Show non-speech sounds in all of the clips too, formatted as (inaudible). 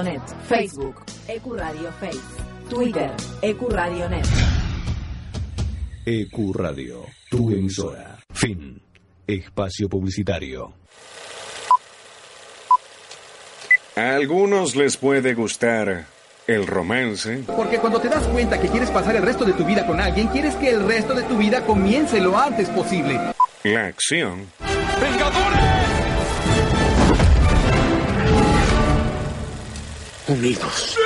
Net, Facebook, Ecuradio Face, Twitter, Ecuradio Net. EcuRadio, tu emisora. Fin. Espacio publicitario. A algunos les puede gustar el romance, Porque cuando te das cuenta que quieres pasar el resto de tu vida con alguien, quieres que el resto de tu vida comience lo antes posible. la acción, Unidos.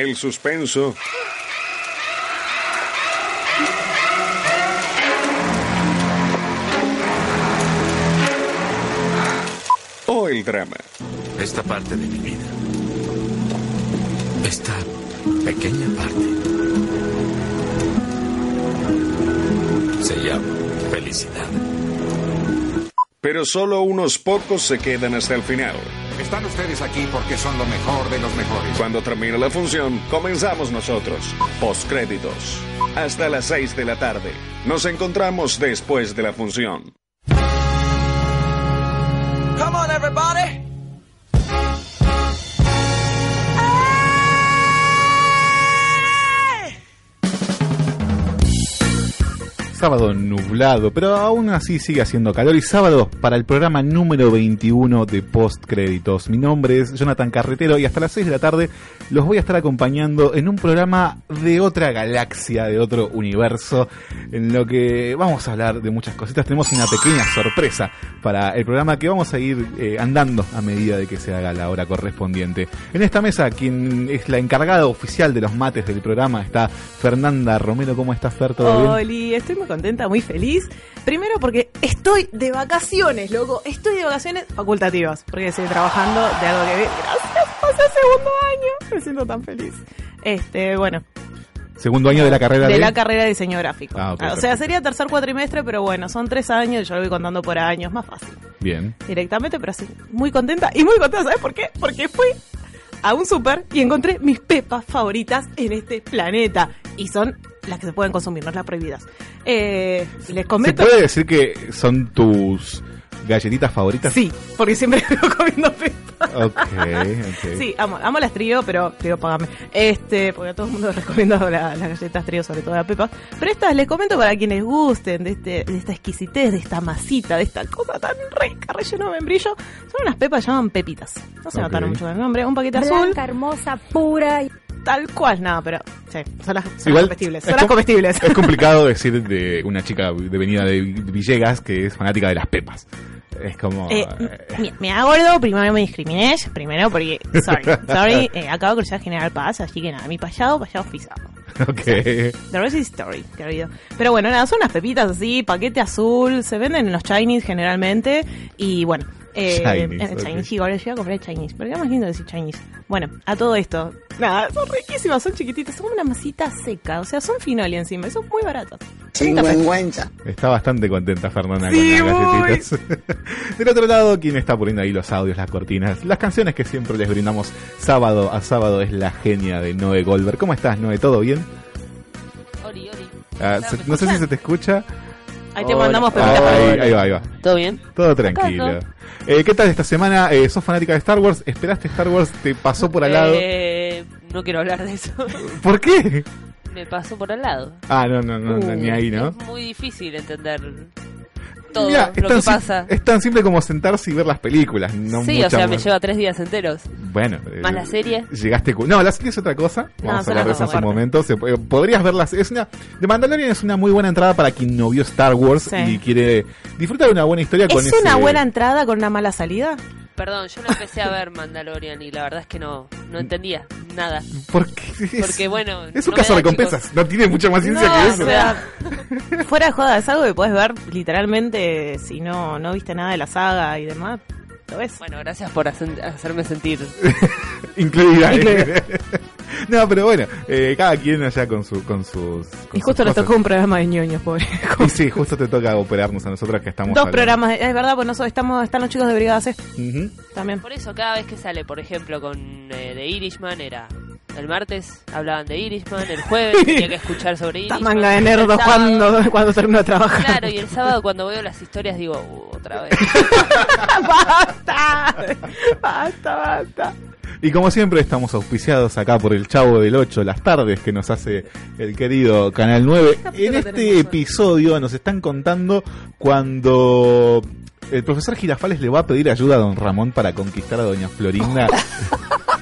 el suspenso o el drama. Esta parte de mi vida. Esta pequeña parte. Se llama felicidad. Pero solo unos pocos se quedan hasta el final. Están ustedes aquí porque son lo mejor de los mejores. Cuando termine la función, comenzamos nosotros. Postcréditos. Hasta las 6 de la tarde. Nos encontramos después de la función. Come on, everybody. Sábado nublado, pero aún así sigue haciendo calor. Y sábado para el programa número 21 de Post Créditos. Mi nombre es Jonathan Carretero y hasta las 6 de la tarde los voy a estar acompañando en un programa de otra galaxia, de otro universo, en lo que vamos a hablar de muchas cositas. Tenemos una pequeña sorpresa para el programa que vamos a ir eh, andando a medida de que se haga la hora correspondiente. En esta mesa, quien es la encargada oficial de los mates del programa, está Fernanda Romero. ¿Cómo estás, Fer? ¿Todo bien? Estoy muy contenta, muy feliz. Primero porque estoy de vacaciones, loco. Estoy de vacaciones facultativas. Porque estoy trabajando de algo que... Gracias, pasé segundo año. Me siento tan feliz. Este, bueno, Segundo año de la carrera de de... la carrera de diseño gráfico. Ah, o sea, sería tercer cuatrimestre, pero bueno, son tres años, yo lo voy contando por años, más fácil. Bien. Directamente, pero así, muy contenta. Y muy contenta, ¿sabes por qué? Porque fui a un súper y encontré mis pepas favoritas en este planeta. Y son las que se pueden consumir, no las prohibidas. Eh, les ¿Se comento... puede decir que son tus galletitas favoritas? Sí, porque siempre (laughs) vivo comiendo pepas. Ok, ok. Sí, amo, amo las trío, pero digo, pagame. Este, porque a todo el mundo les (laughs) recomiendo la- las galletas trío, sobre todo la pepa. Pero estas les comento para quienes gusten de, este, de esta exquisitez, de esta masita, de esta cosa tan rica, relleno de membrillo. Son unas pepas que llaman pepitas. No se Ok. notaron mucho con el nombre. Un paquete azul, Blanca, hermosa, pura. Tal cual, nada, pero sí, son las, son Igual comestibles. es Son las com- comestibles. Es complicado (laughs) decir de una chica de venida de Villegas que es fanática de las pepas. Es como... Eh, eh, me, da gordo, primero me discriminé, primero porque, sorry, (laughs) sorry, eh, acabo de cruzar General Paz, así que nada, mi payado, payado pisado. (laughs) ok. The rest is story, querido. Pero bueno, nada, son unas pepitas así, paquete azul, se venden en los Chinese generalmente. Y bueno, eh, (laughs) Chinese. Chinese, sí, ahora yo a comprar Chinese, pero qué más lindo decir Chinese. Bueno, a todo esto, nada, son riquísimas, son chiquititas, son como una masita seca, o sea, son finoli encima, y son muy baratas. 30 pesos. Está bastante contenta Fernanda Sí, con las galletitas. (laughs) Del otro lado, quien está poniendo ahí los audios, las cortinas, las canciones que siempre les brindamos sábado a sábado es la genia de Noé Goldberg. ¿Cómo estás, Noé? ¿Todo bien? Oli, Oli. Ah, ¿Me se- no sé si se te escucha. Ahí te Hola. mandamos Ah, ahí, ahí va, ahí va. ¿Todo bien? Todo tranquilo. Eh, ¿Qué tal esta semana? Eh, ¿Sos fanática de Star Wars? ¿Esperaste Star Wars? ¿Te pasó por al lado? Eh, no quiero hablar de eso. (laughs) ¿Por qué? Me pasó por al lado. Ah, no, no, no, no, Uh, ni ahí, ¿no? Es muy difícil entender todo es lo tan que pasa. Es tan simple como sentarse y ver las películas. No sí, o sea, me lleva tres días enteros. Bueno. eh, Más la serie. Llegaste. No, la serie es otra cosa. Vamos a hablar de eso en su momento. Se podrías verlas. Es una. The Mandalorian es una muy buena entrada para quien no vio Star Wars Sí. y quiere disfrutar de una buena historia con ¿Es ese. una buena entrada con una mala salida? Perdón, yo no empecé a ver Mandalorian y la verdad es que no, no entendía nada. Porque es, Porque bueno. es un no caso de recompensas. chicos. No tiene mucha más ciencia No, que o eso. sea, (laughs) fuera de joda, es algo que puedes ver literalmente si no, no viste nada de la saga y demás. Lo ves. Bueno, gracias por hacer- hacerme sentir. (laughs) Incluida. Incluida. (laughs) no, pero bueno, eh, cada quien allá con, su, con sus. con y justo le tocó un programa de ñoños, pobre. Y sí, justo te toca operarnos a nosotros que estamos. Dos hablando. programas, es verdad, pues nosotros estamos, están los chicos de Brigada C Ujú. también. Por eso, cada vez que sale, por ejemplo, con eh, The Irishman era El martes hablaban de Irishman, el jueves (laughs) tenía que escuchar sobre Esta Irishman. manga de el nerdos cuando, cuando termino de trabajar. Claro, y el sábado cuando veo las historias digo, "Uh, otra vez. (laughs) ¡Basta! ¡Basta, basta! Y como siempre estamos auspiciados acá por el Chavo del 8, las tardes que nos hace el querido Canal 9. capítulo En este episodio nos están contando cuando el profesor Girafales le va a pedir ayuda a don Ramón para conquistar a doña Florinda. (laughs)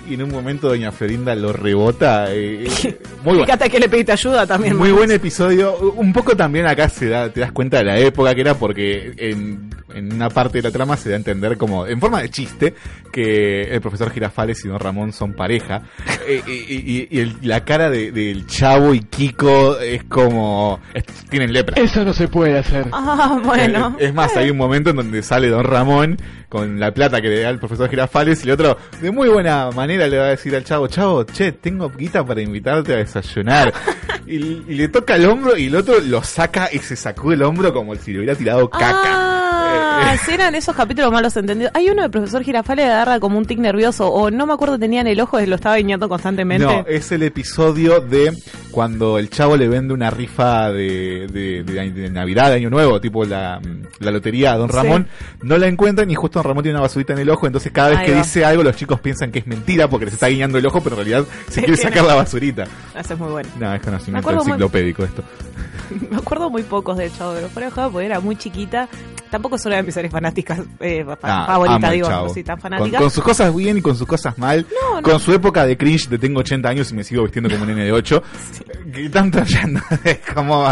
y en un momento doña Florinda lo rebota. eh, eh, (laughs) muy bueno. Fíjate que le pediste ayuda también. Muy buen episodio. Un poco también acá se da, te das cuenta de la época que era porque en, en una parte de la trama se da a entender como, en forma de chiste, que el profesor Girafales y Don Ramón son pareja. (laughs) Eh, y y- y el- la cara de- del chavo y Kiko es como, es- tienen lepra. Eso no se puede hacer. Ah, bueno. Es más, hay un momento en donde sale Don Ramón con la plata que le da el profesor Girafales y el otro, de muy buena manera, le va a decir al chavo, chavo, che, tengo guita para invitarte a desayunar. (laughs) y, y le toca el hombro y el otro lo saca y se sacó el hombro como si le hubiera tirado caca. Ah, Eh, si eran esos capítulos malos entendidos. Hay uno de profesor Girafales que agarra como un tic nervioso, o no me acuerdo, tenía en el ojo lo estaba guiñando constantemente. No, es el episodio de cuando el chavo le vende una rifa de, de, de- de Navidad, de Año Nuevo, tipo la, la lotería a Don Sí. Ramón. No la encuentran y justo Don Ramón tiene una basurita en el ojo, entonces cada vez Ahí que va. dice algo los chicos piensan que es mentira porque les está guiñando el ojo, pero en realidad se quiere (laughs) sacar la basurita. Eso es muy bueno. No, es conocimiento muy- enciclopédico esto. (laughs) Me acuerdo muy pocos de Chavo de los Fuera de porque era muy chiquita. Tampoco es una de mis series fanáticas, eh, Ah, al digo, sí, tan fanática. con sus cosas bien y con sus cosas mal. No, no. Con su época de cringe de tengo 80 años y me sigo vistiendo como un nene de 8. Que están trayendo es como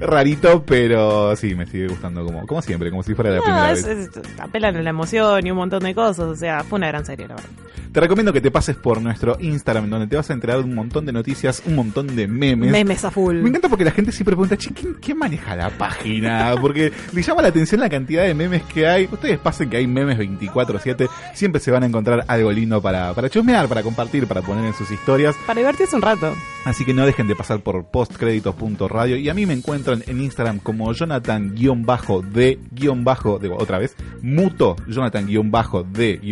rarito, pero sí, me sigue gustando como, como siempre, como si fuera la primera es- vez. es- apelan a la emoción y un montón de cosas. O sea, fue una gran serie, la verdad. Te recomiendo que te pases por nuestro Instagram, donde te vas a enterar de un montón de noticias, un montón de memes. Memes a full. Me encanta porque la gente siempre pregunta, che, ¿quién, quién maneja la página? Porque le llama la atención la cantidad de memes que hay. Ustedes pasen que hay memes 24-7, siempre se van a encontrar algo lindo para, para chusmear, para compartir, para poner en sus historias. Para divertirse un rato. Así que no dejen de pasar por postcréditos.radio y a mí me encuentran en Instagram como Jonathan-de, digo, otra vez, muto, Jonathan-de,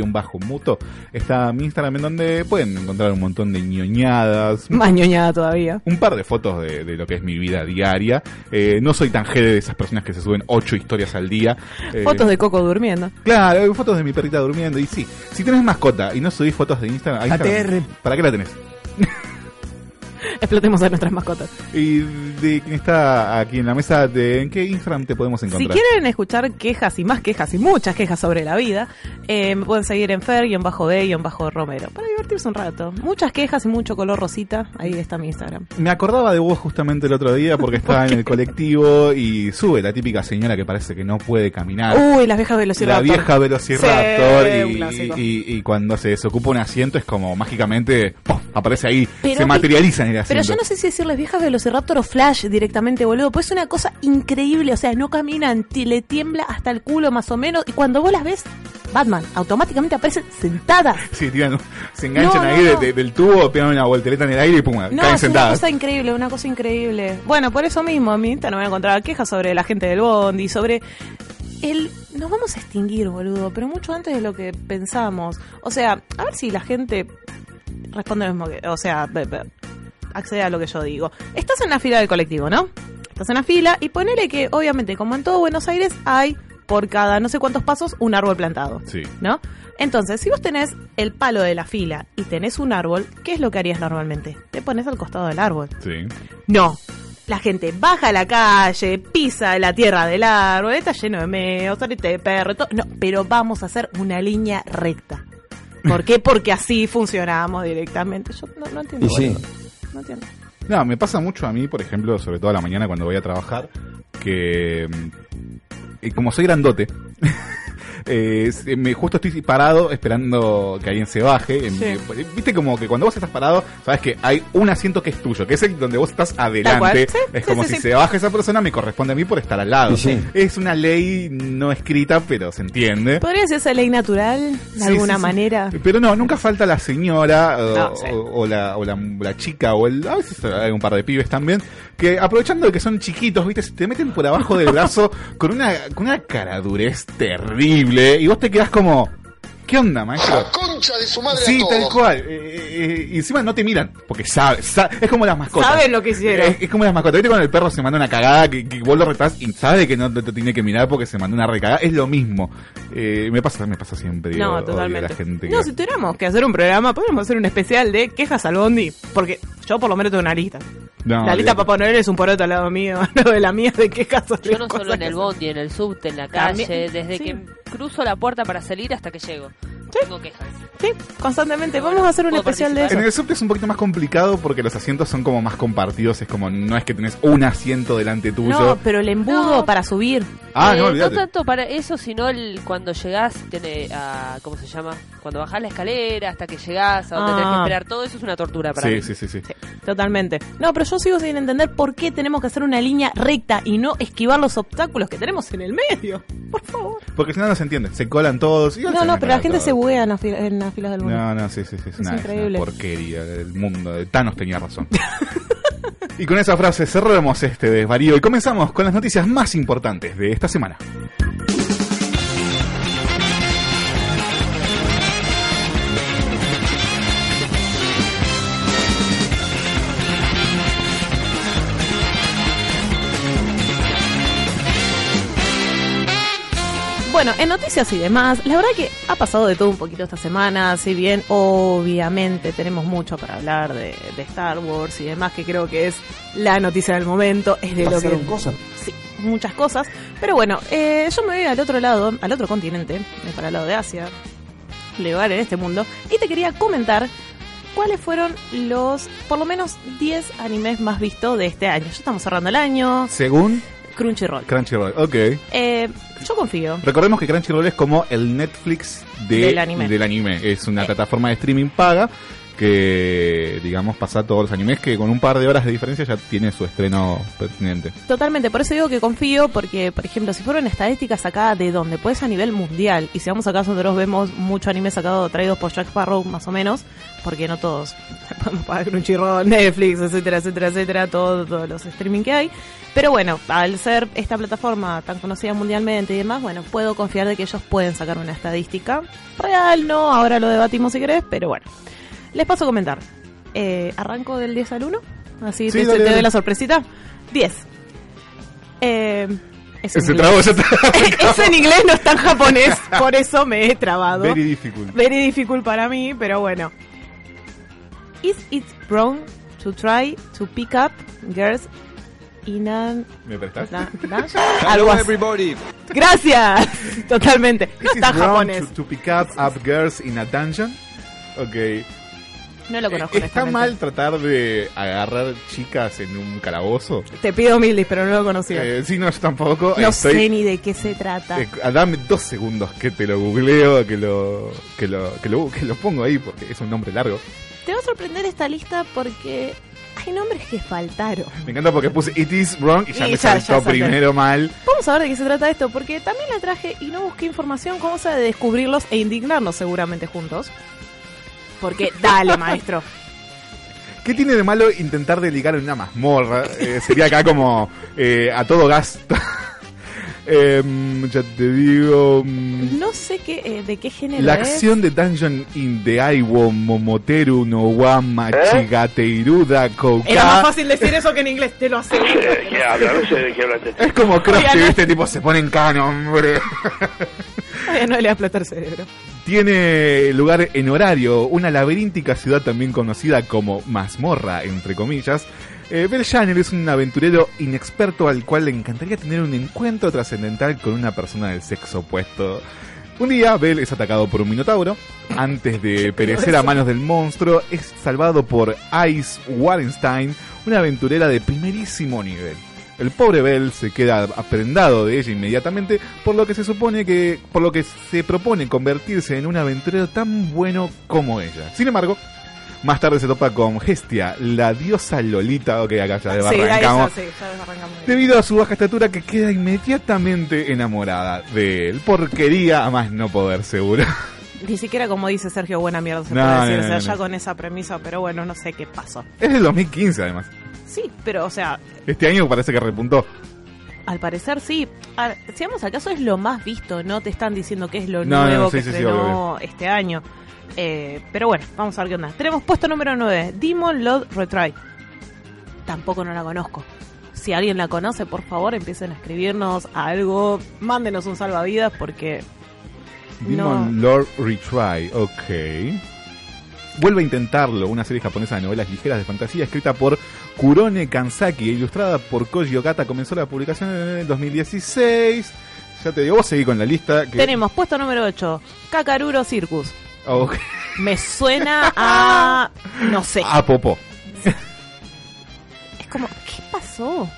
Está mi Instagram en donde pueden encontrar un montón de ñoñadas, (laughs) Más ñoñada todavía. un par de fotos de, de lo que es mi vida diaria. Eh, no soy tan jede de esas personas que se suben ocho historias al día. Eh, Fotos de Coco durmiendo. Claro, hay fotos de mi perrita durmiendo. Y sí, si tenés mascota y no subís fotos de Instagram, Instagram, ATR. ¿para qué la tenés? (laughs) Explotemos a nuestras mascotas. Y de quién está aquí en la mesa, de, ¿en qué Instagram te podemos Si encontrar? quieren escuchar quejas y más quejas y muchas quejas sobre la vida, eh, me pueden seguir en Fer-B-Romero para divertirse un rato. Muchas quejas y mucho color rosita. Ahí está mi Instagram. Me acordaba de vos justamente el otro día porque (laughs) estaba en el colectivo y sube la típica señora que parece que no puede caminar. Uy, las viejas la velociraptor. vieja Velociraptor Sí, y, y- y cuando se desocupa un asiento es como mágicamente ¡pum! aparece ahí, Pero se materializa en el asiento. Pero yo no sé si decirles viejas Velociraptor o Flash directamente, boludo. Pues es una cosa increíble. O sea, no caminan, le tiembla hasta el culo más o menos. Y cuando vos las ves, Batman, automáticamente aparecen sentadas. (laughs) Sí, tiran- se enganchan No, ahí no. de- del tubo, pegan una voltereta en el aire y pum, No, caen es una sentadas. cosa increíble, una cosa increíble. Bueno, por eso mismo, mi Insta no voy a encontrar quejas sobre la gente del Bondi, sobre el... Nos vamos a extinguir, boludo, pero mucho antes de lo que pensamos. O sea, a ver si la gente responde lo mismo que... O sea, accede a lo que yo digo. Estás en la fila del colectivo, ¿no? Estás en la fila y ponele que, obviamente, como en todo Buenos Aires, hay por cada no sé cuántos pasos un árbol plantado. Sí. ¿no? Entonces, si vos tenés el palo de la fila y tenés un árbol, ¿qué es lo que harías normalmente? Te pones al costado del árbol. Sí. No. La gente baja a la calle, pisa la tierra del árbol, está lleno de meos, de perro, todo. No, pero vamos a hacer una línea recta. ¿Por qué? Porque así funcionamos directamente. Yo no, no entiendo. Y sí. No entiendo. No, me pasa mucho a mí, por ejemplo, sobre todo a la mañana cuando voy a trabajar, que mm, como soy grandote, (laughs) eh, me, justo estoy parado esperando que alguien se baje. en- Sí. eh, Viste como que cuando vos estás parado, sabes que hay un asiento que es tuyo, que es el donde vos estás adelante. Sí, es sí, como sí, si sí. se baja esa persona, me corresponde a mí por estar al lado. Es una ley no escrita, pero se entiende. ¿Podría ser ley natural de Sí, alguna sí, sí. manera? Pero no, nunca falta la señora o, No, sí. o- o la, o la, la chica o el, a veces hay un par de pibes también que aprovechando de que son chiquitos, viste, se te meten por abajo del brazo (laughs) con una, con una caradurez terrible y vos te quedás como, ¿qué onda, maestro? Concha de su madre Sí, a tal cual. Eh, eh, y encima no te miran, porque sabe, sa- es como las mascotas. Saben lo que hicieron. Es, es como las mascotas. ¿Viste cuando el perro se manda una cagada que, que vos lo retás y sabe que no te, te tiene que mirar porque se mandó una recagada? Es lo mismo. Eh, me pasa me pasa siempre. No, totalmente. La gente que- No, si tuviéramos que hacer un programa, podríamos hacer un especial de quejas al Bondi. Porque yo por lo menos tengo una lista. No, la lista. Papá Noel es un poroto al lado mío, (laughs) no de la mía de quejas sobre Yo no solo en el bondi, en el subte, en la calle, También, desde sí. que cruzo la puerta para salir hasta que llego. Tengo quejas. Sí, constantemente. Vamos a hacer un especial de eso. En el subte es un poquito más complicado porque los asientos son como más compartidos. Es como, no es que tenés un asiento delante tuyo. No, pero el embudo No. para subir. ah, Eh, no, olvídate. tanto para eso, sino el, cuando llegás tiene, a, ¿cómo se llama? Cuando bajás la escalera hasta que llegás, a donde Ah. tenés que esperar, todo eso es una tortura para Sí, mí. sí, sí, sí. Totalmente. No, pero yo sigo sin entender por qué tenemos que hacer una línea recta y no esquivar los obstáculos que tenemos en el medio. Por favor. Porque si no, no se entiende. Se colan todos. y No, se no, pero la gente se buguea en, las fila- en las filas del mundo. No, no, sí, sí, sí. Es, una, es una porquería del mundo. Thanos tenía razón. (laughs) y con esa frase cerramos este desvarío y comenzamos con las noticias más importantes de esta semana. Bueno, en noticias y demás, la verdad que ha pasado de todo un poquito esta semana, si bien obviamente tenemos mucho para hablar de, de Star Wars y demás, que creo que es la noticia del momento, es de lo que... cosas. Sí, muchas cosas. Pero bueno, eh, yo me voy al otro lado, al otro continente, para el lado de Asia, lugar en este mundo, y te quería comentar cuáles fueron los, por lo menos, 10 animes más vistos de este año. Ya estamos cerrando el año, Según Crunchyroll. Crunchyroll. Ok. Eh, yo confío. Recordemos que Crunchyroll es como el Netflix de- Del anime. del anime. Es una Eh. plataforma de streaming paga que, digamos, pasa todos los animes que con un par de horas de diferencia ya tiene su estreno pertinente. Totalmente, por eso digo que confío, porque, por ejemplo, si fueron estadísticas sacadas de donde, pues a nivel mundial, y si vamos acá nosotros vemos mucho anime sacado, traídos por Jack Sparrow, más o menos, porque no todos (laughs) podemos pagar Crunchyroll, Netflix, etcétera, etcétera, etcétera, todo- todos los streaming que hay. Pero bueno, al ser esta plataforma tan conocida mundialmente y demás, bueno, puedo confiar de que ellos pueden sacar una estadística real, no, ahora lo debatimos si querés, pero bueno. Les paso a comentar. Eh, ¿Arranco del 10 al 1? Así Sí, te, dale, te doy dale. la sorpresita. 10. Eh, es en se (laughs) es en inglés, no está en japonés, por eso me he trabado. Very difficult. Very difficult para mí, pero bueno. Is it wrong to try to pick up girls in an... ¿Me prestás? na- (laughs) na- Algo así. everybody. Gracias, (laughs) totalmente. No está japonés. To, to pick up, up girls in a dungeon? Ok. No lo conozco. Eh, ¿Está mal tratar de agarrar chicas en un calabozo? Te pido mil pero no lo conocía. Eh, sí, no, yo tampoco. no Estoy- sé ni de qué se trata. Eh, dame dos segundos que te lo googleo, que lo, que lo, que lo, que lo pongo ahí porque es un nombre largo. Te va a sorprender esta lista porque hay nombres que faltaron. Me encanta porque puse It is wrong y ya Y me ya- saltó primero mal. Vamos a ver de qué se trata esto, porque también la traje y no busqué información, como sea de descubrirlos e indignarnos seguramente juntos. Porque, (laughs) dale, maestro. ¿Qué tiene de malo intentar de ligar en una mazmorra? Eh, sería acá como eh, a todo gasto. Em, ya te digo. mm, No sé qué, eh, de qué género La es. acción de Dungeon in the Aiwo Momoteru no wa Machigateiruda Kouka. Era más fácil decir eso que en inglés, te lo aseguro. ¿Qué habla? No sé de qué hablaste. Es como no- este tipo se pone en cano, hombre. Todavía no le va a explotar el cerebro. Tiene lugar en horario, una laberíntica ciudad también conocida como mazmorra, entre comillas. Eh, Bell Shanner es un aventurero inexperto al cual le encantaría tener un encuentro trascendental con una persona del sexo opuesto. Un día, Bell es atacado por un minotauro. Antes de perecer a manos del monstruo, es salvado por Ice Wallenstein, una aventurera de primerísimo nivel. El pobre Bell se queda aprendado de ella inmediatamente, por lo que se supone que, por lo que se propone convertirse en un aventurero tan bueno como ella. Sin embargo, más tarde se topa con Gestia, la diosa Lolita, ok, acá ya Sí, ahí arrancamos. ya, sí, ya arrancamos. Debido a su baja estatura que queda inmediatamente enamorada de él. Porquería a más no poder, seguro. (laughs) Ni siquiera como dice Sergio, buena mierda se No, puede no, decir. no, o sea, ya con esa premisa, pero bueno, no sé qué pasó. Es del 2015 además. Sí, pero o sea, Este año parece que repuntó. Al parecer sí. A- si vamos al caso es lo más visto, no te están diciendo que es lo No, no, nuevo sí, que sí, sí, estrenó este año. Eh, pero bueno, vamos a ver qué onda. Tenemos puesto número 9, Demon Lord Retry. Tampoco no la conozco. Si alguien la conoce, por favor, empiecen a escribirnos algo, mándenos un salvavidas porque Demon Lord Retry, ok. Vuelve a intentarlo, una serie japonesa de novelas ligeras de fantasía escrita por Kurone Kansaki ilustrada por Koji Okata. Comenzó la publicación en el 2016. Ya te digo, vos seguí con la lista. Que... tenemos puesto número 8, Kakaruro Circus. Ok. Me suena a... (laughs) no sé. A Popó. Es como, ¿qué pasó?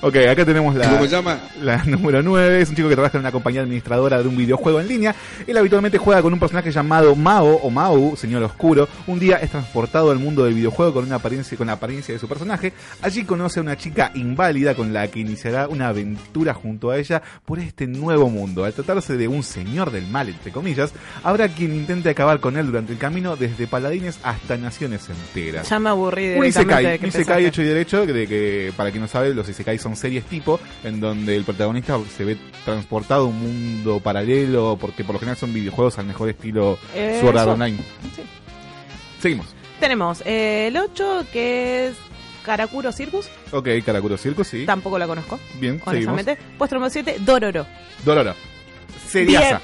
Ok, acá tenemos la, ¿Cómo se llama? la (laughs) número 9. Es un chico que trabaja en una compañía administradora de un videojuego en línea. Él habitualmente juega con un personaje llamado Mao o Mau, señor oscuro. Un día es transportado al mundo del videojuego con una apariencia con la apariencia de su personaje. Allí conoce a una chica inválida con la que iniciará una aventura junto a ella por este nuevo mundo. Al tratarse de un señor del mal, entre comillas, habrá quien intente acabar con él durante el camino desde paladines hasta naciones enteras. Ya me aburrí Un directamente Isekai, de que un Isekai hecho y derecho, de que, para quien no sabe, los Isekai son series tipo, en donde el protagonista se ve transportado a un mundo paralelo, porque por lo general son videojuegos al mejor estilo Eh, Sword Art. Online. Sí. Seguimos. Tenemos eh, el 8 que es Karakuro Circus. Ok, Karakuro Circus, sí. Tampoco la conozco, Bien, seguimos. honestamente. Puesto número 7, Dororo. Dororo. Seriasa.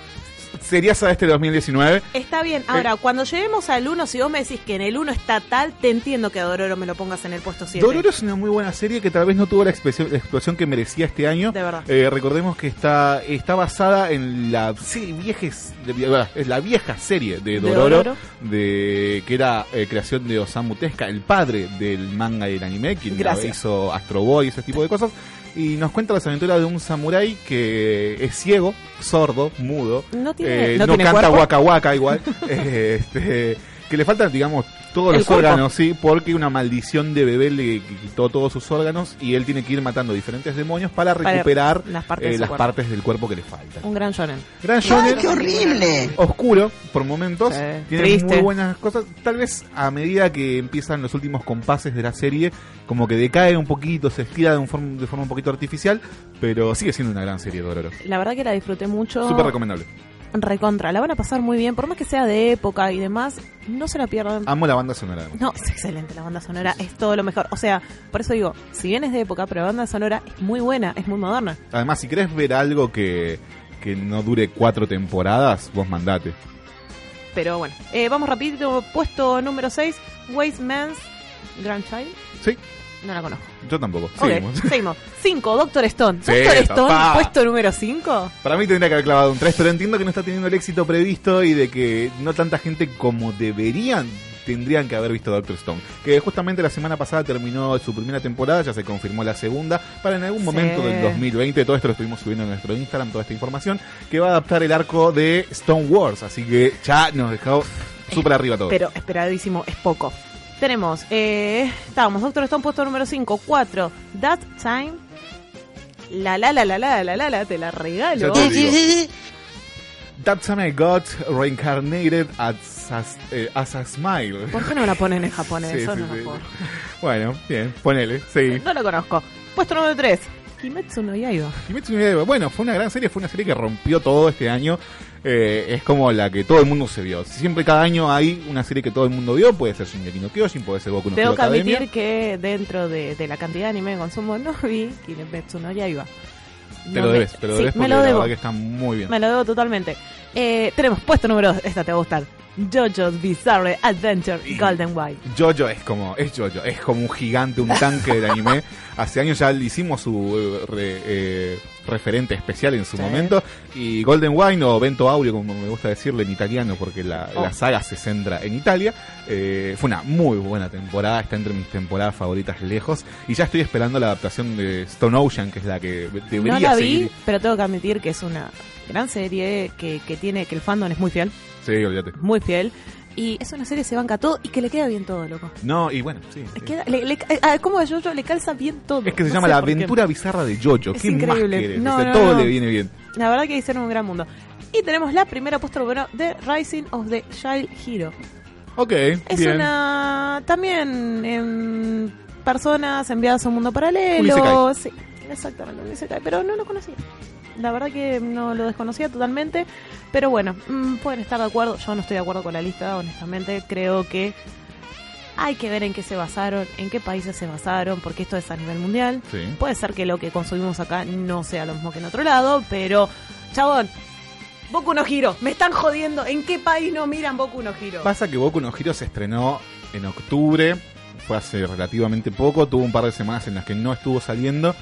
Seriasa de este 2019. Está bien. Ahora, cuando lleguemos al 1, si vos me decís que en el 1 está tal, te entiendo que a Dororo me lo pongas en el puesto 7. Dororo es una muy buena serie que tal vez no tuvo la expresión, la explosión que merecía este año. De verdad. Eh, recordemos que está, está basada en la serie viejes, de- es la vieja serie de ¿De Dororo, de que era eh, creación de Osamu Tezuka, el padre del manga y el anime, quien hizo Astro Boy y ese tipo de cosas. Y nos cuenta las aventuras de un samurái que es ciego, sordo, mudo, No tiene, eh, no no, tiene canta cuerpo. waka waka igual, (laughs) eh, este, que le faltan, digamos, todos El los cuerpo. órganos, sí, porque una maldición de bebé le quitó todos sus órganos y él tiene que ir matando diferentes demonios para Para recuperar las partes eh, de las partes del cuerpo que le faltan. Un gran shonen. Gran shonen, qué horrible! oscuro por momentos, Sí, tiene triste. muy buenas cosas. Tal vez a medida que empiezan los últimos compases de la serie, como que decae un poquito, se estira de, un forma, de forma un poquito artificial, pero sigue siendo una gran serie Dororo. La verdad que la disfruté mucho. Súper recomendable. Recontra. La van a pasar muy bien. Por más que sea de época y demás, no se la pierdan. Amo la banda sonora. No, es excelente la banda sonora, es todo lo mejor. O sea, por eso digo, si bien es de época, pero la banda sonora es muy buena, es muy moderna. Además, si querés ver algo que, que no dure cuatro temporadas, vos mandate. Pero bueno, eh, vamos rapidito, puesto número 6, Waste Man's Grandchild. Sí, No la conozco. Yo tampoco. Seguimos. (laughs) seguimos. 5, Doctor Stone. Sí, Doctor Stone, puesto número 5. Para mí tendría que haber clavado un 3, pero entiendo que no está teniendo el éxito previsto y de que no tanta gente como deberían tendrían que haber visto Doctor Stone. Que justamente la semana pasada terminó su primera temporada, ya se confirmó la segunda, para en algún Sí. momento del 2020, todo esto lo estuvimos subiendo en nuestro Instagram, toda esta información, que va a adaptar el arco de Stone Wars, así que ya nos dejó súper arriba todo. Pero esperadísimo, es poco. Tenemos, eh, estábamos, Doctor Stone, puesto número 5. 4, That Time. La la la la la la la la, te la regalo. Ya te digo. That time I got reincarnated as a, eh, as a smile. ¿Por qué no la ponen en japonés? Sí, Eso sí, no la sí. puedo. Bueno, bien, ponele, sí. No la conozco. Puesto número 3, Kimetsu no Yaiba. Kimetsu no Yaiba, bueno, fue una gran serie, fue una serie que rompió todo este año. Eh, es como la que todo el mundo se vio. Siempre cada año hay una serie que todo el mundo vio, puede ser Shingeki no Kyojin, puede ser Goku no Tengo que Academia. admitir que dentro de, de la cantidad de anime que consumo no (laughs) vi Kimetsu no Yaiba. Te No lo me- debes, te lo sí, debes me porque lo la debo. verdad que está muy bien. Me lo debo totalmente. Eh, tenemos puesto número 2, esta te va a gustar. JoJo's Bizarre Adventure Golden White. Jojo es como, es Jojo, es como un gigante, un tanque del anime. (laughs) Hace años ya le hicimos su eh, re- eh, referente especial en su Sí. momento. Y Golden Wine o Vento Aureo, como me gusta decirle en italiano, porque la, Oh. la saga se centra en Italia. eh, fue una muy buena temporada, está entre mis temporadas favoritas lejos. Y ya estoy esperando la adaptación de Stone Ocean, que es la que debería No la vi, seguir. pero tengo que admitir que es una gran serie que, que tiene que el fandom es muy fiel, Sí, olvídate. muy fiel. Y es una serie que se banca todo y que le queda bien todo, loco. No, y bueno, sí. Le sí. queda, le, le- ah, ¿Cómo a Jojo le calza bien todo? Es que se No llama La aventura bizarra de Jojo. Es ¿Qué más increíble. querés? No, no, todo le viene bien. La verdad que hicieron un gran mundo. Y tenemos la primera puesta bueno de Rising of the Child Hero. Ok, Es bien. una. También. personas enviadas a un mundo Un paralelo. sí. Exactamente, pero no lo conocía. La verdad que no lo desconocía totalmente, pero bueno, mm, pueden estar de acuerdo. Yo no estoy de acuerdo con la lista, honestamente. Creo que hay que ver en qué se basaron, en qué países se basaron, porque esto es a nivel mundial. Sí. Puede ser que lo que consumimos acá no sea lo mismo que en otro lado, pero, chabón, Boku no Hiro, me están jodiendo. ¿En qué país no miran Boku no Hiro? Pasa que Boku no Hero se estrenó en octubre, fue hace relativamente poco, tuvo un par de semanas en las que no estuvo saliendo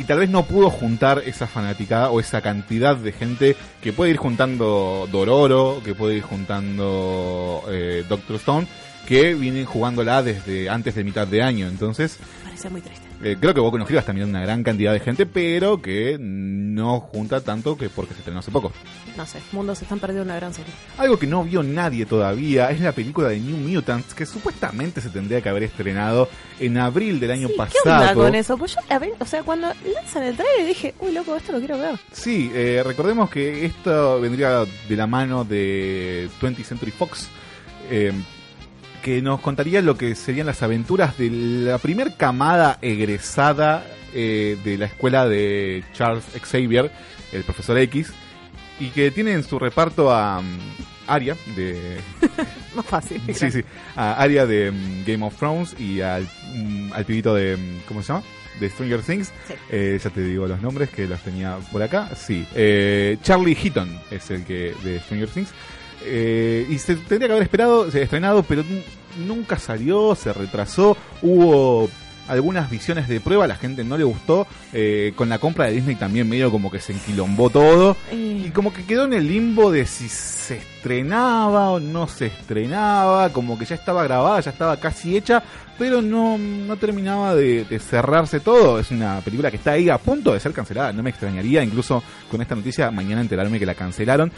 y tal vez no pudo juntar esa fanaticada o esa cantidad de gente que puede ir juntando Dororo, que puede ir juntando eh, Doctor Stone, que vienen jugándola desde antes de mitad de año. Entonces, Parece muy triste. Eh, creo que Boku no Hero está mirando una gran cantidad de gente, pero que no junta tanto que porque se estrenó hace poco. No sé, Mundo se están perdiendo una gran serie. Algo que no vio nadie todavía es la película de New Mutants, que supuestamente se tendría que haber estrenado en abril del año ¿Qué pasado. onda con eso? Pues yo, a ver, o sea, cuando lanzan el trailer dije, uy, loco, esto lo quiero ver. Sí, eh, recordemos que esto vendría de la mano de 20th Century Fox, eh, que nos contaría lo que serían las aventuras de la primer camada egresada eh, de la escuela de Charles Xavier, el profesor X, y que tiene en su reparto a um, Arya de (laughs) Más fácil. Sí, sí. A Arya de mm, Game of Thrones y al, mm, al pibito de. ¿Cómo se llama? De Stranger Things. Sí. Eh, ya te digo los nombres que los tenía por acá. Sí. Eh, Charlie Heaton es el que de Stranger Things. Eh, y se tendría que haber esperado, se estrenado, pero nunca salió, se retrasó. Hubo algunas visiones de prueba, a la gente no le gustó. Eh, con la compra de Disney también medio como que se enquilombó todo. Eh, Y como que quedó en el limbo de si se estrenaba o no se estrenaba, como que ya estaba grabada, ya estaba casi hecha, pero no, no terminaba de, de cerrarse todo. Es una película que está ahí a punto de ser cancelada, no me extrañaría, incluso con esta noticia mañana enterarme que la cancelaron.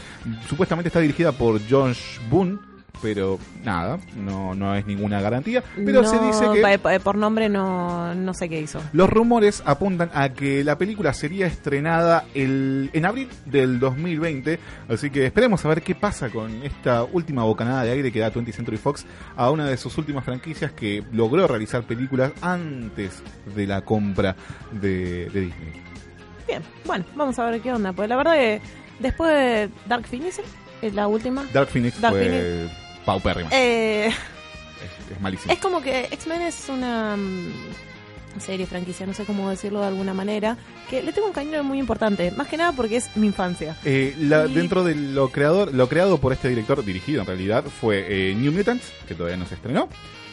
Supuestamente está dirigida por Josh Boone, pero nada, no, no es ninguna garantía. Pero no, se dice que... por nombre no, no sé qué hizo. Los rumores apuntan a que la película sería estrenada el, en abril del 2020, así que esperemos a ver qué pasa con esta última bocanada de aire que da 20th Century Fox a una de sus últimas franquicias que logró realizar películas antes de la compra de, de Disney. Bien, bueno, vamos a ver qué onda. Pues la verdad que después de Dark Phoenix, es la última. Dark Phoenix Dark fue paupérrima, Eh, es, es malísimo. es como que X-Men es una mm, serie, franquicia, no sé cómo decirlo de alguna manera, que le tengo un cariño muy importante. Más que nada porque es mi infancia. Eh, la- Y- Dentro de lo creador, lo creado por este director, dirigido en realidad, fue eh, New Mutants, que todavía no se estrenó.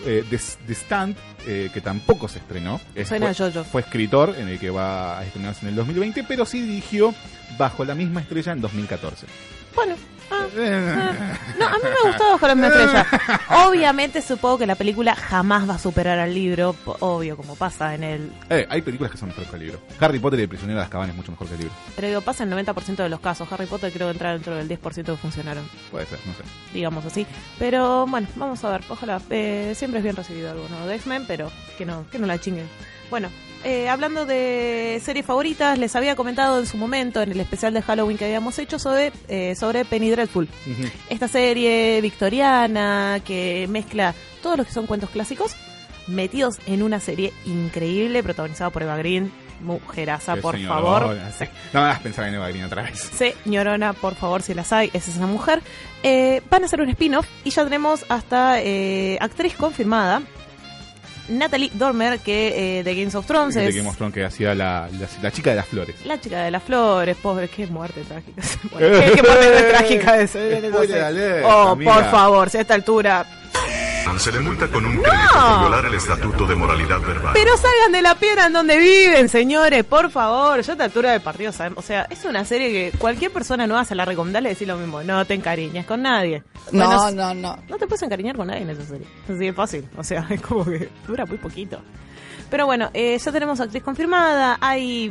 eh, The, The Stand, eh, que tampoco se estrenó. Es- Suena fue, a Jojo. fue escritor, en el que va a estrenarse en el 2020, pero sí dirigió bajo la misma estrella en 2014. Bueno. No, a mí me gustó Bajo la misma estrella. (laughs) Obviamente supongo que la película jamás va a superar al libro, obvio, como pasa en el... Eh, hay películas que son mejores que el libro. Harry Potter y el prisionero de Azkaban es mucho mejor que el libro. Pero digo, pasa el 90% de los casos. Harry Potter creo que entra dentro del 10% que funcionaron. Puede ser, no sé. digamos así. Pero bueno, vamos a ver, ojalá. Eh, siempre es bien recibido algo nuevo de X-Men, pero que no, que no la chinguen. Bueno, eh, hablando de series favoritas, les había comentado en su momento, en el especial de Halloween que habíamos hecho, sobre, eh, sobre Penny Dreadful. Esta serie victoriana que mezcla todos los que son cuentos clásicos metidos en una serie increíble protagonizada por Eva Green. Mujeraza, por señorona, favor. sí. No me hagas pensar en Eva Green otra vez. Señorona, por favor, si las hay, esa es esa mujer. Eh, van a hacer un spin-off y ya tenemos hasta eh, actriz confirmada. Natalie Dormer, que eh, de Games of Thrones De es Game of Thrones que hacía la, la, la chica de las flores. la chica de las flores, pobre, qué muerte trágica. (laughs) Bueno, (laughs) qué, qué muerte es trágica eso. eh, oh, amiga. por favor, si a esta altura. Se le multa con un crédito por violar el estatuto de moralidad verbal. Pero salgan de la piedra en donde viven, señores, por favor. Ya a esta altura del partido sabemos. O sea, es una serie que cualquier persona nueva se la recomendarle decir lo mismo. No te encariñes con nadie. No, Bueno, no, no. No te puedes encariñar con nadie en esa serie. Es así de fácil. O sea, (laughs) es como que dura muy poquito. Pero bueno, eh, ya tenemos actriz confirmada. Hay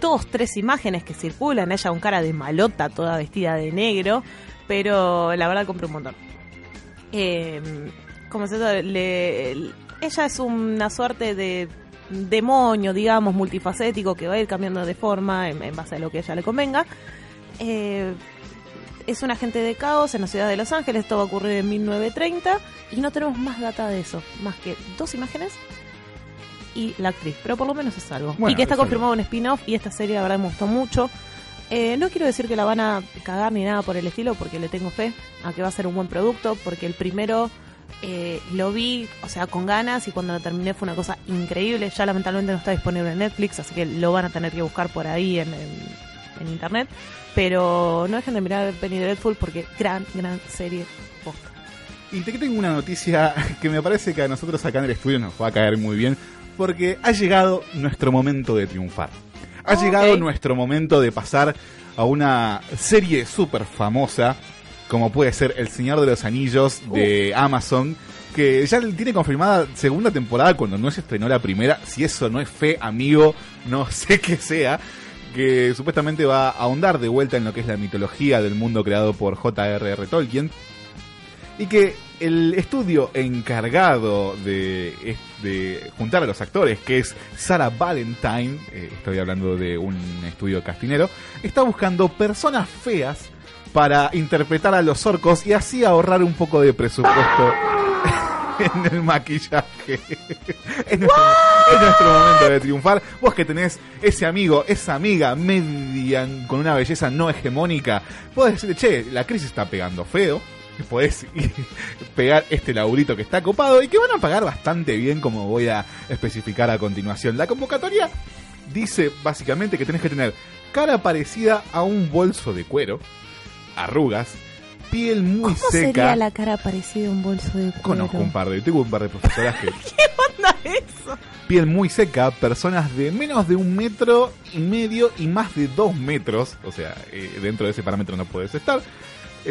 dos, tres imágenes que circulan. Ella con cara de malota, toda vestida de negro. Pero la verdad compré un montón. Eh, como se dice, le- ella es una suerte de demonio, digamos, multifacético que va a ir cambiando de forma en, en base a lo que a ella le convenga. Eh, es un agente de caos en la ciudad de Los Ángeles, esto va a ocurrir en 1930 y no tenemos más data de eso, más que dos imágenes y la actriz, pero por lo menos es algo. Bueno, y que está es confirmado un spin-off y esta serie la verdad me gustó mucho. Eh, no quiero decir que la van a cagar ni nada por el estilo, porque le tengo fe a que va a ser un buen producto, porque el primero eh, lo vi, o sea, con ganas y cuando lo terminé fue una cosa increíble. Ya lamentablemente no está disponible en Netflix, así que lo van a tener que buscar por ahí en, en- en internet. Pero no dejen de mirar Penny Dreadful porque gran, gran serie. posta. Y te tengo una noticia (laughs) que me parece que a nosotros acá en el estudio nos va a caer muy bien, porque ha llegado nuestro momento de triunfar. Ha Ok. llegado nuestro momento de pasar a una serie súper famosa, como puede ser El Señor de los Anillos de Amazon, que ya tiene confirmada segunda temporada cuando no se estrenó la primera. Si eso no es fe, amigo, no (laughs) sé qué sea. Que supuestamente va a ahondar de vuelta en lo que es la mitología del mundo creado por J.R.R. Tolkien y que el estudio encargado de, de juntar a los actores, que es Sarah Valentine, eh, estoy hablando de un estudio castinero, está buscando personas feas para interpretar a los orcos y así ahorrar un poco de presupuesto (laughs) en el maquillaje. (laughs) es, nuestro, es nuestro momento de triunfar. Vos que tenés ese amigo, esa amiga media con una belleza no hegemónica, podés decirle, che, la crisis está pegando feo. Podés (laughs) pegar este laburito que está copado y que van a pagar bastante bien, como voy a especificar a continuación. La convocatoria dice básicamente que tenés que tener cara parecida a un bolso de cuero, arrugas, piel muy ¿Cómo seca. sería la cara parecida a un bolso de cuero? Conozco un par de, tengo un par de profesoras que (laughs) ¿Qué onda eso? piel muy seca, personas de menos de un metro y medio y más de dos metros, o sea, eh, dentro de ese parámetro no puedes estar.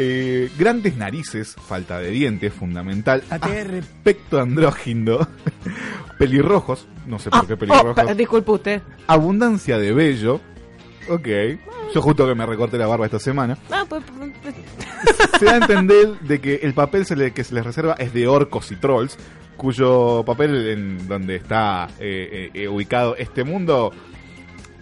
Eh, grandes narices, falta de dientes, fundamental. Aspecto andrógino. (laughs) pelirrojos, no sé por qué Oh, pelirrojos. pe- disculpe usted. Abundancia de vello. Ok. Yo justo que me recorté la barba esta semana. Pues, pues, pues, Se da a entender de que el papel se le- que se les reserva es de orcos y trolls, cuyo papel en donde está eh, eh, eh, ubicado este mundo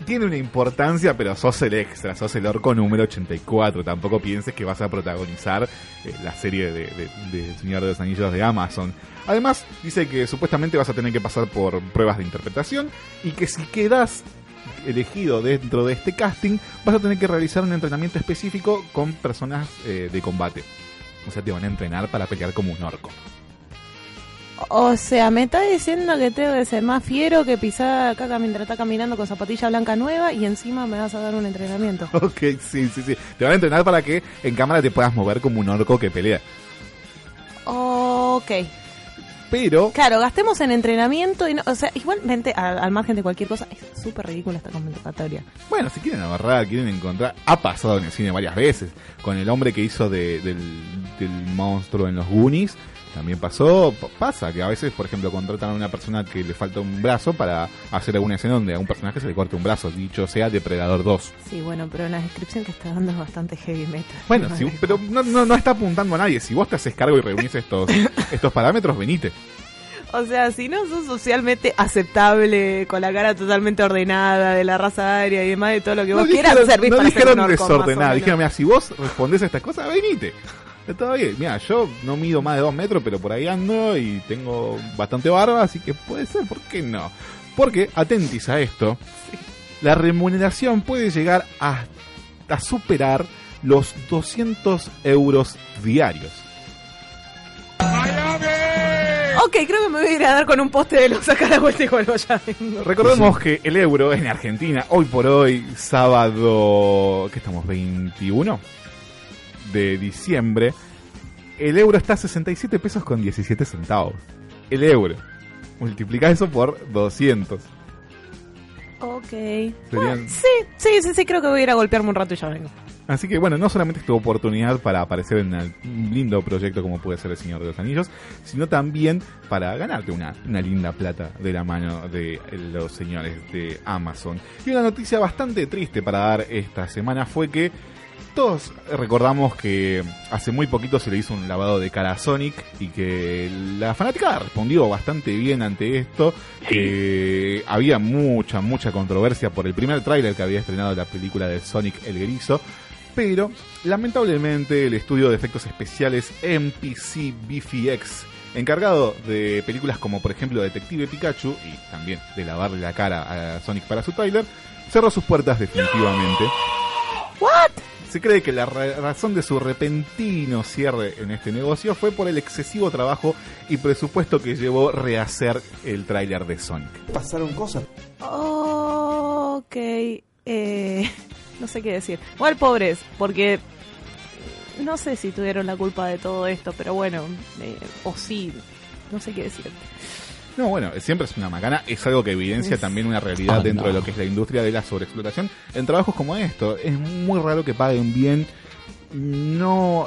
tiene una importancia, pero sos el extra, sos el orco número 84. Tampoco pienses que vas a protagonizar eh, la serie de, de- de Señor de los Anillos de Amazon. Además, dice que supuestamente vas a tener que pasar por pruebas de interpretación y que si quedas elegido dentro de este casting, vas a tener que realizar un entrenamiento específico con personas eh, de combate. O sea, te van a entrenar para pelear como un orco. O sea, me está diciendo que tengo que ser más fiero que pisar caca mientras está caminando con zapatilla blanca nueva y encima me vas a dar un entrenamiento. (laughs) Ok, sí, sí, sí. Te van a entrenar para que en cámara te puedas mover como un orco que pelea. Ok. Pero, Claro, gastemos en entrenamiento y no, o sea, igualmente al, al margen de cualquier cosa, es súper ridícula esta convocatoria. bueno, si quieren agarrar, quieren encontrar, ha pasado en el cine varias veces. Con el hombre que hizo de- del, del monstruo en los Goonies, también pasó. Pasa que a veces, por ejemplo, contratan a una persona que le falta un brazo para hacer alguna escena donde a un personaje se le corte un brazo, dicho sea Depredador 2. Sí, bueno, pero la descripción que está dando es bastante heavy metal. Bueno, No si- (laughs) pero no, no, no está apuntando a nadie. Si vos te haces cargo y reunís estos, (laughs) estos parámetros, venite. O sea, si no sos socialmente aceptable, con la cara totalmente ordenada, de la raza aria y demás, de todo lo que vos quieras, servís no para ser un orco, desordenada. Dijeron, mira, si vos respondés a estas cosas, venite. Está bien. Mira, yo no mido más de dos metros, pero por ahí ando y tengo bastante barba, así que puede ser, ¿por qué no? Porque, atentis a esto, la remuneración puede llegar a, a superar los 200 euros diarios. Ok, creo que me voy a ir a dar con un poste de luz, sacar la vuelta y vuelvo ya. Recordemos que el euro en Argentina, hoy por hoy, sábado, ¿qué estamos? 21 de diciembre, el euro está a 67 pesos con 17 centavos. El euro. Multiplica eso por 200. Ok. Sí, sí, sí, sí, creo que voy a ir a golpearme un rato y ya vengo. Así que bueno, no solamente es tu oportunidad para aparecer en un lindo proyecto como puede ser El Señor de los Anillos, sino también para ganarte una, una linda plata de la mano de los señores de Amazon. Y una noticia bastante triste para dar esta semana fue que todos recordamos que hace muy poquito se le hizo un lavado de cara a Sonic y que la fanática respondió bastante bien ante esto, que había mucha, mucha controversia por el primer tráiler que había estrenado la película de Sonic el Griso, pero lamentablemente el estudio de efectos especiales MPC BFX encargado de películas como por ejemplo Detective Pikachu y también de lavarle la cara a Sonic para su trailer, cerró sus puertas definitivamente. ¿What? Se cree que la ra- razón de su repentino cierre en este negocio fue por el excesivo trabajo y presupuesto que llevó rehacer el tráiler de Sonic. Pasaron cosas. Ok. Eh, (laughs) no sé qué decir. Igual pobres, porque no sé si tuvieron la culpa de todo esto, pero bueno, eh, o sí, no sé qué decir. No, bueno, siempre es una macana, es algo que evidencia también una realidad dentro no. de lo que es la industria de la sobreexplotación en trabajos como esto. Es muy raro que paguen bien, no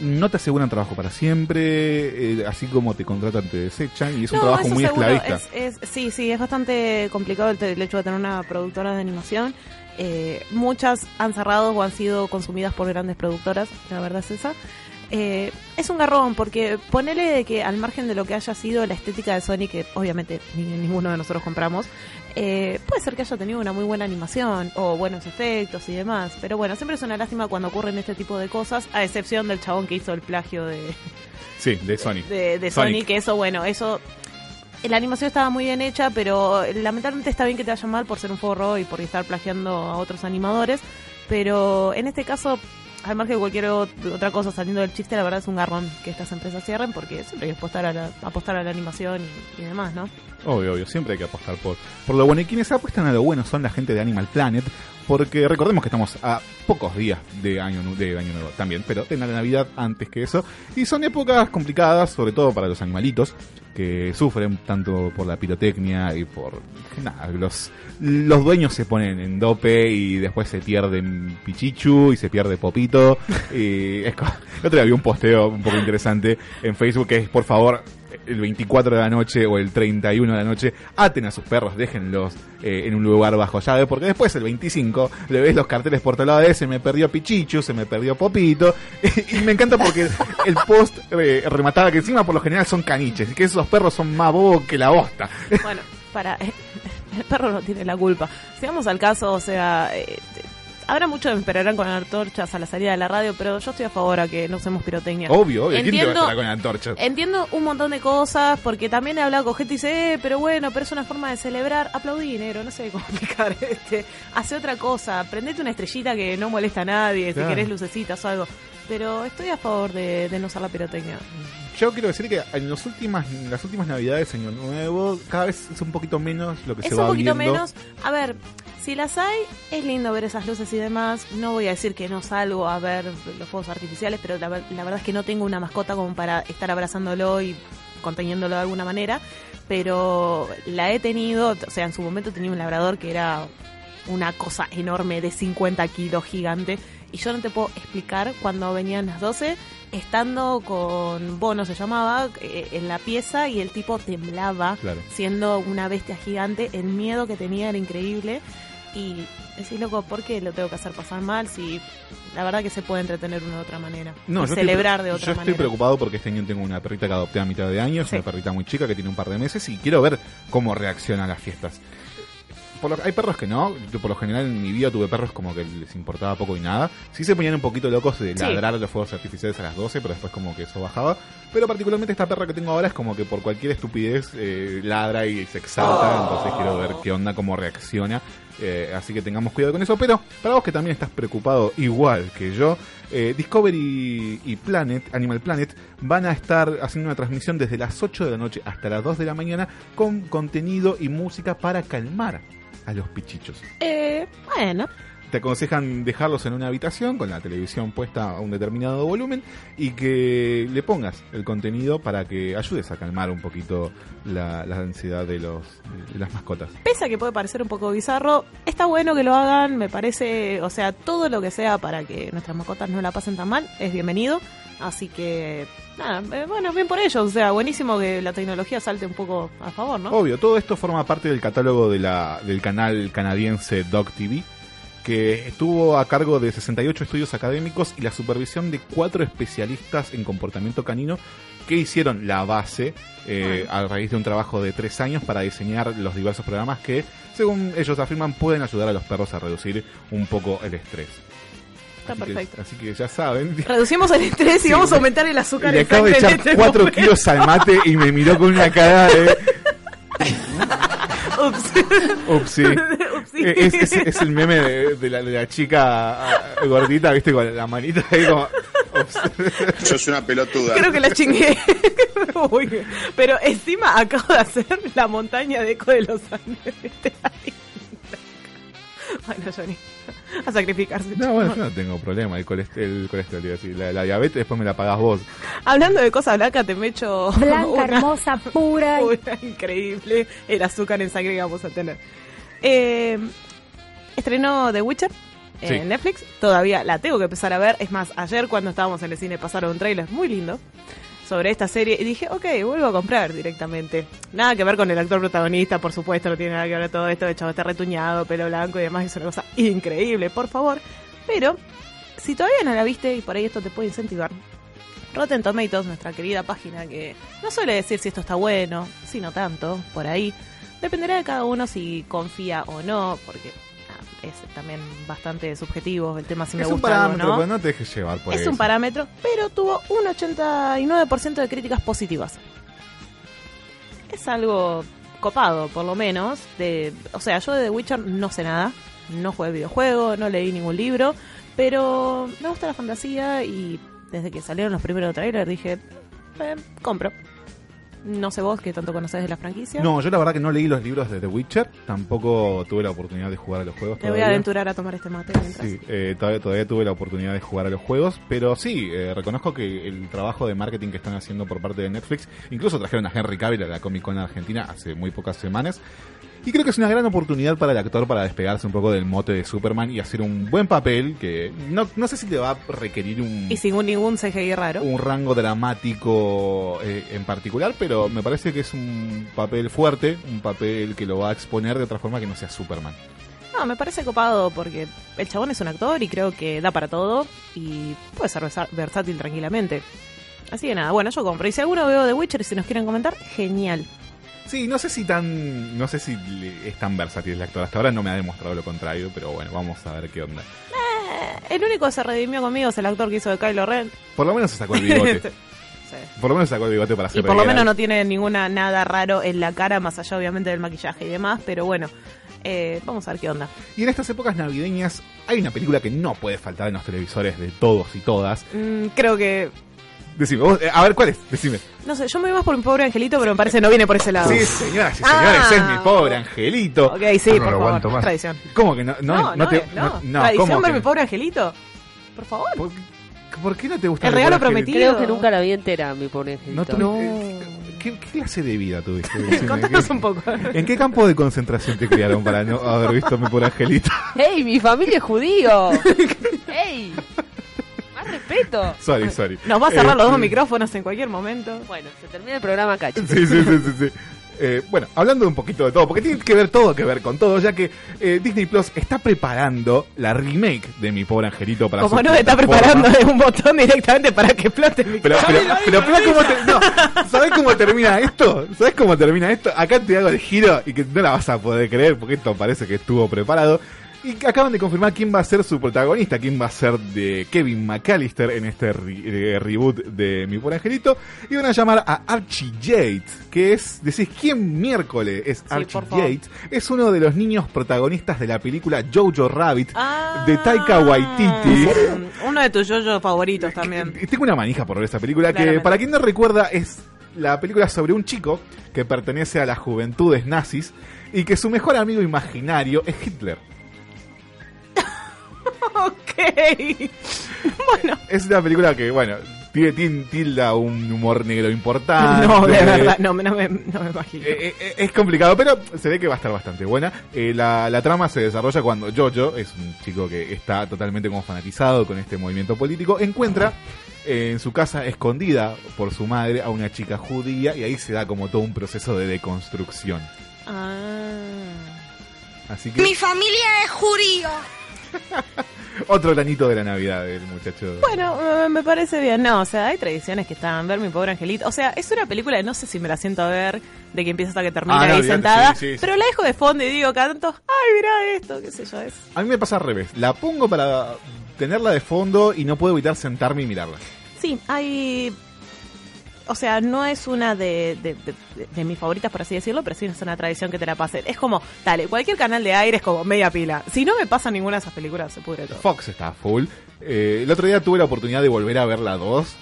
no te aseguran trabajo para siempre, eh, así como te contratan te desechan y es un trabajo muy seguro, esclavista. es- es- sí, sí, es bastante complicado el, el hecho de tener una productora de animación. Eh, muchas han cerrado o han sido consumidas por grandes productoras, la verdad es esa. Eh, es un garrón porque ponele de que al margen de lo que haya sido la estética de Sony, que obviamente ni- ninguno de nosotros compramos, eh, puede ser que haya tenido una muy buena animación o buenos efectos y demás. Pero bueno, siempre es una lástima cuando ocurren este tipo de cosas, a excepción del chabón que hizo el plagio de, Sí, de Sonic. de, de. Sony, que eso, bueno, eso. La animación estaba muy bien hecha, pero lamentablemente está bien que te vaya mal por ser un forro y por estar plagiando a otros animadores. Pero en este caso, al margen de cualquier ot- otra cosa saliendo del chiste, la verdad es un garrón que estas empresas cierren porque siempre hay que apostar a la, apostar a la animación y, y demás, ¿no? Obvio, obvio, siempre hay que apostar por, por lo bueno. Y quienes apuestan a lo bueno son la gente de Animal Planet, porque recordemos que estamos a pocos días de año, de año nuevo también, pero de la Navidad antes que eso. Y son épocas complicadas, sobre todo para los animalitos, que sufren tanto por la pirotecnia y por... Nada, los, los dueños se ponen en dope y después se pierden Pichichu y se pierde Popito. (laughs) y es el otro día vi un posteo un poco interesante en Facebook que es, por favor, el 24 de la noche o el 31 de la noche, aten a sus perros, déjenlos eh, en un lugar bajo llave, porque después el 25 le ves los carteles por todo lado de se me perdió Pichichu, se me perdió Popito, (laughs) y me encanta porque el post eh, remataba que encima por lo general son caniches, y que esos perros son más bobos que la bosta. Bueno, para. (laughs) El perro no tiene la culpa. Si vamos al caso, o sea. Habrá muchos que me esperarán con antorchas a la salida de la radio, pero yo estoy a favor a que no usemos pirotecnia. Obvio, obvio, ¿quién te va a Entiendo- esperar con antorchas? Entiendo un montón de cosas, porque también he hablado con gente y dice, eh, pero bueno, pero es una forma de celebrar. Aplaudí dinero, no sé cómo (laughs) explicar. Este, hace otra cosa, prendete una estrellita que no molesta a nadie, Claro. si querés lucecitas o algo. Pero estoy a favor de, de no usar la pirotecnia. Yo quiero decir que en los últimas, en las últimas navidades, Año Nuevo, cada vez es un poquito menos lo que Es se un va poquito viendo. menos. A ver, si las hay, es lindo ver esas luces y demás. No voy a decir que no salgo a ver los fuegos artificiales, pero la, ver- la verdad es que no tengo una mascota como para estar abrazándolo y conteniéndolo de alguna manera. Pero la he tenido, o sea, en su momento tenía un labrador que era una cosa enorme de 50 kilos gigante. Y yo no te puedo explicar cuando venían las 12, estando con Bono se llamaba, eh, en la pieza y el tipo temblaba Claro. siendo una bestia gigante, el miedo que tenía era increíble. Y decís, loco, ¿por qué lo tengo que hacer pasar mal si la verdad que se puede entretener de una u otra manera? No, y yo estoy celebrar de otra Yo manera. estoy preocupado porque este año tengo una perrita que adopté a mitad de año, es Sí. una perrita muy chica que tiene un par de meses y quiero ver cómo reacciona a las fiestas. Por lo- hay perros que no, yo por lo general en mi vida tuve perros como que les importaba poco y nada. Sí se ponían un poquito locos de Sí. ladrar a los fuegos artificiales a las 12, pero después como que eso bajaba. Pero particularmente esta perra que tengo ahora es como que por cualquier estupidez eh, ladra y se exalta, entonces quiero ver qué onda, cómo reacciona. Eh, así que tengamos cuidado con eso. Pero para vos que también estás preocupado igual que yo, eh, Discovery y Planet, Animal Planet, van a estar haciendo una transmisión desde las 8 de la noche hasta las 2 de la mañana con contenido y música para calmar a los pichichos. Eh, bueno, Te aconsejan dejarlos en una habitación con la televisión puesta a un determinado volumen y que le pongas el contenido para que ayudes a calmar un poquito la, la ansiedad de, los, de las mascotas. pese a que puede parecer un poco bizarro, está bueno que lo hagan, me parece, o sea, todo lo que sea para que nuestras mascotas no la pasen tan mal es bienvenido. Así que, nada, eh, bueno, bien por ellos, o sea, buenísimo que la tecnología salte un poco a favor, ¿no? Obvio, todo esto forma parte del catálogo de la, del canal canadiense Dog TV, que estuvo a cargo de 68 estudios académicos y la supervisión de cuatro especialistas en comportamiento canino que hicieron la base eh, a raíz de un trabajo de tres años para diseñar los diversos programas que, según ellos afirman, pueden ayudar a los perros a reducir un poco el estrés. Está así, que, perfecto. así que ya saben. Reducimos el estrés y Sí, vamos a me- aumentar el azúcar Le acabo de echar este 4 momento. kilos al mate y me miró con una cara de. (laughs) Ups. Ups, sí. (laughs) (laughs) Upsi. Eh, Es, es- es el meme de, de la, de la chica ah, gordita, viste, con la manita ahí como. (laughs) Sos una pelotuda. Creo que la chingué. (laughs) Uy, pero encima acabo de hacer la montaña de eco de los Andes. Bueno, Johnny, a sacrificarse. No, bueno, yo no tengo problema. El colesterol, el colesterol iba a decir, la, la diabetes después me la pagás vos. Hablando de cosas blancas, te me echo Blanca, una- hermosa, pura. una increíble el azúcar en sangre que vamos a tener. Eh, estrenó The Witcher en Sí. Netflix. Todavía la tengo que empezar a ver. Es más, ayer cuando estábamos en el cine pasaron un trailer muy lindo sobre esta serie y dije, ok, vuelvo a comprar directamente. Nada que ver con el actor protagonista, por supuesto, no tiene nada que ver todo esto. De hecho, está retuñado, pelo blanco y demás. Es una cosa increíble, por favor. Pero, si todavía no la viste y por ahí esto te puede incentivar, Rotten Tomatoes, nuestra querida página que no suele decir si esto está bueno, si no tanto, por ahí. Dependerá de cada uno si confía o no, porque ah, es también bastante subjetivo el tema si me es un gusta parámetro, algo, pero ¿no? no te dejes llevar por es eso. un parámetro, pero tuvo un 89% de críticas positivas. Es algo copado, por lo menos. De, o sea, yo de The Witcher no sé nada. No jugué videojuego, no leí ningún libro. Pero me gusta la fantasía y desde que salieron los primeros trailers dije, eh, compro. No sé vos que tanto conocés de la franquicia. No, yo la verdad que no leí los libros de The Witcher, tampoco tuve la oportunidad de jugar a los juegos. Me voy a aventurar a tomar este mate mientras. Sí, eh, todavía, todavía tuve la oportunidad de jugar a los juegos, pero sí, eh, reconozco que el trabajo de marketing que están haciendo por parte de Netflix, incluso trajeron a Henry Cavill a la Comic Con Argentina hace muy pocas semanas, y creo que es una gran oportunidad para el actor para despegarse un poco del mote de Superman y hacer un buen papel que no, no sé si le va a requerir un, Y sin ningún CGI raro. un rango dramático eh, en particular, pero me parece que es un papel fuerte, un papel que lo va a exponer de otra forma que no sea Superman. No, me parece copado porque el chabón es un actor y creo que da para todo y puede ser versátil tranquilamente. Así que nada, bueno, yo compro. Y si alguno veo The Witcher y si nos quieren comentar, genial. Sí, no sé si tan. No sé si es tan versátil el actor. Hasta ahora no me ha demostrado lo contrario, pero bueno, vamos a ver qué onda. Eh, el único que se redimió conmigo es el actor que hizo de Kylo Ren. Por lo menos se sacó el bigote. (laughs) Sí. Por lo menos se sacó el bigote para hacer Y por lo menos no tiene ninguna nada raro en la cara, más allá obviamente del maquillaje y demás, pero bueno, eh, vamos a ver qué onda. Y en estas épocas navideñas hay una película que no puede faltar en los televisores de todos y todas. Mm, creo que, Decime, vos, eh, a ver, ¿cuál es? Decime. no sé, yo me voy más por mi pobre angelito, pero me parece que no viene por ese lado. Sí, señoras y señores, Ah. es mi pobre angelito. Ok, sí, por favor, tradición. ¿Cómo que no? No, No, no, te, no. no, Tradición ¿cómo ver que mi no? pobre angelito. Por favor. ¿Por, por qué no te gusta El mi regalo pobre angelito? prometido. Creo que nunca la vi entera, mi pobre No, angelito. eh, ¿qué, qué clase de vida tuviste? (laughs) Decime, Contanos ¿qué- un poco. ¿En qué campo de concentración te criaron para no haber visto mi pobre angelito? ¡Ey, mi familia es judío! (laughs) ¡Ey! ¡Más respeto! (laughs) sorry, sorry. Nos va a cerrar Eh, los dos micrófonos en cualquier momento. Bueno, se termina el programa acá, chicos. Sí, sí, sí, sí. sí. Eh, bueno, hablando un poquito de todo, porque tiene que ver todo que ver con todo, ya que eh, Disney Plus está preparando la remake de Mi Pobre Angelito para Como no está preparando un botón directamente para que explote el Pero, pero, pero, mirá cómo te- no, ¿sabés cómo termina esto? ¿Sabés cómo termina esto? Acá te hago el giro y que no la vas a poder creer porque esto parece que estuvo preparado. Y acaban de confirmar quién va a ser su protagonista, quién va a ser de Kevin McAllister en este re- eh, reboot de Mi Pobre Angelito. Y van a llamar a Archie Yates, que es, decís, ¿quién miércoles es Archie. Yates? Es uno de los niños protagonistas de la película Jojo Rabbit Ah. de Taika Waititi. Uno de tus yoyos favoritos también. Y Tengo una manija por ver esta película que, para quien no recuerda, es la película sobre un chico que pertenece a las juventudes nazis y que su mejor amigo imaginario es Hitler. (laughs) ok. bueno. Es una película que, bueno, tiene, tiene- tilda un humor negro importante. (laughs) No, de verdad, no, me- no me, no me imagino. Eh, eh, es complicado, pero se ve que va a estar bastante buena. Eh, la, la trama se desarrolla cuando Jojo, es un chico que está totalmente como fanatizado con este movimiento político, encuentra eh, en su casa escondida por su madre a una chica judía y ahí se da como todo un proceso de deconstrucción. Ah. Así que Mi familia es judío. (laughs) otro granito de la Navidad del muchacho. Bueno, eh, me parece bien. No, o sea, hay tradiciones que están. Ver mi pobre angelito. O sea, es una película, no sé si me la siento a ver de que empieza hasta que termina Ah, ahí sentada. sí, sí, sí. Pero la dejo de fondo y digo, canto, ay, mira esto, qué sé yo, es. A mí me pasa al revés. La pongo para tenerla de fondo y no puedo evitar sentarme y mirarla. Sí, hay. O sea, no es una de, de, de- de mis favoritas, por así decirlo, pero sí es una tradición que te la pasen. Es como, dale, cualquier canal de aire es como media pila. Si no me pasa ninguna de esas películas, se pudre todo. Fox está full. Eh, el otro día tuve la oportunidad de volver a ver la 2.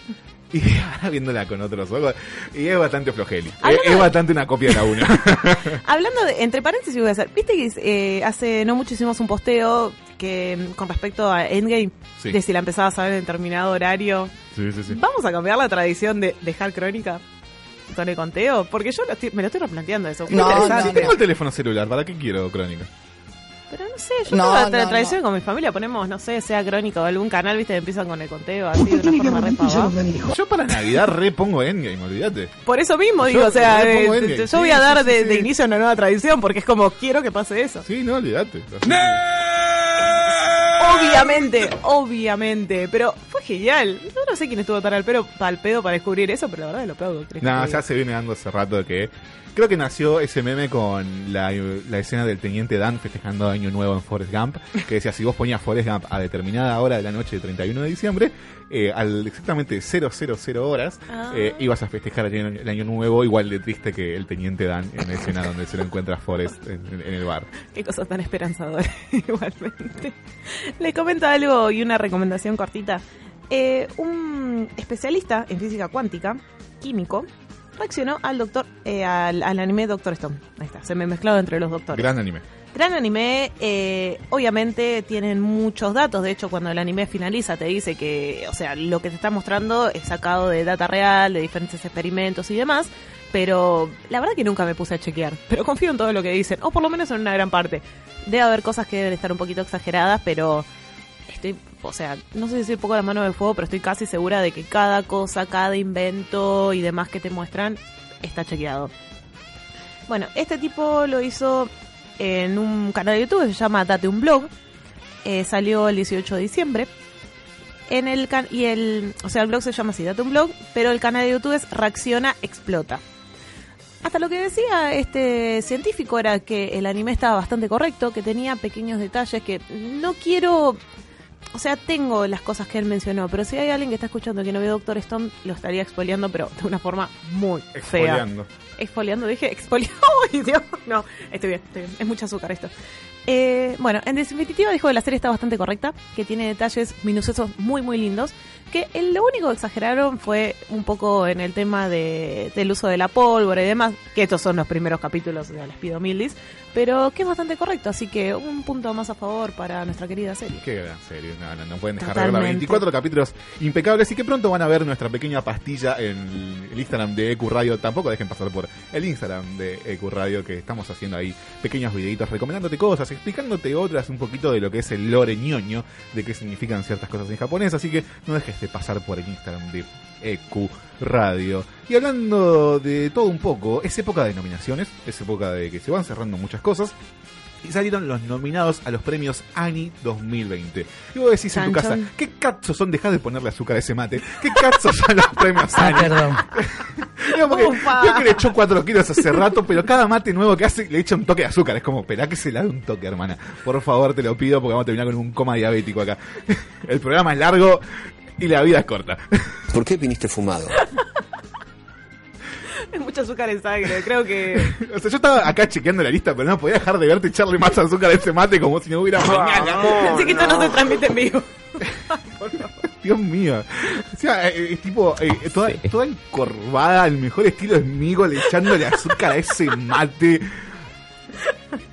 Y ahora viéndola con otros ojos. Y es bastante flojeli. Es, bastante una copia de la 1. (laughs) Hablando de, entre paréntesis voy a hacer, viste que eh, hace no mucho hicimos un posteo que mm, con respecto a Endgame, Sí. de si la empezabas a ver en determinado horario. sí, sí, sí. Vamos a cambiar la tradición de dejar crónica con el conteo, porque yo lo estoy- me lo estoy replanteando eso. No, si tengo el teléfono celular, ¿para qué quiero crónica? Pero no sé, yo No, tengo la, no, tradición con mi familia, ponemos, no sé, sea crónica o algún canal, viste, empiezan con el conteo así de una forma re. Yo para Navidad repongo Endgame, olvídate. Por eso mismo Yo digo, o sea, eh, yo Sí, voy a dar sí, de, sí. de inicio a una nueva tradición, porque es como, quiero que pase eso. Sí, no, olvídate. Obviamente, obviamente, pero fue genial. Yo no sé quién estuvo tan al, pero, al pedo para descubrir eso, pero la verdad lo aplaudo. ¿crees que No, ya se viene dando hace rato que. Creo que nació ese meme con la, la escena del teniente Dan festejando Año Nuevo en Forrest Gump, que decía: si vos ponías Forrest Gump a determinada hora de la noche del 31 de diciembre, eh, al exactamente 000 horas, Ah. eh, ibas a festejar el año, el año Nuevo igual de triste que el teniente Dan en la escena donde se lo encuentra Forrest en, en- en el bar. Qué cosa tan esperanzadora, (laughs) igualmente. Le comento algo y una recomendación cortita. Eh, un especialista en física cuántica, químico, reaccionó al doctor, eh, al, al anime Doctor Stone. Ahí está, se me mezclado entre los doctores. Gran anime. Gran anime, eh, obviamente tienen muchos datos, de hecho cuando el anime finaliza te dice que, o sea, lo que te está mostrando es sacado de data real, de diferentes experimentos y demás, pero la verdad que nunca me puse a chequear, (laughs) pero confío en todo lo que dicen, o por lo menos en una gran parte. Debe haber cosas que deben estar un poquito exageradas, pero o sea, no sé si decir poco la mano de fuego, pero estoy casi segura de que cada cosa, cada invento y demás que te muestran está chequeado. Bueno, este tipo lo hizo en un canal de YouTube que se llama Date un blog. Eh, salió el 18 de diciembre. En el can y el, o sea, el blog se llama así, Date un blog, pero el canal de YouTube es Reacciona Explota. Hasta lo que decía este científico era que el anime estaba bastante correcto, que tenía pequeños detalles que no quiero o sea, tengo las cosas que él mencionó, pero si hay alguien que está escuchando que no ve Doctor Stone, lo estaría expoliando, pero de una forma muy fea. Exfoliando. Exfoliando, dije, expoliando. (laughs) ¡Ay, Dios! No, estoy bien, estoy bien. Es mucho azúcar esto. Eh, bueno, en definitiva dijo que la serie está bastante correcta, que tiene detalles minuciosos muy, muy lindos. Que el- lo único que exageraron fue un poco en el tema de, del uso de la pólvora y demás, que estos son los primeros capítulos de Les pido Mildis, pero que es bastante correcto, así que un punto más a favor para nuestra querida serie. Qué gran serie, no, no, no pueden dejar de verla. Totalmente. 24 capítulos impecables y que pronto van a ver nuestra pequeña pastilla en el Instagram de EQ Radio. Tampoco dejen pasar por el Instagram de EQ Radio que estamos haciendo ahí pequeños videitos recomendándote cosas, explicándote otras un poquito de lo que es el lore ñoño, de qué significan ciertas cosas en japonés. Así que no dejes de pasar por el Instagram de EQ Radio. Y hablando de todo un poco, es época de nominaciones, es época de que se van cerrando muchas cosas. Y salieron los nominados a los premios ANI 2020. Y vos decís en tu casa. ¿qué cazos son? Dejá de ponerle azúcar a ese mate. ¿Qué cazos son los premios ANI? perdón. (laughs) Digo, porque Ufa. creo que le echó 4 kilos hace rato, pero cada mate nuevo que hace le echa un toque de azúcar. Es como, esperá que se le dé un toque, hermana. Por favor, te lo pido porque vamos a terminar con un coma diabético acá. (laughs) El programa es largo y la vida es corta. ¿Por qué viniste fumado? (laughs) Es (laughs) mucho azúcar en sangre, creo que... (laughs) O sea, yo estaba acá chequeando la lista, pero no podía dejar de verte echarle más azúcar a ese mate como si no hubiera mañana. Así que esto no se transmite en vivo. (laughs) Dios mío. O sea, eh, es tipo, eh, toda, toda encorvada, el mejor estilo es Migo, le echándole azúcar a ese mate.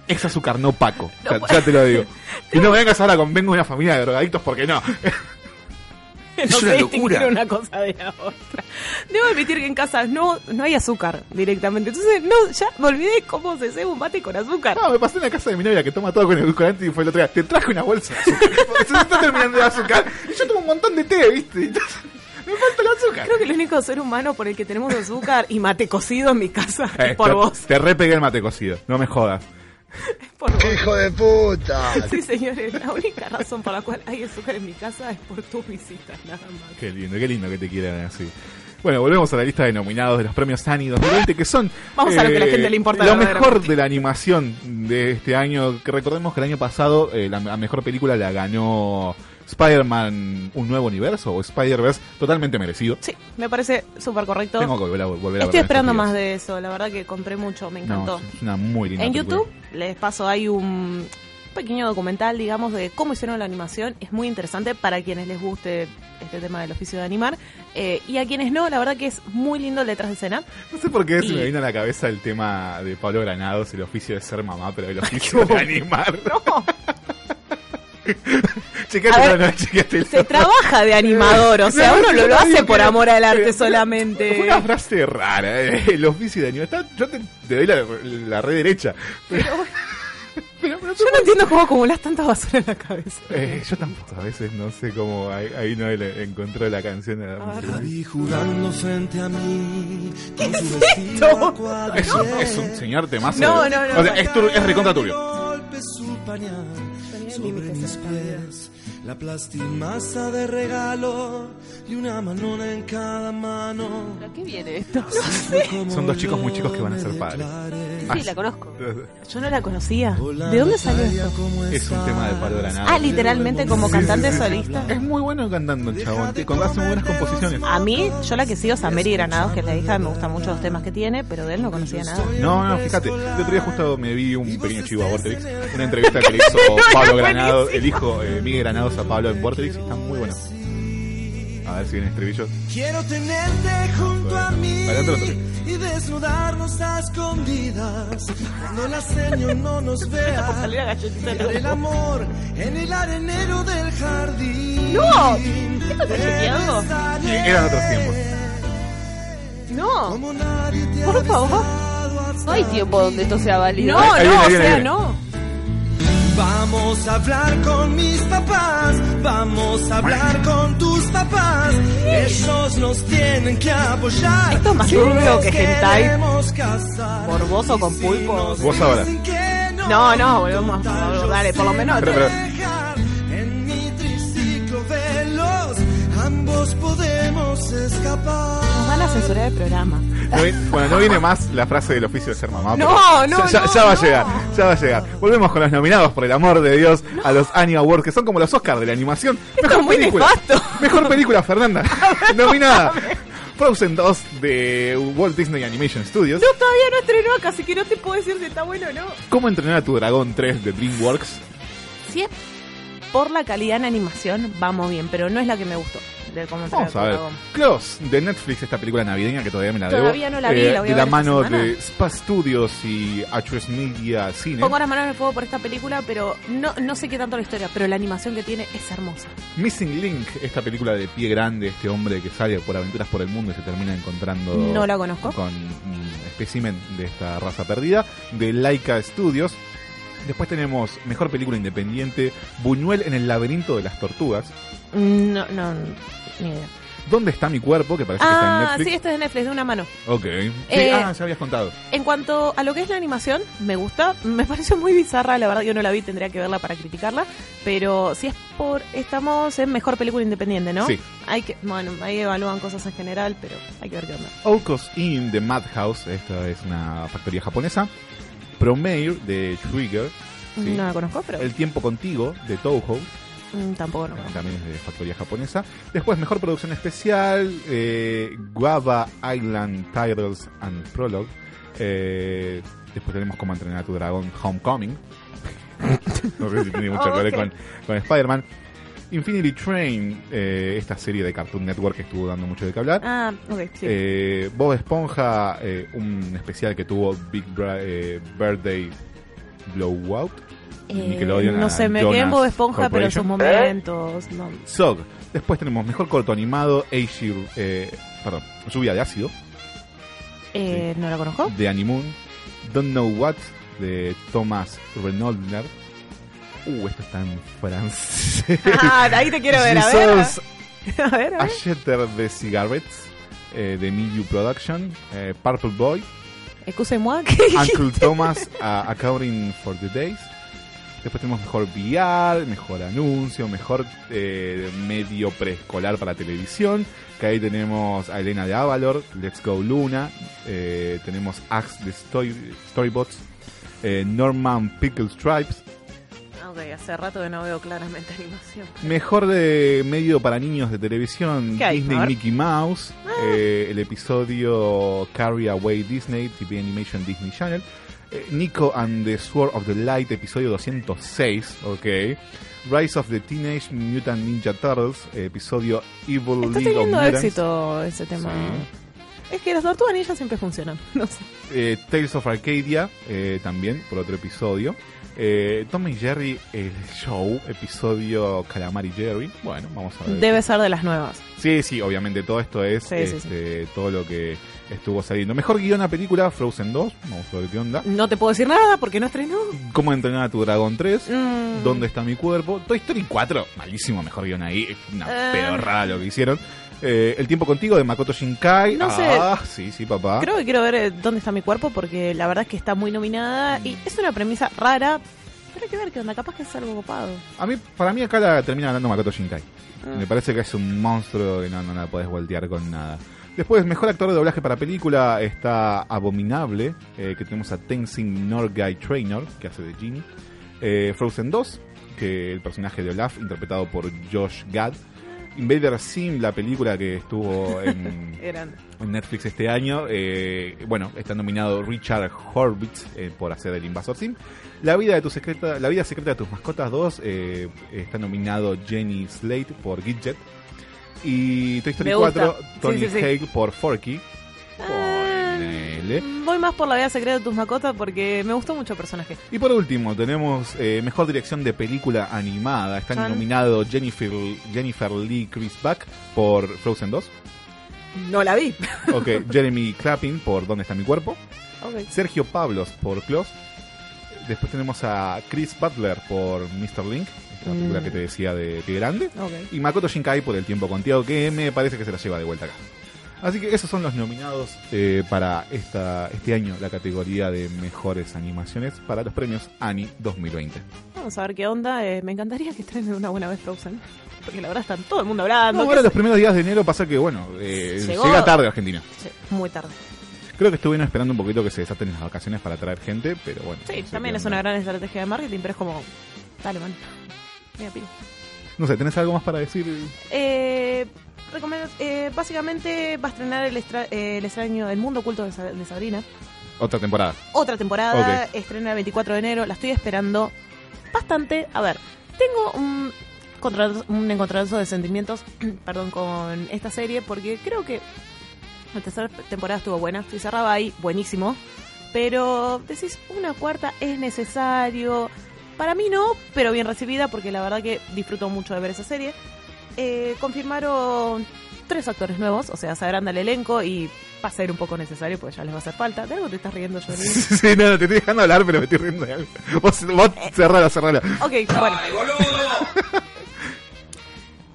Es azúcar, no Paco. O sea, ya te lo digo. Y no vengas ahora con vengo de una familia de drogadictos porque no. (laughs) no Es una locura. una cosa de la otra. Debo admitir que en casa no, no hay azúcar directamente. Entonces, no, ya me olvidé cómo se hace un mate con azúcar. No, me pasé en la casa de mi novia que toma todo con edulcorante y fue el otro día. Te traje una bolsa de azúcar. (laughs) Se está terminando de azúcar. Y yo tomo un montón de té, ¿viste? Entonces, me falta el azúcar. Creo que el único ser humano por el que tenemos azúcar y mate cocido en mi casa Eh, es por te, vos. Te re pegué el mate cocido. No me jodas. (laughs) ¡Hijo de puta! Sí, señores, la única razón por la cual hay azúcar en mi casa es por tus visitas, nada más. Qué lindo, qué lindo que te quieran así. Bueno, volvemos a la lista de nominados de los premios ANI 2020, que son... eh, Vamos a lo que a la gente le importa Lo mejor de la animación de este año, que recordemos que el año pasado eh, la, la mejor película la ganó Spider-Man un nuevo universo o Spider-Verse totalmente merecido. Sí, me parece súper correcto. Tengo que volver a, volver a Estoy esperando más de eso, la verdad que compré mucho, me No, encantó. es una muy linda en película. YouTube, les paso, hay un pequeño documental, digamos, de cómo hicieron la animación. Es muy interesante para quienes les guste este tema del oficio de animar. Eh, y a quienes no, la verdad que es muy lindo el detrás de escena. No sé por qué se me vino a la cabeza el tema de Pablo Granados, el oficio de ser mamá, pero el (laughs) oficio de animar. No. (laughs) (laughs) Ver, no. Se trabaja de animador, o sea, No, uno no, lo, hace por amor al arte solamente. Fue una frase rara, eh, el oficio de animar. Está- yo te, te doy la, la red derecha. Pero, (laughs) pero- pero- Yo no entiendo cómo acumulas tanta basura en la cabeza. eh, yo tampoco, a veces no sé cómo ahí, ahí no le encontró la canción. de la música. Vi jugando frente a mí con su esto? Es un, es un señor temazo. No, no, no, O sea, no. es, tur- es recontra turbio. Su pañal sobre mis pies la plastimasa de regalo y una manona en cada mano ¿Pero qué viene esto? Son dos chicos muy chicos que van a ser padres. Sí, la conozco. (laughs) Yo no la conocía. ¿De dónde salió esto? Es un tema de Pablo Granado. Ah, literalmente como cantante solista. Es muy bueno cantando el chabón. te- Cuando hace muy buenas composiciones. A mí, yo la que sigo es a Mary Granados, que es la hija, me gustan mucho los temas que tiene, pero de él no conocía nada. No, no, fíjate. El otro día justo me vi un pequeño chivo a Vorterix. Una entrevista que le hizo (laughs) Pablo Granados, el hijo eh, Miguel Granados a Pablo en Vorterix y está muy bueno. A ver si viene estribillo. quiero tenerte junto a mí y desnudarnos a escondidas cuando la señor no nos (laughs) vea salir a galletita de Crear el loco. amor en el arenero del jardín ¡No! ¿Esto está chequeado? Sí, eran otros tiempos. No. Por favor. No hay tiempo donde esto sea válido. No, no, o sea, no. Vamos a hablar con mis papás, vamos a hablar con tus papás. Ellos nos tienen que apoyar. Esto es más turbio que hentai. Morboso con pulpo. Vos ahora. no, No, no, volvemos a dale, por lo menos. Pero, pero, ambos podemos escapar. Nos van a censurar el programa. no vi- bueno, no viene más la frase del oficio de ser mamá. No, no, ya, ya- no, ya va a no. llegar, ya va a llegar. Volvemos con los nominados, por el amor de Dios, a los Annie Awards, que son como los Oscars de la animación. Esto es muy película. nefasto. Mejor película, Fernanda. (laughs) (laughs) Nominada. Frozen 2 de Walt Disney Animation Studios. No, todavía no estrenó acá, así que no te puedo decir si está bueno o no. ¿Cómo entrenar a tu dragón 3 de DreamWorks? Si es por la calidad en animación, vamos bien, pero no es la que me gustó. De cómo Vamos a ver. Close, de Netflix, esta película navideña que todavía me la debo. Todavía no la vi, la voy a De la ver mano de Spa Studios y Actress Media Cine. Pongo las manos en el fuego por esta película, pero no, no sé qué tanto la historia, pero la animación que tiene es hermosa. Missing Link, esta película de pie grande, este hombre que sale por aventuras por el mundo y se termina encontrando No la conozco. con un espécimen de esta raza perdida, de Laika Studios. Después tenemos Mejor Película Independiente, Buñuel en el laberinto de las tortugas. No, no, ni idea. ¿Dónde está mi cuerpo? Que parece que está en Ah, Netflix. sí, esto es de Netflix, de una mano. Ok. Sí, Eh, ah, ya habías contado. En cuanto a lo que es la animación, me gusta. Me (laughs) pareció muy bizarra, la verdad yo no la vi, tendría que verla para criticarla. Pero si es por... Estamos en mejor película independiente, ¿no? Sí. Hay que, bueno, ahí evalúan cosas en general, pero hay que ver qué onda. Ocos in the Madhouse, esta es una factoría japonesa. Promare de Trigger. sí. No la conozco, pero El tiempo contigo de Toho. Mm, tampoco no también es de factoría japonesa. Después, mejor producción especial, eh, Guava Island Titles and Prologue. Eh, después tenemos Cómo entrenar a tu dragón Homecoming. (laughs) no sé si tiene mucho que ver con, con Spider-Man. Infinity Train, eh, esta serie de Cartoon Network que estuvo dando mucho de qué hablar. Ah, ok, sí. Eh, Bob Esponja, eh, un especial que tuvo Big Bra- eh, Birthday Blowout. Eh, Nickelodeon no sé, me quedé en Bob Esponja, pero sus Corporation. momentos. No. Zog. Después tenemos mejor corto animado, Aishir, eh, perdón, Lluvia de ácido, Eh, no la conozco. de Animoon, Don't Know What, de Thomas Renoldner. Uh, esto está en francés. Ah, ahí te quiero ver, a ver. (laughs) A ver, a ver. De Cigarettes, eh, de Miyu Production, eh, Purple Boy, Excuse-moi. Uncle Thomas, uh, Accounting for the Days. Después tenemos mejor VR, mejor anuncio, mejor eh, medio preescolar para televisión. Que ahí tenemos a Elena de Avalor, Let's Go Luna. eh, tenemos Axe de Story- Storybots, eh, Norman Pickle Stripes. Ah, Ok, hace rato que no veo claramente animación. Mejor de medio para niños de televisión. Disney. Mickey Mouse, eh, el episodio Carry Away Disney, TV Animation Disney Channel, eh, Nico and the Sword of the Light, episodio 206, ok. Rise of the Teenage Mutant Ninja Turtles, episodio Evil Está League teniendo éxito ese tema. Es que las tortugas ninjas siempre funcionan. (laughs) No sé. eh, Tales of Arcadia, eh, también, por otro episodio. Eh, Tom y Jerry, el show, episodio Calamari Jerry. Bueno, vamos a ver. Debe ser de las nuevas. Sí, sí, obviamente todo esto es Sí, sí, este, todo lo que estuvo saliendo. Mejor guion a película, Frozen 2. Vamos a ver qué onda. No te puedo decir nada porque no estrenó. ¿Cómo entrenar a tu dragón 3? Mm. ¿Dónde está mi cuerpo? Toy Story 4, malísimo, mejor guion ahí. Es una Eh. pedorrada lo que hicieron. Eh, el tiempo contigo de Makoto Shinkai. No sé. Ah, sí, sí, papá. Creo que quiero ver eh, dónde está mi cuerpo porque la verdad es que está muy nominada y es una premisa rara. Pero hay que ver qué onda, capaz que es algo copado. A mí, para mí acá la termina ganando Makoto Shinkai. Ah. Me parece que es un monstruo que no, no la podés voltear con nada. Después, mejor actor de doblaje para película está Abominable, eh, que tenemos a Tenzin Norgay Trainor, que hace de Genie. Eh, Frozen 2, que el personaje de Olaf, interpretado por Josh Gad. Invader Sim, la película que estuvo (laughs) en, Netflix este año. eh, bueno, está nominado Richard Horvitz eh, por hacer el invasor Sim. La vida de tu secreta, la vida secreta de tus mascotas 2 eh, está nominado Jenny Slate por Gidget. Y Toy Story Me gusta. 4, Tony Sí, sí, sí. Hale por Forky. Ponele. Voy más por la vida secreta de tus mascotas porque me gustó mucho el personaje. Y por último, tenemos eh, mejor dirección de película animada. Están nominados Jennifer, Jennifer Lee Chris Buck por Frozen 2. No la vi. (laughs) Ok, Jeremy Clapping por ¿Dónde está mi cuerpo? Sergio Pablos por Klaus. Después tenemos a Chris Butler por Mr. Link, Mm. película que te decía de Pie Grande. Y Makoto Shinkai por El tiempo contigo, que me parece que se la lleva de vuelta acá. Así que esos son los nominados eh, para esta, este año, la categoría de mejores animaciones para los premios ANI 2020. Vamos a ver qué onda. eh, me encantaría que estrenen una buena vez Frozen. Porque la verdad están todo el mundo hablando. No, ahora los primeros días de enero pasa que, bueno, eh, Llegó- llega tarde a Argentina. Sí, muy tarde. Creo que estuvieron esperando un poquito que se desaten las vacaciones para traer gente, pero bueno. Sí, no sé también es una gran estrategia de marketing, pero es como. Dale, man. Mira. No sé, ¿tenés algo más para decir? Eh, recomiendo- eh, básicamente va a estrenar el, extra- eh, el extraño El mundo oculto de, Sa- de Sabrina. Otra temporada. Otra temporada, estrena el 24 de enero. La estoy esperando bastante. A ver, tengo un, un encontronazo de sentimientos (clears throat) perdón, con esta serie porque creo que la tercera temporada estuvo buena. Si cerraba ahí, buenísimo. Pero decís, una cuarta es necesario. Para mí no, pero bien recibida porque la verdad que disfruto mucho de ver esa serie. Eh, confirmaron tres actores nuevos, o sea, se agranda el elenco y va a ser un poco necesario porque ya les va a hacer falta. ¿De algo te estás riendo, (laughs) Johnny? sí, no, no, te estoy dejando hablar, pero me estoy riendo de algo. Vos, vos cerrala, cerrala. Ok, bueno. (laughs)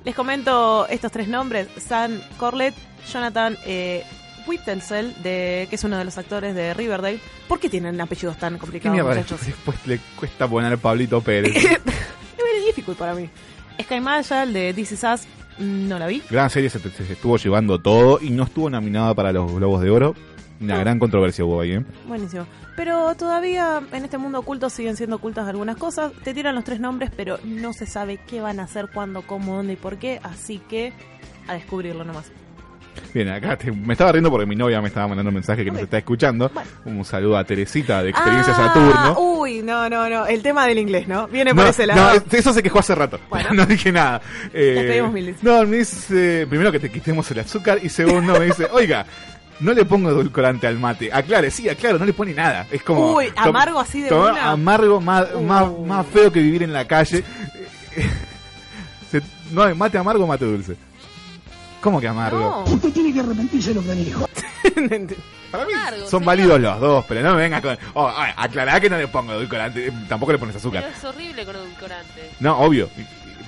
Les comento estos tres nombres: Sam Corlett, Jonathan eh, Whittlesey, de que es uno de los actores de Riverdale. ¿Por qué tienen apellidos tan ¿Qué complicados, muchachos? Después le cuesta poner Pablito Pérez. (laughs) Es very difficult para mí. Sky Marshall de This Is Us, no la vi. gran serie, se, se estuvo llevando todo y no estuvo nominada para los Globos de Oro. Una gran controversia hubo ahí, ¿eh? Buenísimo. Pero todavía en este mundo oculto siguen siendo ocultas algunas cosas. Te tiran los tres nombres, pero no se sabe qué van a hacer, cuándo, cómo, dónde y por qué. Así que a descubrirlo nomás. Bien, acá te- me estaba riendo porque mi novia me estaba mandando un mensaje que nos está escuchando. Un saludo a Teresita de Experiencia Ah, Saturno. Uy, no, no, no. El tema del inglés, ¿no? Viene por No, ese no, lado. eso se quejó hace rato. (laughs) no dije nada. Eh, pedimos mil no, me dice, primero que te quitemos el azúcar y segundo me dice, oiga, no le pongo edulcorante al mate. Aclare, sí, aclaro, no le pone nada. Es como... Uy, amargo así de una. Amargo, más, más, más feo que vivir en la calle. (laughs) Se- no mate amargo o mate dulce. ¿Cómo que amargo? Usted tiene que arrepentirse de lo que dijo. (laughs) Para mí son válidos los dos, pero no me vengas con... Oh, ay, aclará que no le pongo edulcorante, eh, tampoco le pones azúcar. Pero es horrible con edulcorante. No, obvio,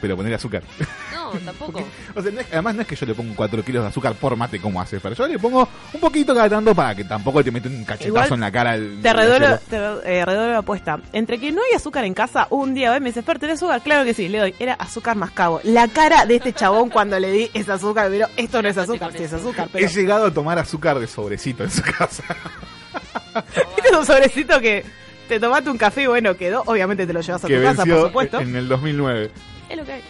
pero ponerle azúcar. (laughs) No, tampoco. (laughs) O sea, no es- además no es que yo le pongo 4 kilos de azúcar por mate como hace, pero yo le pongo un poquito cada tanto para que tampoco te mete un cachetazo Igual en la cara. el- Te redoblo, te eh, redoblo la apuesta. Entre que no hay azúcar en casa, un día ¿ves? me dice, Fer, ¿tenés azúcar? Claro que sí, le doy. Era azúcar mascabo. La cara de este chabón cuando le di ese azúcar, pero esto no es azúcar, sí es azúcar. Pero He llegado a tomar azúcar de sobrecito en su casa. (laughs) este es un sobrecito que Te tomaste un café y bueno, quedó. Obviamente te lo llevas a que tu casa, por supuesto. en el 2009. Es lo que hay.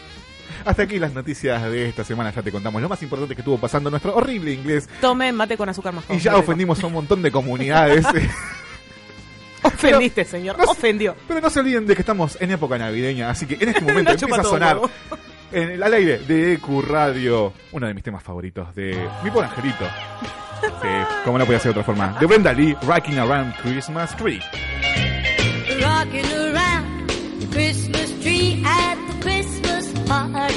Hasta aquí las noticias de esta semana. Ya te contamos lo más importante que estuvo pasando en nuestro horrible inglés. Tomen mate con azúcar más Y ya ofendimos a un montón de comunidades. (laughs) (laughs) Ofendiste, señor. Ofendió. Pero no se olviden de que estamos en época navideña, así que en este (laughs) momento No empieza a sonar en el, al aire de EQ Radio, uno de mis temas favoritos de mi buen angelito. Sí, como no podía ser de otra forma. De Brenda Lee, Rocking Around Christmas Tree. Rocking around the Christmas tree at the Christmas party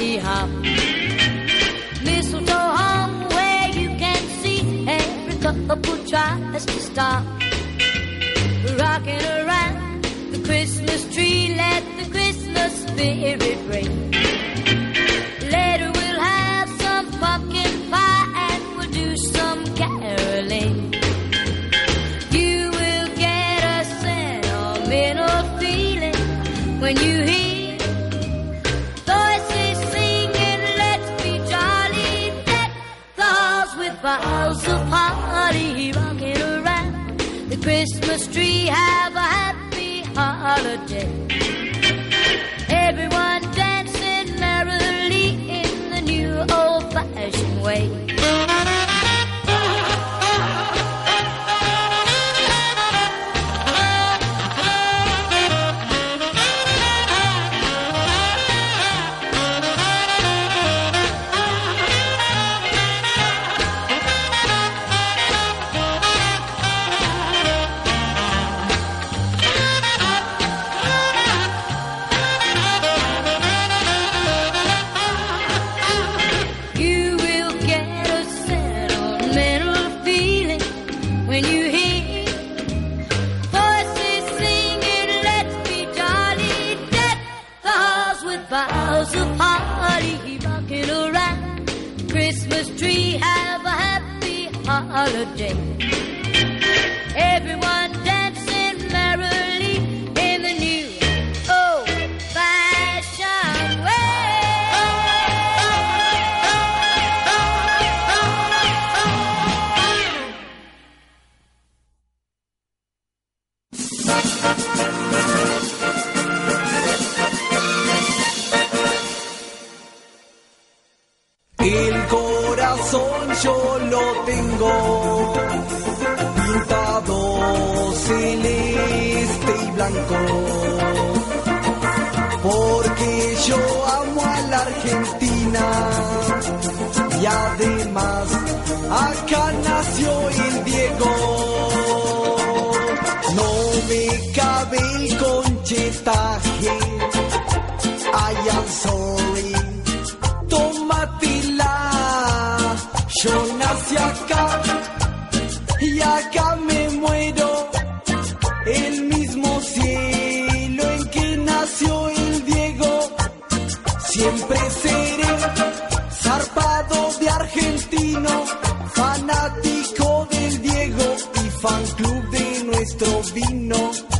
tries to stop. Rocking around the Christmas tree, let the Christmas spirit ring. Later we'll have some pumpkin pie and we'll do some caroling. You will get a sentimental feeling when you hear voices singing, let's Christmas tree. Have a happy holiday. Everyone dancing merrily in the new old-fashioned way. Tengo pintado celeste y blanco. Porque yo amo a la Argentina y además acá nació el Diego. No me cabe el conchetaje. I am sorry fanático del Diego y fan club de nuestro vino.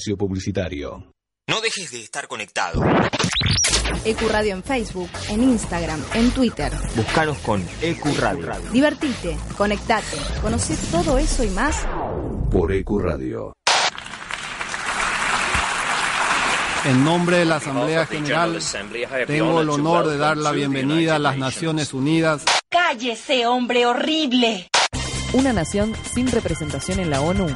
Espacio publicitario. No dejes de estar conectado. Ecuradio en Facebook, en Instagram, en Twitter. Búscanos con Ecuradio. Divertite, conectate, conoce todo eso y más por Ecuradio. En nombre de la Asamblea General, tengo el honor de dar la bienvenida a las Naciones Unidas. ¡Cállese, hombre horrible! Una nación sin representación en la ONU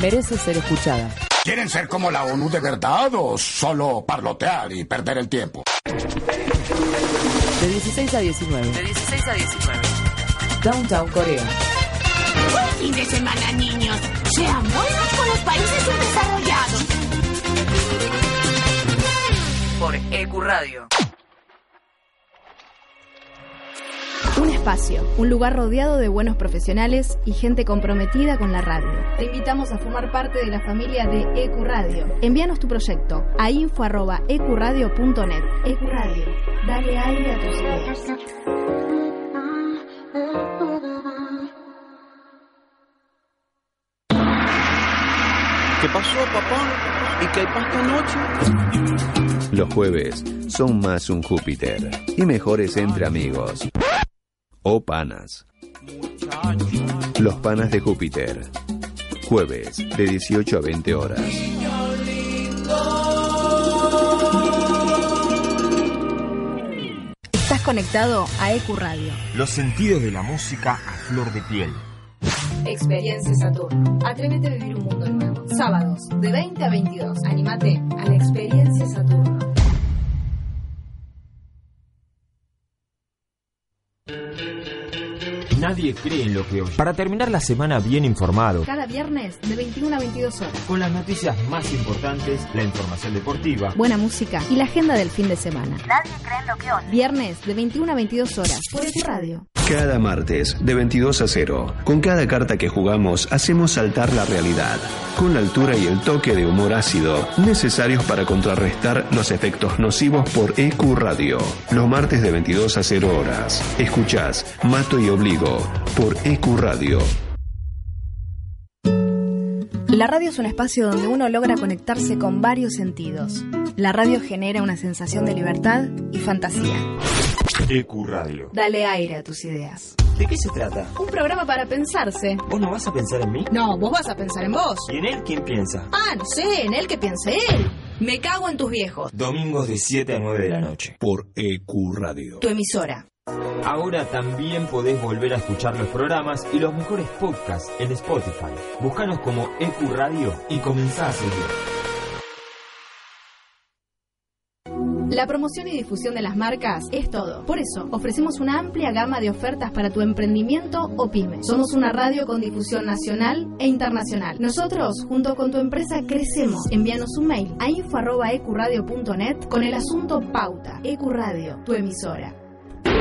merece ser escuchada. ¿Quieren ser como la ONU de verdad o solo parlotear y perder el tiempo? De 16 a 19. De 16 a 19. Downtown Corea. Buen fin de semana, niños. Sean buenos con los países subdesarrollados. Por EQ Radio. Espacio, un lugar rodeado de buenos profesionales y gente comprometida con la radio. Te invitamos a formar parte de la familia de EQ Radio. Envíanos tu proyecto a info@ecuradio.net. EQ Radio, dale aire a tus ideas. ¿Qué pasó, papá? ¿Y qué hay pasta anoche? Los jueves son más un Júpiter y mejores entre amigos. O panas. Los panas de Júpiter. Jueves de 18 a 20 horas. Estás conectado a EQ Radio. Los sentidos de la música a flor de piel. Experiencia Saturno. Atrévete a vivir un mundo nuevo. Sábados, de 20 a 22. Anímate a la Experiencia Saturno. Nadie cree en lo que oye. Para terminar la semana bien informado, Cada viernes, de 21 a 22 horas. con las noticias más importantes, la información deportiva, Buena música y la agenda del fin de semana. Nadie cree en lo que oye. Viernes, de 21 a 22 horas. Por EQ Radio. Cada martes de 22 a 0. Con cada carta que jugamos hacemos saltar la realidad. Con la altura y el toque de humor ácido necesarios para contrarrestar los efectos nocivos por EQ Radio. Los martes de 22 a 0 horas. Escuchás Mato y Obligo por EQ Radio. La radio es un espacio donde uno logra conectarse con varios sentidos. La radio genera una sensación de libertad y fantasía. EQ Radio. Dale aire a tus ideas. ¿De qué se trata? Un programa para pensarse. ¿Vos no vas a pensar en mí? No, vos vas a pensar en vos. ¿Y en él quién piensa? Ah, no sé, en él que piense él. Me cago en tus viejos. Domingos de 7 a 9 de la noche. Por EQ Radio. Tu emisora. Ahora también podés volver a escuchar los programas y los mejores podcasts en Spotify. Búscanos como EQ Radio y comenzá a seguir. La promoción y difusión de las marcas es todo. Por eso, ofrecemos una amplia gama de ofertas para tu emprendimiento o pyme. Somos una radio con difusión nacional e internacional. Nosotros, junto con tu empresa, crecemos. Envíanos un mail a info.ecuradio.net con el asunto Pauta. Ecuradio, tu emisora.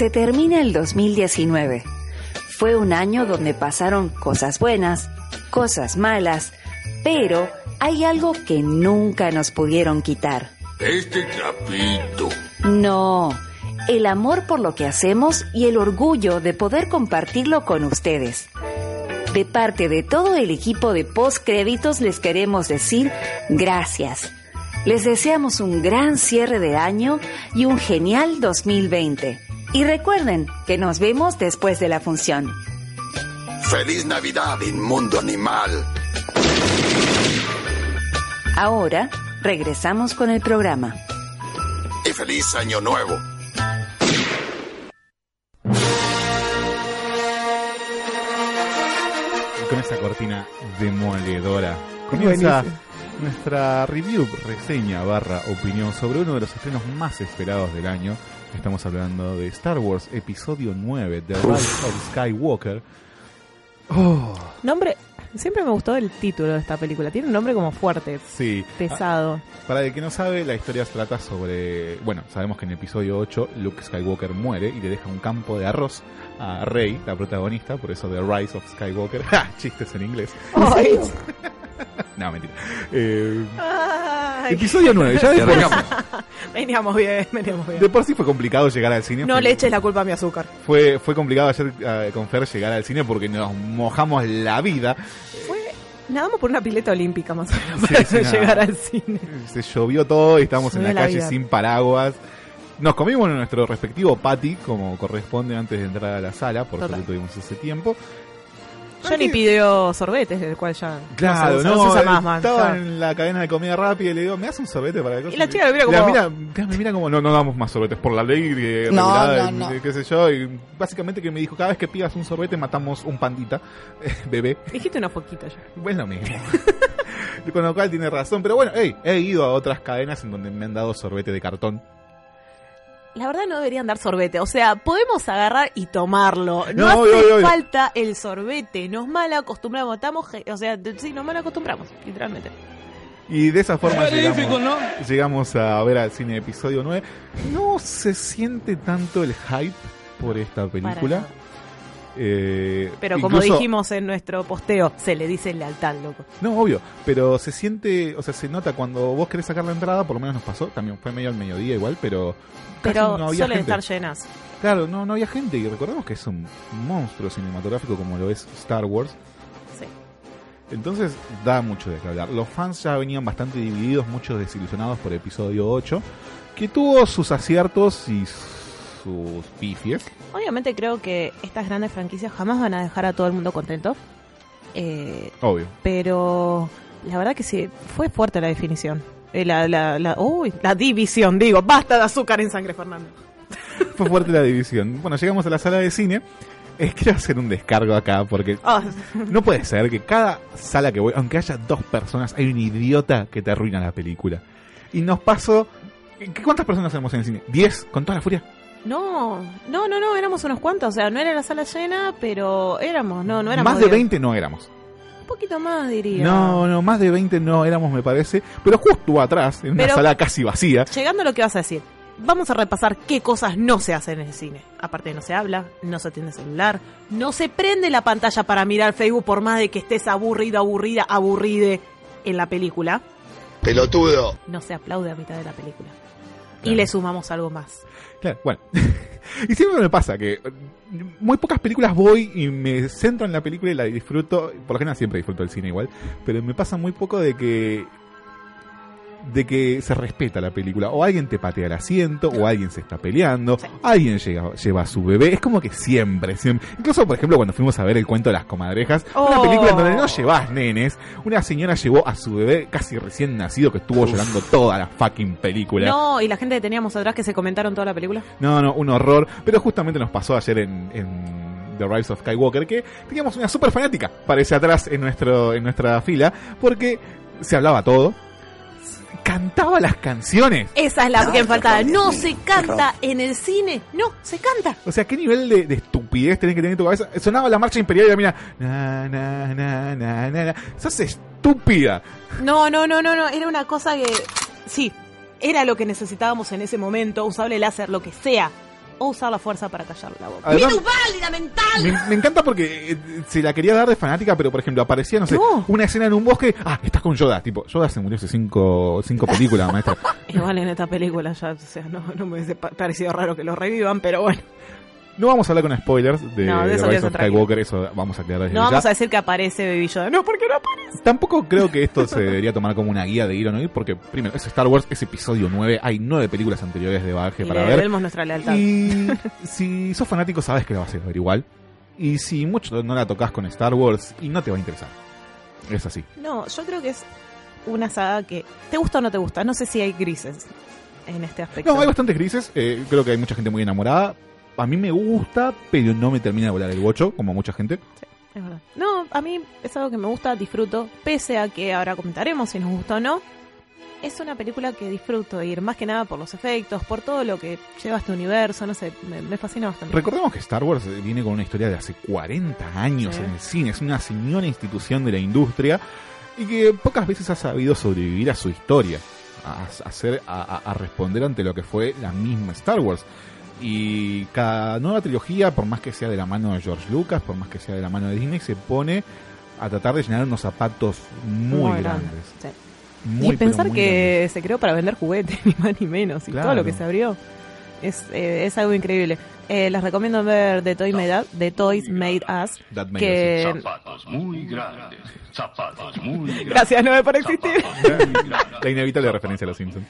Se termina el 2019. Fue un año donde pasaron cosas buenas, cosas malas, pero hay algo que nunca nos pudieron quitar. Este trapito. No, el amor por lo que hacemos y el orgullo de poder compartirlo con ustedes. De parte de todo el equipo de Postcréditos les queremos decir gracias. Les deseamos un gran cierre de año y un genial 2020. Y recuerden que nos vemos después de la función. ¡Feliz Navidad, inmundo animal! Ahora regresamos con el programa. Y feliz año nuevo. Y con esa cortina demoledora comienza nuestra review, reseña barra opinión sobre uno de los estrenos más esperados del año. Estamos hablando de Star Wars Episodio 9, The Rise of Skywalker. Oh, Nombre. Siempre me gustó el título de esta película. Tiene un nombre como fuerte, sí. pesado. Para el que no sabe, la historia se trata sobre. Bueno, sabemos que en el episodio 8 Luke Skywalker muere y le deja un campo de arroz a Rey, la protagonista, por eso The Rise of Skywalker. (laughs) ¡Ja! Chistes en inglés. Ay. (laughs) no, mentira. Eh, episodio 9, ya de por, Veníamos bien, veníamos bien. de por sí fue complicado llegar al cine. No Fue- le eches la culpa a mi azúcar. Fue, fue complicado ayer eh, con Fer llegar al cine porque nos mojamos la vida. Nadamos por una pileta olímpica más o menos Sí, para sí, nada. llegar al cine. Se llovió todo y estábamos en la la calle vida. sin paraguas. Nos comimos nuestro respectivo patty, como corresponde antes de entrar a la sala, por Total. suerte tuvimos ese tiempo. Johnny pidió sorbetes, del cual ya Claro, no se, no, no se usa más, man. estaba Ya. en la cadena de comida rápida y le digo, ¿me das un sorbete para la cosa? Y la chica lo mira como- mira, me mira como, no, no damos más sorbetes por la ley eh, No, regulada, no, y, qué sé yo. Y básicamente que me dijo, cada vez que pidas un sorbete matamos un pandita, (laughs) bebé. Dijiste una foquita ya. Pues lo mismo. (laughs) Con lo cual tiene razón. Pero bueno, hey, he ido a otras cadenas en donde me han dado sorbete de cartón. La verdad no deberían dar sorbete, o sea, podemos agarrar y tomarlo. No, No, hace falta el sorbete, nos mal acostumbramos, estamos, o sea, sí, nos mal acostumbramos, literalmente. Y de esa forma llegamos, llegamos a ver al cine episodio 9. No se siente tanto el hype por esta película. nada. Eh, Pero como incluso- dijimos en nuestro posteo, se le dice lealtad, loco. No, obvio, pero se siente, o sea, se nota cuando vos querés sacar la entrada, por lo menos nos pasó, también fue medio al mediodía igual, pero Pero no había suelen gente. estar llenas. Claro, no, no había gente y recordemos que es un monstruo cinematográfico como lo es Star Wars. Sí. Entonces da mucho de qué hablar. Los fans ya venían bastante divididos, muchos desilusionados por episodio 8, que tuvo sus aciertos y sus pifies. Obviamente creo que estas grandes franquicias jamás van a dejar a todo el mundo contento. Eh, Obvio. pero la verdad que sí, fue fuerte la definición. Eh, la, la, la, uy, la división, digo, basta de azúcar en sangre, Fernando. (laughs) Fue fuerte la división. Bueno, llegamos a la sala de cine. Eh, quiero hacer un descargo acá porque Ah. no puede ser que cada sala que voy, aunque haya dos personas, hay un idiota que te arruina la película. Y nos pasó... ¿qué- ¿Cuántas personas éramos en el cine? ¿10? ¿Con toda la furia? No, no, no, no, éramos unos cuantos, o sea, no era la sala llena, pero éramos, no, no éramos. Más de diez. 20 no éramos. Un poquito más, diría. No, no, más de 20 no éramos, me parece. Pero justo atrás, en una Pero- sala casi vacía. Llegando a lo que vas a decir, vamos a repasar qué cosas no se hacen en el cine. Aparte, no se habla, no se tiene celular, no se prende la pantalla para mirar Facebook por más de que estés aburrido, aburrida, aburride en la película. Pelotudo. No se aplaude a mitad de la película. Y le sumamos algo más. Claro, bueno. (laughs) y siempre me pasa que muy pocas películas voy y me centro en la película y la disfruto. Por lo general siempre disfruto el cine igual. Pero me pasa muy poco de que de que se respeta la película. O alguien te patea el asiento, o alguien se está peleando, alguien llega, lleva a su bebé. Es como que siempre, siempre. Incluso, por ejemplo, cuando fuimos a ver El cuento de las comadrejas, una Oh. película en donde no llevas nenes, una señora llevó a su bebé casi recién nacido que estuvo llorando toda la fucking película. No, y la gente que teníamos atrás que se comentaron toda la película. No, no, un horror. Pero justamente nos pasó ayer en, en The Rise of Skywalker que teníamos una super fanática, parece atrás en, nuestro, en nuestra fila, porque se hablaba todo, cantaba las canciones. Esa es la que me faltaba. No se canta en el cine. No, se canta. O sea, ¿qué nivel de, de estupidez tenés que tener en tu cabeza? Sonaba la marcha imperial y la mina, na, na, na, na, na, na. Sos estúpida. No, no, no, no, no. Era una cosa que. Sí, era lo que necesitábamos en ese momento. Usable láser, lo que sea. O usar la fuerza para callar la boca. Además, ¡Válida mental! Me, me encanta porque eh, se la quería dar de fanática, pero por ejemplo aparecía, no sé, No. una escena en un bosque. Ah, estás con Yoda. Tipo, Yoda se murió hace cinco, cinco películas, maestra. (laughs) Igual en esta película ya, o sea, no, no me hubiese pa- parecido raro que lo revivan, pero bueno. No vamos a hablar con spoilers de, No, de eso The Rise of. Skywalker, eso vamos a aclarar No ya. vamos a decir que aparece Baby Yoda. No, porque no aparece. Tampoco creo que esto se debería tomar como una guía de ir o no ir, porque primero, es Star Wars, es episodio 9, hay nueve películas anteriores de bagaje Y para ver. nuestra lealtad. Y (laughs) si sos fanático sabes que la vas a ver igual. Y si mucho no la tocas con Star Wars, y no te va a interesar. Es así. No, yo creo que es una saga que. ¿Te gusta o no te gusta? No sé si hay grises en este aspecto. No, hay bastantes grises. eh, creo que hay mucha gente muy enamorada. A mí me gusta, pero no me termina de volar el bocho, como mucha gente. Es verdad. No, a mí es algo que me gusta, disfruto, pese a que ahora comentaremos si nos gusta o no. es una película que disfruto ir, más que nada por los efectos, por todo lo que lleva este universo, no sé, me, me fascina bastante. Recordemos que Star Wars viene con una historia de hace 40 años Sí. en el cine, es una señora institución de la industria y que pocas veces ha sabido sobrevivir a su historia, a, a hacer, a responder ante lo que fue la misma Star Wars. Y cada nueva trilogía, por más que sea de la mano de George Lucas, por más que sea de la mano de Disney, se pone a tratar de llenar unos zapatos muy, Muy grandes. grandes, sí. Muy, y pensar muy que se creó para vender juguetes, (laughs) ni más ni menos, y todo lo que se abrió. Es, eh, es algo increíble. Eh, les recomiendo ver The, Toy Made The Toys Made Us. Que... Zapatos muy grandes, zapatos muy grandes. Gracias, Noé, por existir. (laughs) La inevitable referencia a los Simpsons.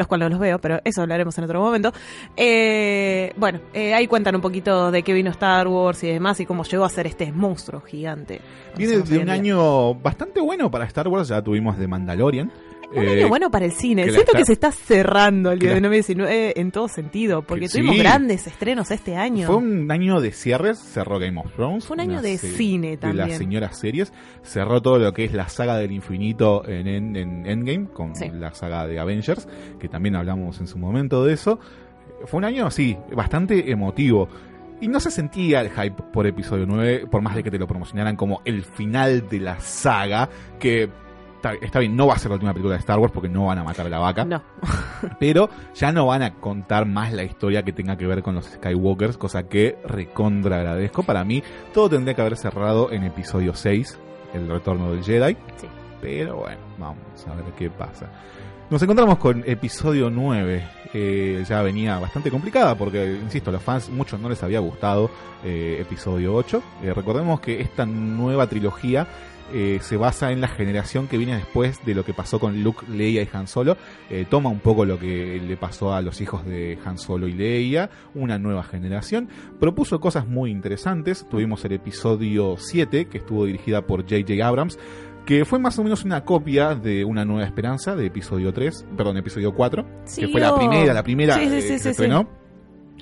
Los cuales no los veo, pero eso hablaremos en otro momento. Eh, bueno, eh, ahí cuentan un poquito de qué vino Star Wars y demás y cómo llegó a ser este monstruo gigante. Viene de un año bastante bueno para Star Wars, ya tuvimos de Mandalorian. Un Eh, año bueno para el cine. Siento está- que se está cerrando el que la- 19 en todo sentido, porque Que tuvimos sí. grandes estrenos este año. Fue un año de cierres, cerró Game of Thrones. Fue un año de cine De las también. señoras series. Cerró todo lo que es la saga del infinito en, en- en Endgame, con Sí. la saga de Avengers, que también hablamos en su momento de eso. Fue un año, sí, bastante emotivo. Y no se sentía el hype por episodio 9, por más de que te lo promocionaran como el final de la saga, que está, está bien, no va a ser la última película de Star Wars porque no van a matar a la vaca. No. (laughs) pero ya no van a contar más la historia que tenga que ver con los Skywalkers, cosa que recontra agradezco. Para mí, todo tendría que haber cerrado en episodio 6, el retorno del Jedi. Sí. Pero bueno, vamos a ver qué pasa. Nos encontramos con episodio 9. eh, ya venía bastante complicada porque, insisto, a los fans muchos no les había gustado eh, episodio 8. Eh, recordemos que esta nueva trilogía eh, se basa en la generación que viene después de lo que pasó con Luke, Leia y Han Solo. Eh, toma un poco lo que le pasó a los hijos de Han Solo y Leia, una nueva generación. Propuso cosas muy interesantes. Tuvimos el episodio 7, que estuvo dirigida por J.J. Abrams, que fue más o menos una copia de Una Nueva Esperanza, de episodio 3, perdón, episodio 4, que fue la primera, la primera Sí, sí, eh, que estrenó.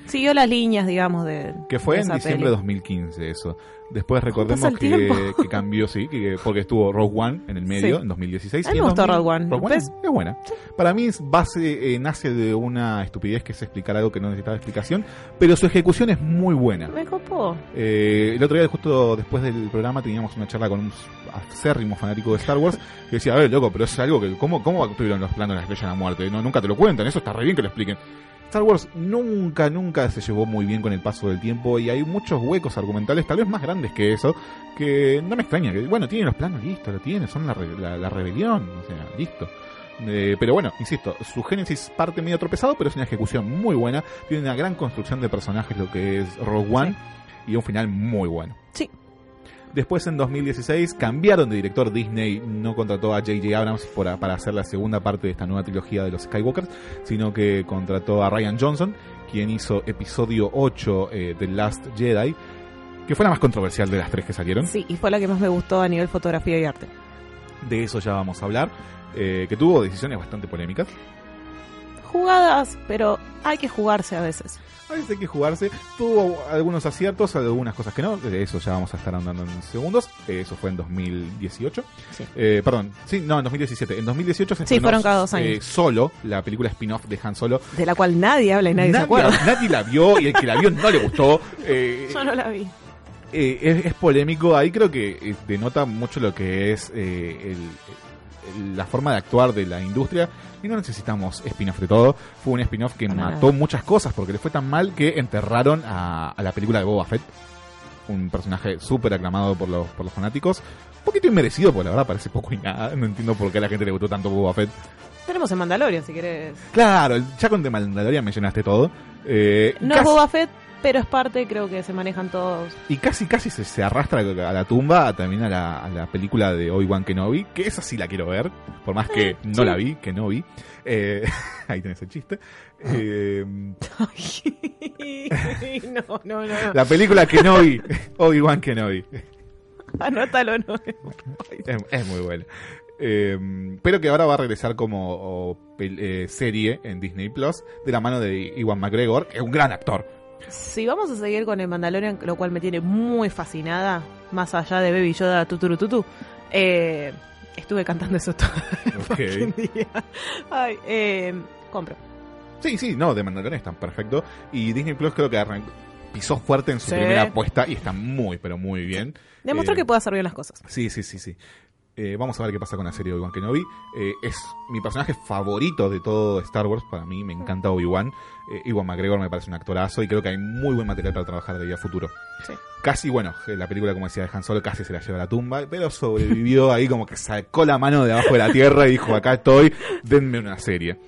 Siguió las líneas, digamos, de. Que fue de en diciembre de 2015 eso. Después recordemos que, cambió, sí, que, porque estuvo Rogue One en el medio, Sí. en 2016. A mí me gustó 2000 Rogue One. Rogue One ¿Ves? es, es buena. Para mí es base, eh, nace de una estupidez que es explicar algo que no necesitaba explicación, pero su ejecución es muy buena. Me copó. Eh, el otro día, justo después del programa, teníamos una charla con un acérrimo fanático de Star Wars que decía, a ver, loco, pero es algo que, ¿cómo, cómo tuvieron los planos de la estrella de la muerte? No, nunca te lo cuentan, eso está re bien que lo expliquen. Star Wars nunca, nunca se llevó muy bien con el paso del tiempo y hay muchos huecos argumentales, tal vez más grandes que eso, que no me extraña. Que, bueno, tienen los planos, listo, lo tienen, son la, la, la rebelión, o sea, listo. Eh, pero bueno, insisto, su génesis parte medio tropezado, pero es una ejecución muy buena. Tiene una gran construcción de personajes, lo que es Rogue One, y un final muy bueno. Sí. Después en 2016 cambiaron de director. Disney no contrató a J.J. Abrams por- para hacer la segunda parte de esta nueva trilogía de los Skywalkers, sino que contrató a Ryan Johnson, quien hizo episodio 8 de The Last Jedi, que fue la más controversial de las tres que salieron. Sí, y fue la que más me gustó a nivel fotografía y arte. De eso ya vamos a hablar. eh, que tuvo decisiones bastante polémicas. Jugadas, pero hay que jugarse a veces. A veces hay que jugarse. Tuvo algunos aciertos, algunas cosas que no. De eso ya vamos a estar andando en segundos. Eso fue en 2018. Eh, perdón, sí, no, en 2017. En 2018 se Sí, fueron cada dos años. eh, Solo, la película spin-off de Han Solo. De la cual nadie habla y nadie, se Nadie, acuerda. la, nadie la vio y el que la vio no le gustó. (laughs) Eh, Yo no la vi. eh, es, es polémico. Ahí creo que eh, denota mucho lo que es eh, el- la forma de actuar de la industria. Y no necesitamos spin-off de todo. Fue un spin-off que mató muchas cosas porque le fue tan mal que enterraron a, a la película de Boba Fett. Un personaje súper aclamado por los, por los fanáticos. Un poquito inmerecido, porque la verdad parece poco y nada. No entiendo por qué a la gente le gustó tanto Boba Fett. Tenemos en Mandalorian, si querés. Claro, ya con The Mandalorian me llenaste todo. Eh, No casi- es Boba Fett, pero es parte, creo que se manejan todos. Y casi casi se, se arrastra a la tumba también a la, a la película de Obi-Wan Kenobi, que esa sí la quiero ver, por más que (laughs) no sí. la vi, que no vi. Eh, (laughs) ahí tenés el chiste. Eh, (laughs) no, no, no. no. la película Kenobi, Obi-Wan Kenobi. Anótalo, no. Es, es muy buena. Eh, pero que ahora va a regresar como o, eh, serie en Disney Plus de la mano de Iwan McGregor, que es un gran actor. Si vamos a seguir con el Mandalorian, lo cual me tiene muy fascinada, más allá de Baby Yoda tuturututu, eh, Estuve cantando eso todo el (laughs) Ok. fucking día. Ay, eh, compro. Sí, sí, no, de Mandalorian están perfecto. Y Disney Plus creo que arrancó, pisó fuerte en su Sí. primera apuesta y está muy, pero muy bien. Demostró Eh, que puede hacer bien las cosas. Sí, sí, sí, sí. Eh, vamos a ver qué pasa con la serie Obi-Wan Kenobi. Eh, es mi personaje favorito de todo Star Wars. Para mí me encanta Obi-Wan. Eh, Iwan McGregor me parece un actorazo y creo que hay muy buen material para trabajar de día futuro. Sí. Casi, bueno, la película, como decía de Han Solo, casi se la lleva a la tumba, pero sobrevivió ahí como que sacó la mano de abajo de la tierra y dijo, acá estoy, denme una serie.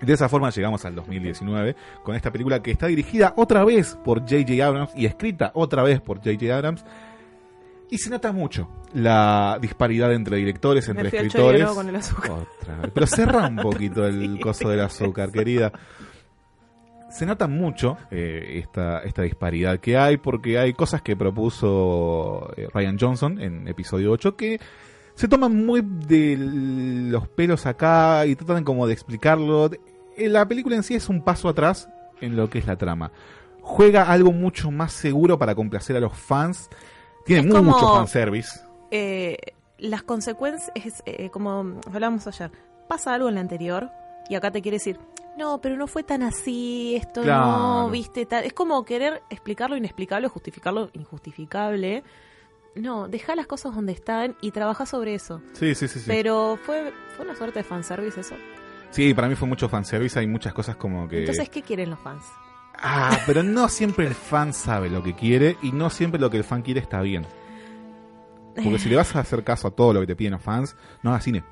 De esa forma llegamos al 2019 con esta película que está dirigida otra vez por J.J. Abrams y escrita otra vez por J.J. Abrams. Y se nota mucho la disparidad entre directores, entre Me fui al escritores. chollero con el azúcar. Otra vez. Pero cerra un poquito el (laughs) coso del azúcar, querida. Se nota mucho eh, esta, esta disparidad que hay porque hay cosas que propuso eh, Ryan Johnson en episodio 8 que se toman muy de los pelos acá y tratan como de explicarlo. Eh, La película en sí es un paso atrás en lo que es la trama. Juega algo mucho más seguro para complacer a los fans. Tiene Es como- mucho fanservice. Eh, las consecuencias, es, eh, como hablábamos ayer, pasa algo en la anterior y acá te quiere decir, no, pero no fue tan así, esto Claro. no, viste, tal. Es como querer explicar lo inexplicable, justificar lo injustificable. No, deja las cosas donde están y trabaja sobre eso. Sí, sí, sí. sí. Pero fue, fue una suerte de fanservice eso. Sí, para mí fue mucho fanservice. Hay muchas cosas como que. Entonces, ¿qué quieren los fans? Ah, pero no siempre el fan sabe lo que quiere y no siempre lo que el fan quiere está bien. Porque si le vas a hacer caso a todo lo que te piden los fans, no hagas cine.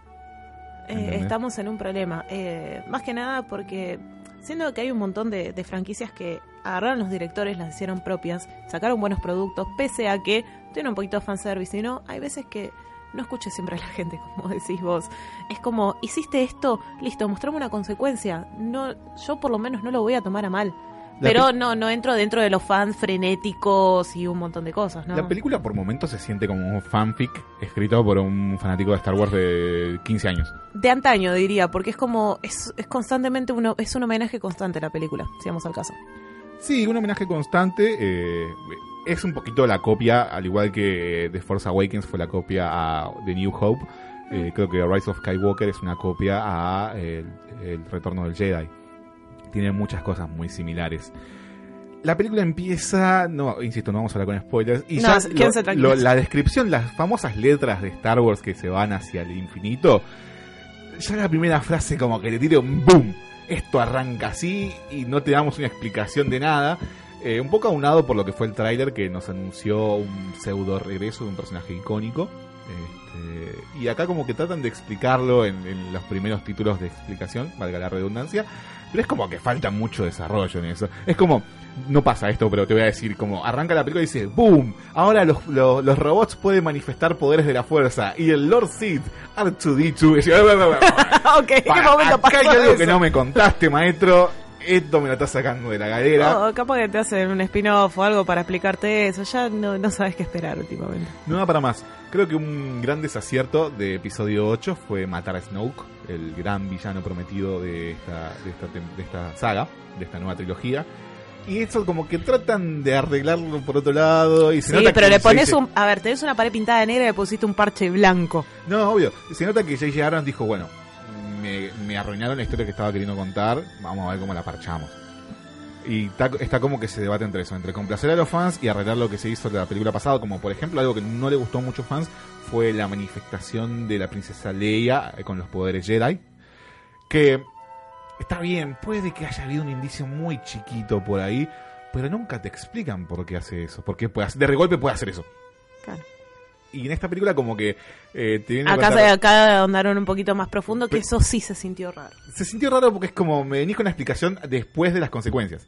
Eh, estamos en un problema. Eh, más que nada porque siendo que hay un montón de, de franquicias que agarraron los directores, las hicieron propias, sacaron buenos productos, pese a que tienen un poquito de fanservice. Y no, hay veces que no escuches siempre a la gente, (laughs) como decís vos. Es como, hiciste esto, listo, mostrame una consecuencia. No, yo por lo menos no lo voy a tomar a mal. Pero pe- no, no entro dentro de los fans frenéticos y un montón de cosas, ¿no? La película por momentos se siente como un fanfic escrito por un fanático de Star Wars de 15 años. de antaño diría, porque es como, es, es constantemente uno, es un homenaje constante a la película, si vamos al caso. Sí, un homenaje constante. eh, es un poquito la copia, al igual que The Force Awakens fue la copia a The New Hope. eh, creo que Rise of Skywalker es una copia a el, el Retorno del Jedi. Tiene muchas cosas muy similares. La película empieza, no, insisto, no vamos a hablar con spoilers. Y No, ya lo- lo- la descripción, las famosas letras de Star Wars que se van hacia el infinito, ya la primera frase como que le tira un boom. Esto arranca así y no te damos una explicación de nada. Eh, un poco aunado por lo que fue el tráiler que nos anunció un pseudo regreso de un personaje icónico. Este, y acá como que tratan de explicarlo en, en los primeros títulos de explicación, valga la redundancia. Pero es como que falta mucho desarrollo en eso. Es como, no pasa esto, pero te voy a decir, como arranca la película y dice, ¡boom! Ahora los, los, los robots pueden manifestar poderes de la fuerza. Y el Lord Sith, R2D2, y dice, ok, ¿qué momento acá hay algo que eso? no me contaste, maestro. Esto me lo estás sacando de la galera. Oh, capaz que te hacen un spin-off o algo para explicarte eso. Ya no, no sabes qué esperar últimamente. No da para más. Creo que un gran desacierto de episodio 8 fue matar a Snoke, el gran villano prometido de esta, de esta, tem- de esta saga, de esta nueva trilogía. Y eso como que tratan de arreglarlo por otro lado. Y se Sí, nota pero que le pones un... A ver, tenés una pared pintada de negra y le pusiste un parche blanco. No, obvio. Se nota que J.J. Abrams dijo, bueno, me, me arruinaron la historia que estaba queriendo contar, vamos a ver cómo la parchamos. Y está, está como que se debate entre eso, entre complacer a los fans y arreglar lo que se hizo de la película pasada, como por ejemplo algo que no le gustó a muchos fans fue la manifestación de la princesa Leia eh, con los poderes Jedi, que está bien, puede que haya habido un indicio muy chiquito por ahí, pero nunca te explican por qué hace eso, por qué puede hacer- de golpe puede hacer eso. Claro. Y en esta película como que eh, te viene a Acá, contar- se, acá andaron un poquito más profundo, que eso sí se sintió raro. se sintió raro porque es como me venís con una explicación después de las consecuencias.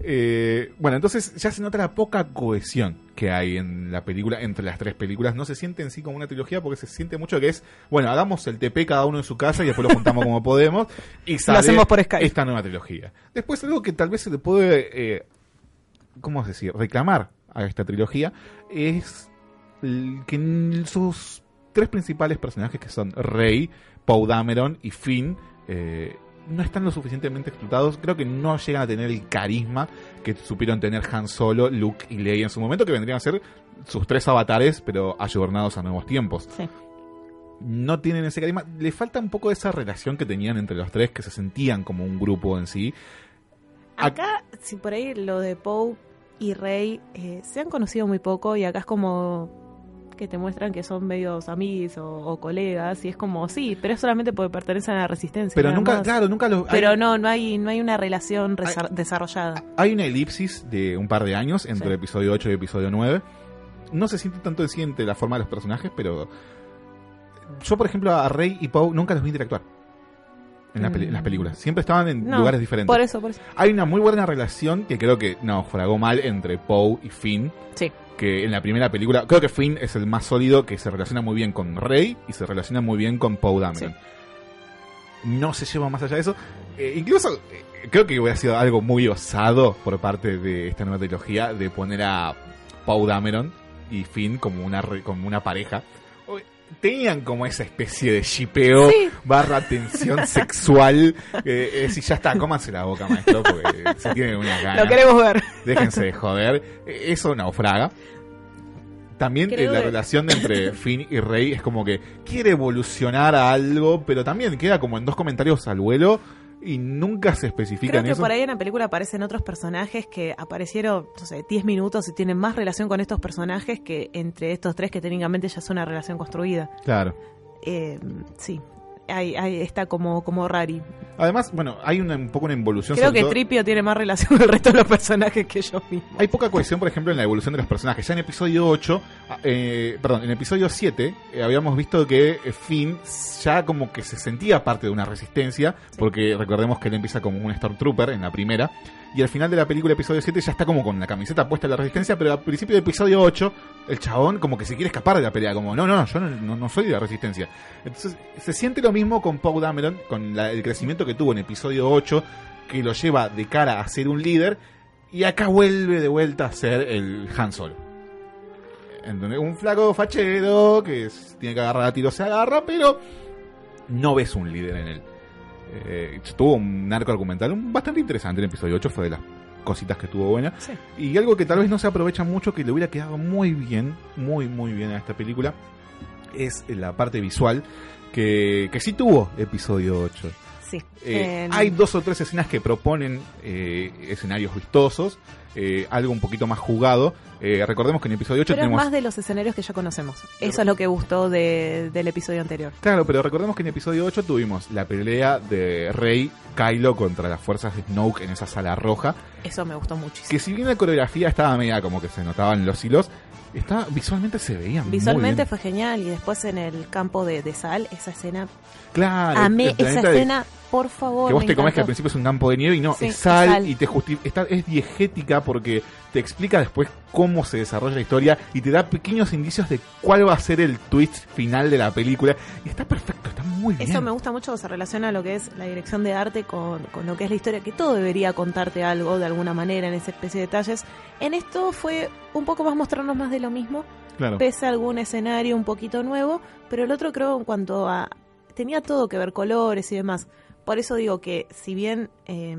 Eh, bueno, entonces ya se nota la poca cohesión que hay en la película, entre las tres películas. No se siente en sí como una trilogía porque se siente mucho que es, bueno, hagamos el TP cada uno en su casa y después lo juntamos como podemos y sale hacemos por Skype. esta nueva trilogía. Después algo que tal vez se le puede, eh, ¿cómo decir?, reclamar a esta trilogía es que sus tres principales personajes que son Rey, Poe Dameron y Finn eh, no están lo suficientemente explotados. Creo que no llegan a tener el carisma que supieron tener Han Solo, Luke y Leia en su momento, que vendrían a ser sus tres avatares, pero ayornados a nuevos tiempos. Sí. no tienen ese carisma. Le falta un poco esa relación que tenían entre los tres, que se sentían como un grupo en sí. Acá, si por ahí lo de Poe y Rey eh, se han conocido muy poco y acá es como que te muestran que son medios amigos o, o colegas y es como sí, pero es solamente porque pertenecen a la resistencia. Pero nunca, más. claro, nunca los... Pero hay, no, no hay, no hay una relación desarrollada. hay una elipsis de un par de años entre el episodio 8 y el episodio 9. No se siente tanto en sí entre la forma de los personajes, pero... Yo, por ejemplo, a Rey y Poe nunca los vi interactuar. En, la peli- en las películas. Siempre estaban en No, lugares diferentes. Por eso, por eso. Hay una muy buena relación que creo que naufragó mal entre Poe y Finn. Sí. Que en la primera película, creo que Finn es el más sólido, que se relaciona muy bien con Rey y se relaciona muy bien con Poe Dameron. No se lleva más allá de eso. Eh, incluso eh, creo que hubiera sido algo muy osado por parte de esta nueva trilogía de poner a Poe Dameron y Finn como una, re- como una pareja. Tenían como esa especie de shipeo Sí. barra tensión (laughs) sexual. Eh, es decir, ya está, cómanse la boca, maestro, porque se tienen unas ganas. Lo queremos ver. Déjense de joder. Eh, Eso naufraga. También eh, Creo la que- relación de entre (laughs) Finn y Rey es como que quiere evolucionar a algo, pero también queda como en dos comentarios al vuelo y nunca se especifica Creo que eso. por ahí en la película aparecen otros personajes que aparecieron, no sé, 10 minutos y tienen más relación con estos personajes que entre estos tres que técnicamente ya es una relación construida. Claro. Eh, sí, ahí, ahí está como, como rari. Además, bueno, hay una, un poco una involución. Creo que todo- Tripio tiene más relación con el resto de los personajes que yo mismo. Hay poca cohesión, por ejemplo, en la evolución de los personajes. Ya en episodio 8, ah, eh, perdón, en episodio 7 eh, habíamos visto que eh, Finn ya como que se sentía parte de una resistencia, porque recordemos que él empieza como un Stormtrooper en la primera, y al final de la película episodio 7 ya está como con la camiseta puesta de la resistencia, pero al principio del episodio 8 el chabón como que se quiere escapar de la pelea, como no, no, yo no, no- no soy de la resistencia. Entonces se siente lo mismo con Poe Dameron, con el crecimiento que tuvo en episodio 8, que lo lleva de cara a ser un líder, y acá vuelve de vuelta a ser el Han Solo. ¿Entendés? Un flaco fachero que tiene que agarrar a tiro, se agarra, pero no ves un líder en él. Eh, tuvo un arco argumental bastante interesante en el episodio 8, fue de las cositas que tuvo buena. Sí. Y algo que tal vez no se aprovecha mucho, que le hubiera quedado muy bien, muy, muy bien a esta película, es la parte visual, que, que sí tuvo episodio 8. Sí. Eh, En- Hay dos o tres escenas que proponen eh, escenarios vistosos, eh, algo un poquito más jugado. Eh, recordemos que en el episodio 8 Pero es tenemos... más de los escenarios que ya conocemos. Eso es lo que gustó de- del episodio anterior. Claro, pero recordemos que en el episodio 8 tuvimos la pelea de Rey Kylo contra las fuerzas de Snoke en esa sala roja. Eso me gustó muchísimo. Que si bien la coreografía estaba media como que se notaban los hilos, estaba, visualmente se veían muy Visualmente bien. fue genial y después en el campo de, de sal, esa escena, Claro, amé esa de- escena, por favor. que vos te comes que al principio es un campo de nieve y no, Sí, es sal, es sal. y te está, es diegética porque te explica después cómo se desarrolla la historia y te da pequeños indicios de cuál va a ser el twist final de la película. Y está perfecto, está muy bien. Eso me gusta mucho, se relaciona a lo que es la dirección de arte con, con lo que es la historia, que todo debería contarte algo de alguna manera en esa especie de detalles. En esto fue un poco más mostrarnos más de lo mismo, Claro. pese a algún escenario un poquito nuevo, pero el otro creo en cuanto a... tenía todo que ver, colores y demás. Por eso digo que si bien eh,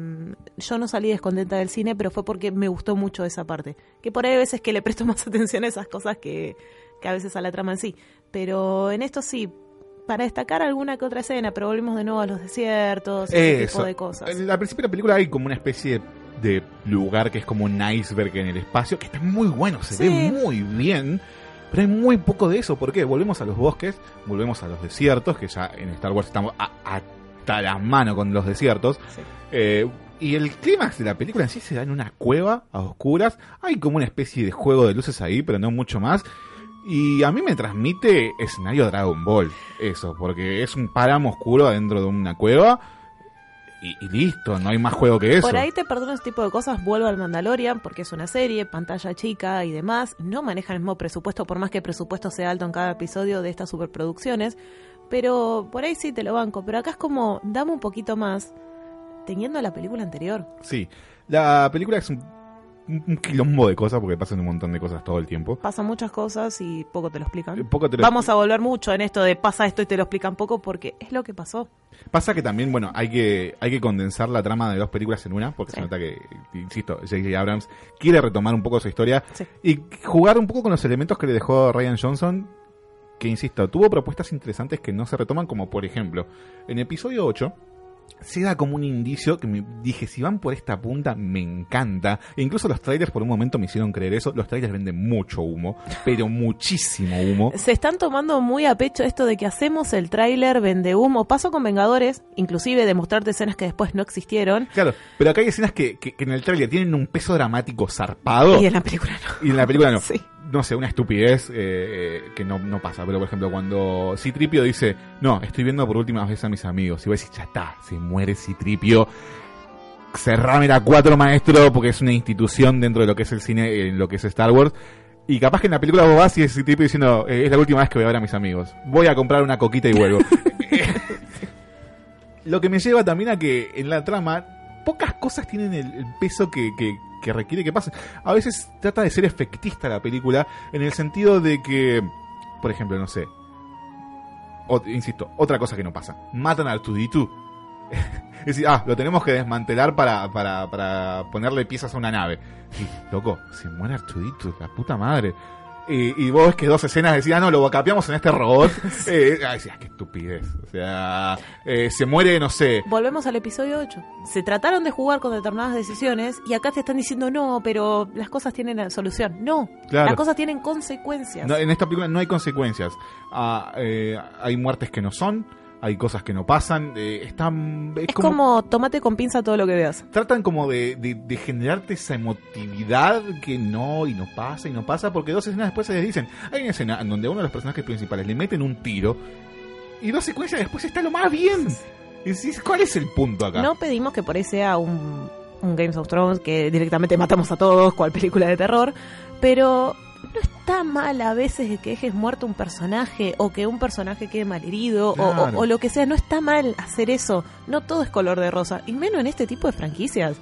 yo no salí descontenta del cine, pero fue porque me gustó mucho esa parte. Que por ahí hay veces que le presto (laughs) más atención a esas cosas que, que a veces a la trama en sí. Pero en esto sí, para destacar alguna que otra escena, pero volvimos de nuevo a los desiertos, ese Eso. tipo de cosas. En- Al principio de la película hay como una especie de lugar que es como un iceberg en el espacio, que está muy bueno, se Sí. ve muy bien. Pero hay muy poco de eso. ¿Por qué? Volvemos a los bosques, volvemos a los desiertos, que ya en Star Wars estamos a- hasta las manos con los desiertos. Eh, y el clímax de la película en sí se da en una cueva a oscuras. Hay como una especie de juego de luces ahí, pero no mucho más. Y a mí me transmite escenario Dragon Ball, eso, porque es un páramo oscuro adentro de una cueva. Y, y listo, no hay más juego que eso. Por ahí te perdono ese tipo de cosas, vuelvo al Mandalorian, porque es una serie, pantalla chica y demás. No manejan el mismo presupuesto, por más que el presupuesto sea alto en cada episodio de estas superproducciones. Pero por ahí sí te lo banco. Pero acá es como, dame un poquito más, teniendo la película anterior. Sí, la película es un, quilombo de cosas porque pasan un montón de cosas todo el tiempo. Pasan muchas cosas y poco te lo explican. Poco te lo- Vamos a volver mucho en esto de pasa esto y te lo explican poco, porque es lo que pasó. Pasa que también, bueno, hay que, hay que condensar la trama de dos películas en una, porque Sí. se nota que, insisto, J.J. Abrams quiere retomar un poco su historia Sí. y jugar un poco con los elementos que le dejó Ryan Johnson que insisto, tuvo propuestas interesantes que no se retoman, como por ejemplo, en episodio 8 se da como un indicio que me dije, si van por esta punta, me encanta. E incluso los trailers por un momento me hicieron creer eso. Los trailers venden mucho humo, pero muchísimo humo. Se están tomando muy a pecho esto de que hacemos el tráiler, vende humo. Paso con Vengadores, inclusive de mostrarte escenas que después no existieron. Claro, pero acá hay escenas que, que- que en el trailer tienen un peso dramático zarpado. Y en la película no. Y en la película no. (laughs) Sí. No sé, una estupidez eh, eh, que no, no pasa. Pero por ejemplo, cuando Citripio dice, no, estoy viendo por última vez a mis amigos. Y vos decís, ya está, se muere Citripio. Cerrame la cuatro, maestro, porque es una institución dentro de lo que es el cine, en lo que es Star Wars. Y capaz que en la película vos vas y es Citripio diciendo, eh, es la última vez que voy a ver a mis amigos. Voy a comprar una coquita y vuelvo. (laughs) Lo que me lleva también a que en la trama pocas cosas tienen el, el peso que, que- que requiere que pasen. A veces trata de ser efectista la película en el sentido de que, por ejemplo, no sé, ot- insisto, otra cosa que no pasa, matan al Tuditu. (laughs) es decir, ah, lo tenemos que desmantelar para, para, para ponerle piezas a una nave. Loco, se muere Artuditu, la puta madre. Y, y vos ves que dos escenas decían, ah, no, lo capeamos en este robot. (laughs) eh, ah, decías, qué estupidez. O sea, eh, se muere, no sé, Volvemos al episodio 8. Se trataron de jugar con determinadas decisiones y acá te están diciendo no, pero las cosas tienen solución. No, Claro. las cosas tienen consecuencias. No, en esta película no hay consecuencias. Ah, eh, hay muertes que no son, hay cosas que no pasan. eh, están, es, es como... tomate con pinza todo lo que veas. Tratan como de, de- de generarte esa emotividad que no, y no pasa, y no pasa, porque dos escenas después se les dicen. Hay una escena en donde a uno de los personajes principales le meten un tiro, y dos secuencias después está lo más bien. Y decís, ¿cuál es el punto acá? No pedimos que por ahí sea un, un Games of Thrones que directamente matamos a todos, cual película de terror, pero no está mal a veces que dejes muerto un personaje o que un personaje quede malherido o- o, Claro. o lo que sea, no está mal hacer eso. No todo es color de rosa, y menos en este tipo de franquicias.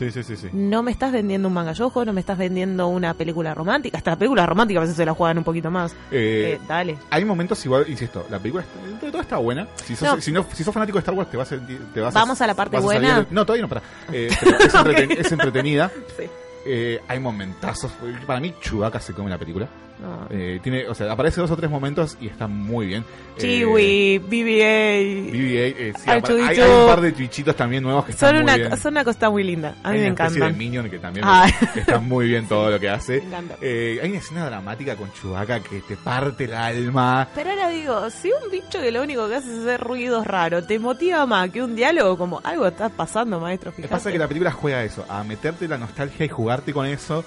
Sí, sí, sí. No me estás vendiendo un manga yojo, no me estás vendiendo una película romántica. Hasta la película romántica a veces se la juegan un poquito más. Eh, Eh, dale. Hay momentos igual, insisto, la película está- de todo está buena. Si sos, No. si, no- si sos fanático de Star Wars te vas a sentir- te vas Vamos a la parte buena. de- no, todavía no, para. Eh, pero es, (laughs) entreten- es entretenida. Sí. Eh, hay momentazos. Para mí, Chewbacca se come la película. No. Eh, tiene, o sea, aparece dos o tres momentos y está muy bien. Eh, Chiwi, BB-8. BB-8, eh, sí, Ay, apar- hay, un par de twitchitos también nuevos que están Son muy una, bien. son una cosa muy linda. A mí Hay me una especie de. Minion que también que está muy bien todo lo que hace. (laughs) Me encanta. Eh, hay una escena dramática con Chewbacca que te parte el alma. Pero ahora digo, si un bicho que lo único que hace es hacer ruidos raros te motiva más que un diálogo, como algo está pasando, maestro. Fíjate. pasa que la película juega a eso, a meterte la nostalgia y jugarte con eso.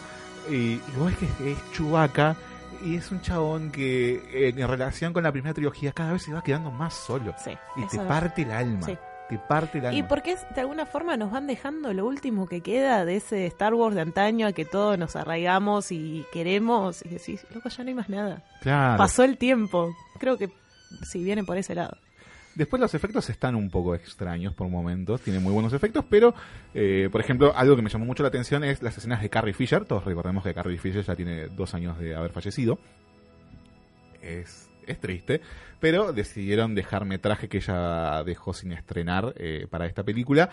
Y, y vos ves que es Chewbacca y es un chabón que eh, en relación con la primera trilogía cada vez se va quedando más solo. Sí, y te es. parte el alma. Sí. Te parte el alma. Y porque es- de alguna forma nos van dejando lo último que queda de ese Star Wars de antaño a que todos nos arraigamos y queremos. Y decís, loco, ya no hay más nada. Claro. Pasó el tiempo. Creo que si viene por ese lado. Después los efectos están un poco extraños por momentos, tiene muy buenos efectos, pero eh, por ejemplo, algo que me llamó mucho la atención es las escenas de Carrie Fisher. Todos recordemos que Carrie Fisher ya tiene dos años de haber fallecido. Es, es triste, pero decidieron dejar metraje que ella dejó sin estrenar eh, para esta película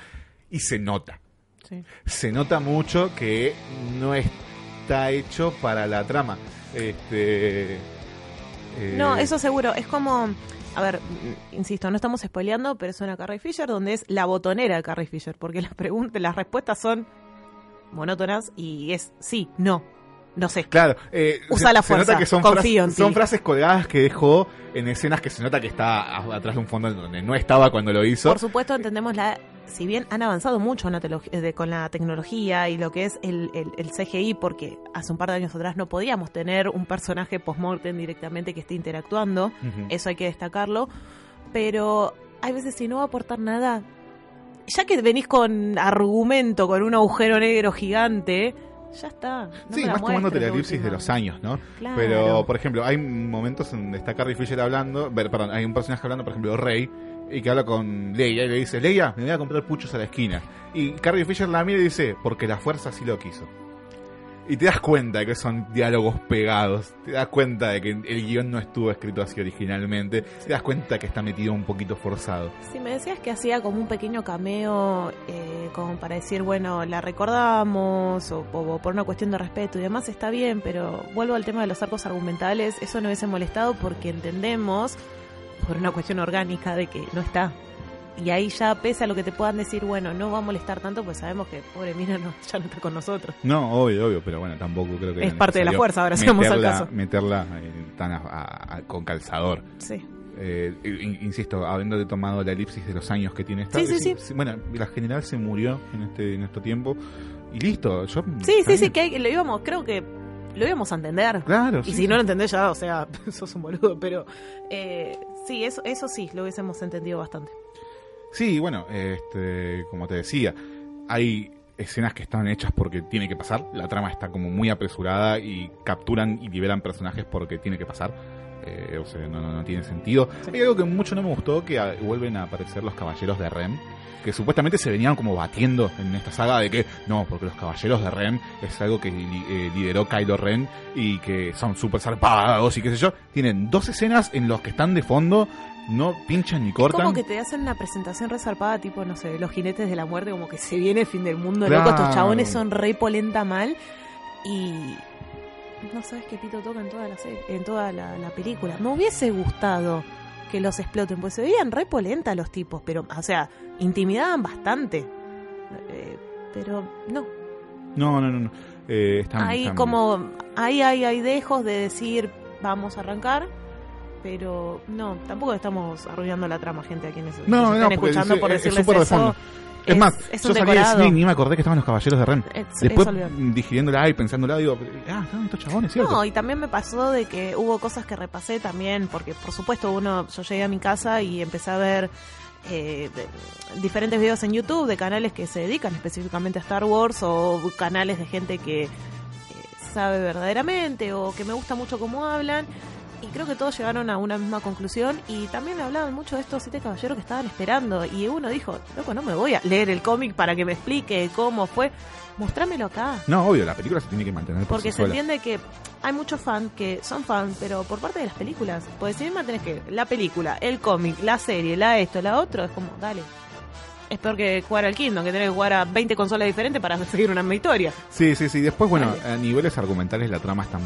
y se nota. Sí. Se nota mucho que no está hecho para la trama. Este, eh, No, eso seguro. Es como. A ver, mm, insisto, no estamos spoileando, pero es una Carrie Fisher donde es la botonera de Carrie Fisher. Porque (laughs) las preguntas, las respuestas son monótonas y es sí, no, no sé. Claro, eh, Usa se- la se fuerza, nota que son, confío en son frases colgadas que dejó en escenas que se nota que está atrás de un fondo en donde no estaba cuando lo hizo. Por supuesto, entendemos la. Si bien han avanzado mucho la eh, de- con la tecnología y lo que es el, el- el CGI, porque hace un par de años atrás no podíamos tener un personaje post-mortem directamente que esté interactuando, eso hay que destacarlo. Pero hay veces si no va a aportar nada, ya que venís con argumento, con un agujero negro gigante, ya está. no sí, más tomándote la elipsis de los años, ¿no? Claro. Pero, por ejemplo, hay momentos en donde está Carrie Fisher hablando, perdón, hay un personaje hablando, por ejemplo, Rey, y que habla con Leia y le dice, Leia, me voy a comprar puchos a la esquina. Y Carrie Fisher la mira y dice, porque la fuerza sí lo quiso. Y te das cuenta de que son diálogos pegados. Te das cuenta de que el guion no estuvo escrito así originalmente. Te das cuenta que está metido un poquito forzado. Si me decías que hacía como un pequeño cameo, eh, como para decir, bueno, la recordamos, o, o por una cuestión de respeto y demás, está bien, pero vuelvo al tema de los arcos argumentales, eso no hubiese molestado porque entendemos, por una cuestión orgánica, de que no está. Y ahí ya, pese a lo que te puedan decir, bueno, no va a molestar tanto, pues sabemos que pobre Mina no, (laughs) ya no está con nosotros. No, obvio, obvio, pero bueno, tampoco creo que... Es parte de la fuerza, ahora sí vamos al meterla- caso. Meterla eh, tan a- a- a- con calzador. Sí. Eh, in- insisto, habiendo tomado la elipsis de los años que tiene esta... Sí, sí, sí. Bueno, la general se murió en este, en este tiempo y listo. Yo, Sí, sí, sí, que hay- lo íbamos, creo que lo íbamos a entender. Claro, Y sí. si no lo entendés ya, o sea, (laughs) sos un boludo, pero eh, sí, eso, eso sí, lo hubiésemos entendido bastante. Sí, bueno, este, como te decía, hay escenas que están hechas porque tiene que pasar. La trama está como muy apresurada y capturan y liberan personajes porque tiene que pasar. Eh, o sea, no, no, no tiene sentido. Hay algo que mucho no me gustó, que vuelven a aparecer los caballeros de Rem. Que supuestamente se venían como batiendo en esta saga de que no, porque los caballeros de Ren es algo que li- eh, lideró Kylo Ren y que son súper zarpados y qué sé yo. Tienen dos escenas en los que están de fondo, no pinchan ni cortan. Como que te hacen una presentación resarpada, tipo, no sé, los jinetes de la muerte, como que se viene el fin del mundo, Claro. loco, estos chabones son re polenta mal y no sabes qué pito toca en toda la serie, en toda la, la película. Me hubiese gustado que los exploten, pues se veían re polenta los tipos, pero, o sea, intimidaban bastante. Eh, pero no, No, no, no. no. Eh, están- Ahí están- como, ahí hay, hay dejos de decir, vamos a arrancar, pero no, tampoco estamos arruinando la trama, gente, a quienes No, no, están porque escuchando es- por es decirles de eso. fondo. Es, es- más, es yo salí cine y ni me acordé que estaban los caballeros de Ren. Es- Después, es mm, digiriéndola y pensándola, digo, ah, estaban estos chabones, ¿cierto? No, y también me pasó de que hubo cosas que repasé también, porque por supuesto uno, yo llegué a mi casa y empecé a ver eh, diferentes videos en YouTube de canales que se dedican específicamente a Star Wars o canales de gente que eh, sabe verdaderamente o que me gusta mucho cómo hablan. Y creo que todos llegaron a una misma conclusión y también hablaban mucho de estos siete caballeros que estaban esperando. Y uno dijo, loco, no me voy a leer el cómic para que me explique cómo fue. Mostrámelo acá. No, obvio, la película se tiene que mantener por Porque sí se sola. entiende que hay muchos fans que son fans, pero por parte de las películas. Pues si encima tenés que la película, el cómic, la serie, la esto, la otro, es como, dale. Es peor que jugar al Kingdom, que tenés que jugar a 20 consolas diferentes para (laughs) seguir una misma historia. Sí, sí, sí. Después, bueno, a niveles argumentales la trama está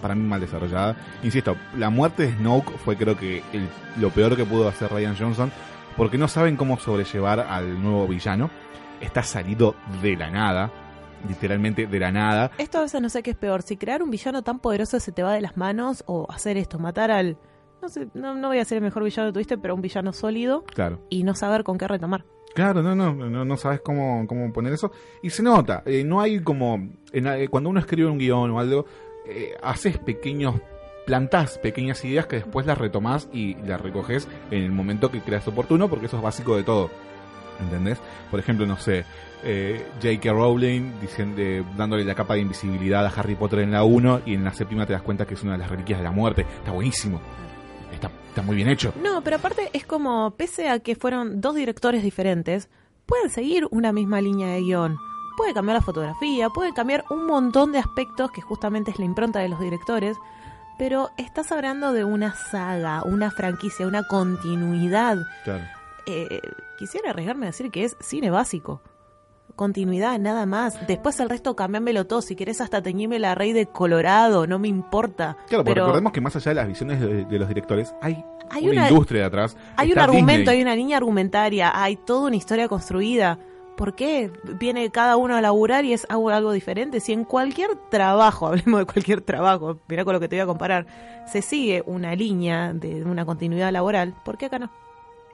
para mí mal desarrollada. Insisto, la muerte de Snoke fue creo que el- lo peor que pudo hacer Ryan Johnson porque no saben cómo sobrellevar al nuevo villano. Está salido de la nada, literalmente de la nada. Esto a veces no sé qué es peor, si crear un villano tan poderoso se te va de las manos o hacer esto, matar al... No sé, no, no voy a ser el mejor villano que tuviste, pero un villano sólido Claro. y no saber con qué retomar. Claro, no, no, no, no sabes cómo, cómo poner eso. Y se nota, eh, no hay como, en cuando uno escribe un guion o algo, eh, haces pequeños, plantás pequeñas ideas que después las retomás y las recoges en el momento que creas oportuno, porque eso es básico de todo. ¿Entendés? Por ejemplo, no sé, eh, J.K. Rowling diciendo, dándole la capa de invisibilidad a Harry Potter en la 1 y en la séptima te das cuenta que es una de las reliquias de la muerte. Está buenísimo. Está, está muy bien hecho. No, pero aparte es como, pese a que fueron dos directores diferentes, pueden seguir una misma línea de guion. Puede cambiar la fotografía, puede cambiar un montón de aspectos que justamente es la impronta de los directores, pero estás hablando de una saga, una franquicia, una continuidad. Claro. Eh, quisiera arriesgarme a decir que es cine básico. Continuidad, nada más. Después el resto cambiámelo todo. Si querés hasta teñime la rey de Colorado, no me importa. Claro, pero recordemos que más allá de las visiones de, de los directores, hay, Hay una, una- industria de atrás. Hay un argumento, Disney. hay una línea argumentaria, hay toda una historia construida. ¿Por qué viene cada uno a laburar y es algo, algo diferente? Si en cualquier trabajo, (laughs) hablemos de cualquier trabajo, mirá con lo que te voy a comparar, se sigue una línea de una continuidad laboral, ¿por qué acá no?